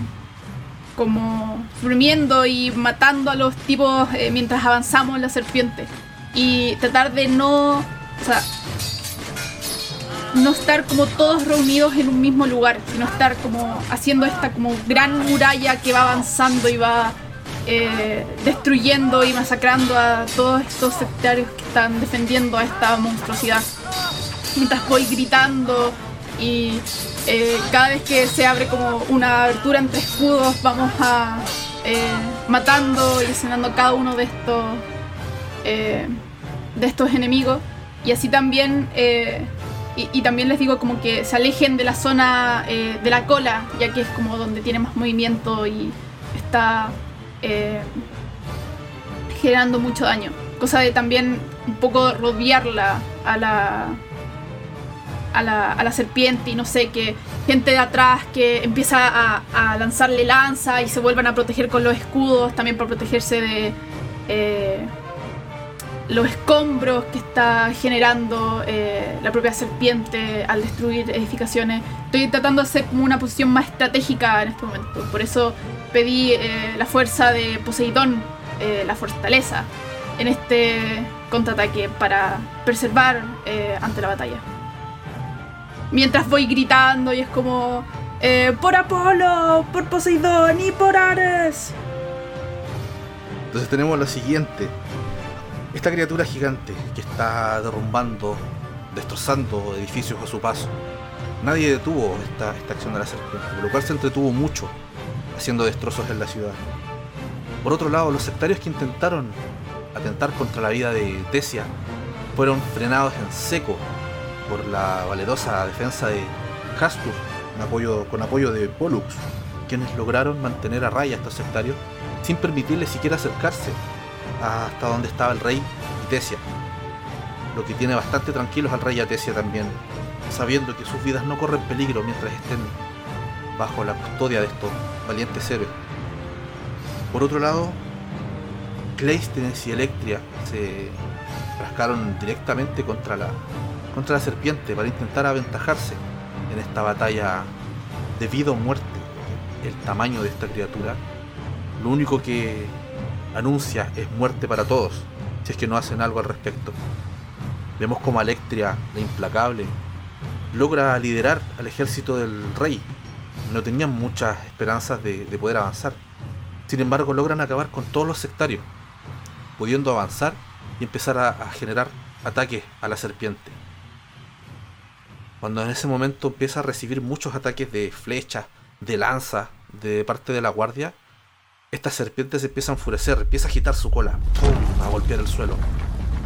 Speaker 3: como durmiendo y matando a los tipos eh, mientras avanzamos en la serpiente. Y tratar de no... O sea, no estar como todos reunidos en un mismo lugar, sino estar como haciendo esta como gran muralla que va avanzando y va eh, destruyendo y masacrando a todos estos sectarios que están defendiendo a esta monstruosidad. Mientras voy gritando y eh, cada vez que se abre como una abertura entre escudos vamos a eh, matando y asesinando cada uno de estos de estos enemigos y así también y, también les digo como que se alejen de la zona de la cola ya que es como donde tiene más movimiento y está eh, generando mucho daño. Cosa de también un poco rodearla a la a la, a la serpiente y no sé, que gente de atrás que empieza a, lanzarle lanza y se vuelvan a proteger con los escudos, también para protegerse de eh, los escombros que está generando eh, la propia serpiente al destruir edificaciones. Estoy tratando de hacer como una posición más estratégica en este momento, por eso pedí eh, la fuerza de Poseidón, eh, la fortaleza, en este contraataque para preservar ante la batalla. Mientras voy gritando y es como, por Apolo, por Poseidón y por Ares.
Speaker 1: Entonces tenemos lo siguiente. Esta criatura gigante que está derrumbando, destrozando edificios a su paso. Nadie detuvo esta, esta acción de la serpiente, por lo cual se entretuvo mucho haciendo destrozos en la ciudad. Por otro lado, los sectarios que intentaron atentar contra la vida de Tesia fueron frenados en seco por la valerosa defensa de Castur, con apoyo, con apoyo de Pollux, quienes lograron mantener a raya a estos sectarios sin permitirles siquiera acercarse hasta donde estaba el rey y Tesia, lo que tiene bastante tranquilos al rey y a Tesia también, sabiendo que sus vidas no corren peligro mientras estén bajo la custodia de estos valientes héroes. Por otro lado, Cleisthenes y Electria se rascaron directamente contra la, contra la serpiente para intentar aventajarse en esta batalla de vida o muerte. El tamaño de esta criatura, lo único que anuncia es muerte para todos, si es que no hacen algo al respecto. Vemos como Electria, la implacable, logra liderar al ejército del rey. No tenían muchas esperanzas de, de poder avanzar. Sin embargo, logran acabar con todos los sectarios, pudiendo avanzar y empezar a, a generar ataques a la serpiente. Cuando en ese momento empieza a recibir muchos ataques de flechas, de lanza, de parte de la guardia, esta serpiente se empieza a enfurecer, empieza a agitar su cola, a golpear el suelo.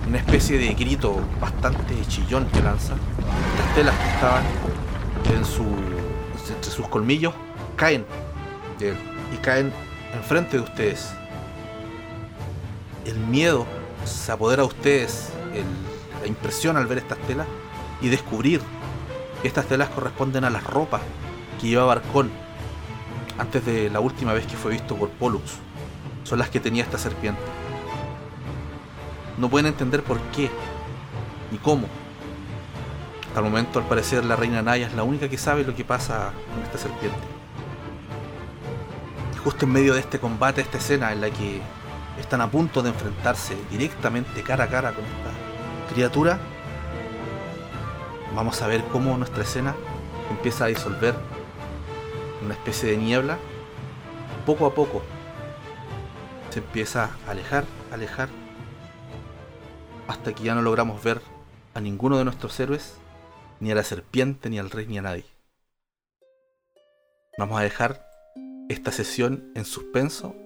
Speaker 1: Una especie de grito bastante chillón que lanza. Estas telas que estaban en su, entre sus colmillos caen él y caen enfrente de ustedes. El miedo se apodera de ustedes, la impresión al ver estas telas y descubrir que estas telas corresponden a las ropas que llevaba Arcón antes de la última vez que fue visto por Pollux. Son las que tenía esta serpiente. No pueden entender por qué ni cómo. Hasta el momento, al parecer, la reina Naya es la única que sabe lo que pasa con esta serpiente. Justo en medio de este combate, esta escena en la que están a punto de enfrentarse directamente cara a cara con esta criatura, vamos a ver cómo nuestra escena empieza a disolver una especie de niebla. Poco a poco se empieza a alejar, alejar, hasta que ya no logramos ver a ninguno de nuestros héroes, ni a la serpiente, ni al rey, ni a nadie. Vamos a dejar esta sesión en suspenso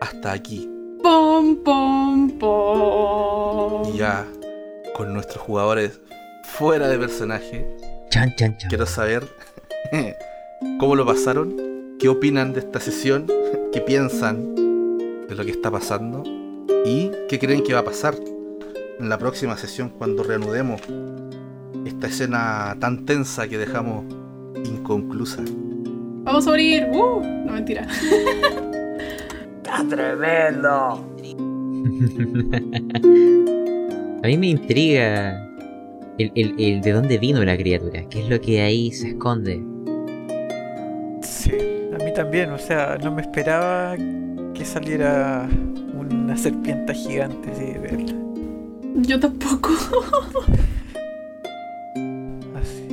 Speaker 1: hasta aquí.
Speaker 3: Pom, pom, pom.
Speaker 1: Y ya con nuestros jugadores fuera de personaje,
Speaker 2: Chan, chan, chan.
Speaker 1: quiero saber cómo lo pasaron, qué opinan de esta sesión, qué piensan de lo que está pasando y qué creen que va a pasar en la próxima sesión cuando reanudemos esta escena tan tensa que dejamos inconclusa.
Speaker 3: Vamos a morir. Uh, no mentira.
Speaker 4: ¡Está tremendo!
Speaker 2: A mí me intriga el, el- el de dónde vino la criatura, qué es lo que ahí se esconde.
Speaker 5: También, o sea, no me esperaba que saliera una serpiente gigante así de él.
Speaker 3: Yo tampoco.
Speaker 5: Así,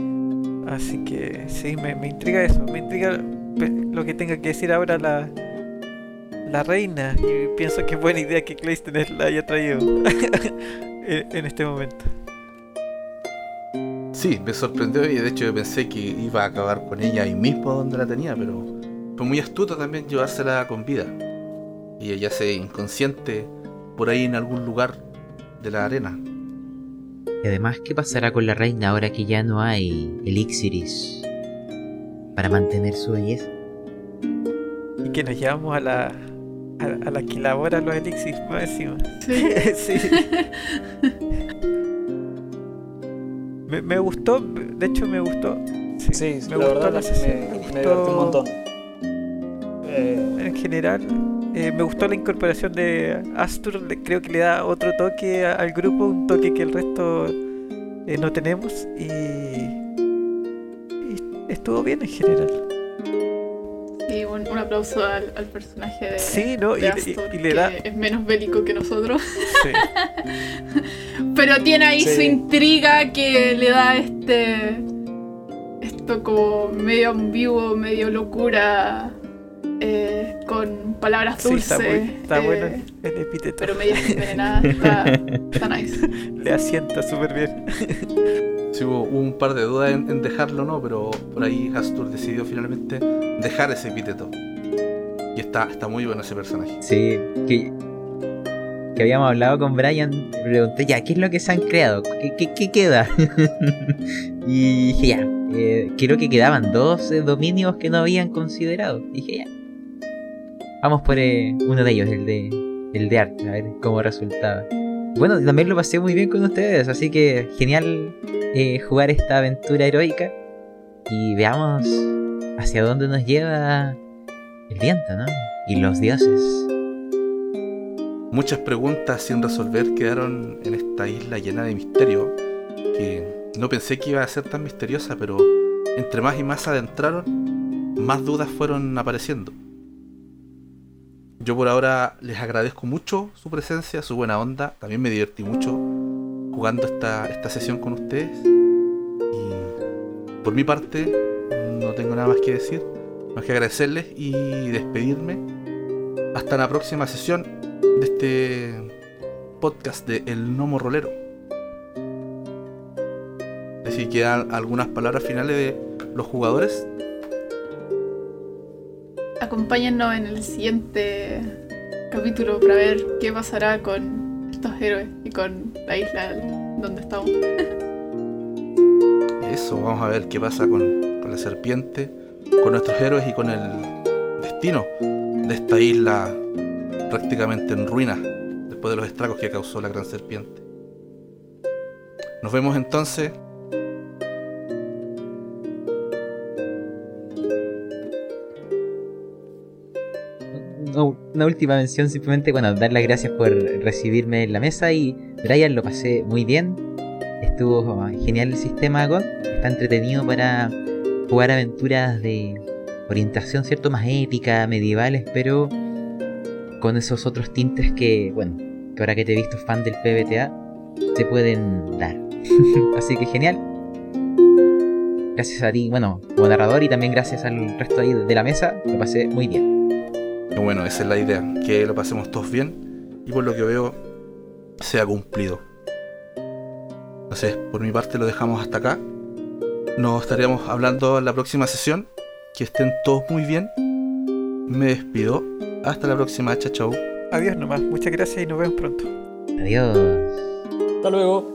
Speaker 5: así que sí, me, me intriga eso, me intriga lo que tenga que decir ahora la, la reina. Y pienso que es buena idea que Claystones la haya traído en, en este momento.
Speaker 1: Sí, me sorprendió y de hecho yo pensé que iba a acabar con ella ahí mismo donde la tenía, pero fue muy astuto también llevársela con vida. Y ella se inconsciente por ahí en algún lugar de la arena.
Speaker 2: Y además, ¿qué pasará con la reina ahora que ya no hay elixiris para mantener su belleza?
Speaker 5: Y que nos llevamos a la, a, a la que elabora los elixirs más encima.
Speaker 3: Sí.
Speaker 5: sí. Me, me gustó, de hecho me gustó.
Speaker 4: Sí,
Speaker 5: me
Speaker 4: la
Speaker 5: gustó
Speaker 4: verdad
Speaker 5: la
Speaker 4: me,
Speaker 5: sesión,
Speaker 4: me,
Speaker 5: me
Speaker 4: me
Speaker 5: gustó-
Speaker 4: un montón. Eh,
Speaker 5: En general, eh, me gustó la incorporación de Astur. Creo que le da otro toque al grupo, un toque que el resto eh, no tenemos. Y, y estuvo bien en general.
Speaker 3: Sí, un, un aplauso al, al personaje de,
Speaker 5: Sí, ¿no? Y,
Speaker 3: de
Speaker 5: y-
Speaker 3: Astor,
Speaker 5: y le
Speaker 3: que
Speaker 5: da.
Speaker 3: es menos bélico que nosotros.
Speaker 5: sí.
Speaker 3: Pero tiene ahí
Speaker 4: Sí.
Speaker 3: su intriga que le da este. Esto como medio ambiguo, medio locura. Eh, con palabras
Speaker 5: Sí,
Speaker 3: dulces.
Speaker 5: está, muy, está
Speaker 3: eh,
Speaker 5: bueno el, epíteto.
Speaker 3: Pero medio envenenadas. Está, está nice.
Speaker 5: Le asienta súper bien.
Speaker 1: Sí, hubo, hubo un par de dudas en, en dejarlo no, pero por ahí Hastur decidió finalmente dejar ese epíteto. Y está, está muy bueno ese personaje.
Speaker 2: Sí, que, que habíamos hablado con Brian, le pregunté ya, ¿qué es lo que se han creado? ¿Qué, qué- qué queda? y dije ya, eh, creo que quedaban dos eh, dominios que no habían considerado. dije ya, vamos por eh, uno de ellos, el de, el de arte, a ver cómo resultaba. Bueno, también lo pasé muy bien con ustedes, así que genial eh, jugar esta aventura heroica y veamos hacia dónde nos lleva el viento, ¿no? Y los dioses.
Speaker 1: Muchas preguntas sin resolver quedaron en esta isla llena de misterio, que no pensé que iba a ser tan misteriosa, pero entre más y más adentraron, más dudas fueron apareciendo. Yo por ahora les agradezco mucho su presencia, su buena onda, también me divertí mucho jugando esta, esta sesión con ustedes. Y por mi parte, no tengo nada más que decir, más que agradecerles y despedirme. Hasta la próxima sesión de este podcast de El Gnomo Rolero. Así quedan algunas palabras finales de los jugadores.
Speaker 3: Acompáñennos en el siguiente capítulo para ver qué pasará con estos héroes y con la isla donde estamos.
Speaker 1: Eso, vamos a ver qué pasa con, con la serpiente, con nuestros héroes y con el destino de esta isla prácticamente en ruinas después de los estragos que causó la gran serpiente. Nos vemos entonces.
Speaker 2: Una última mención, simplemente, bueno, dar las gracias por recibirme en la mesa y Brian lo pasé muy bien. Estuvo genial el sistema GOT, está entretenido para jugar aventuras de orientación, ¿cierto? Más épica, medievales, pero con esos otros tintes que, bueno, que ahora que te he visto fan del PBTA, se pueden dar. Así que genial. Gracias a ti, bueno, como narrador y también gracias al resto ahí de la mesa, lo pasé muy bien.
Speaker 1: Y bueno, esa es la idea, que lo pasemos todos bien y por lo que veo se ha cumplido. Entonces, por mi parte lo dejamos hasta acá. Nos estaríamos hablando en la próxima sesión. Que estén todos muy bien. Me despido. Hasta la próxima. Chao, chao.
Speaker 5: Adiós nomás, muchas gracias y nos vemos pronto.
Speaker 2: Adiós.
Speaker 4: hasta luego.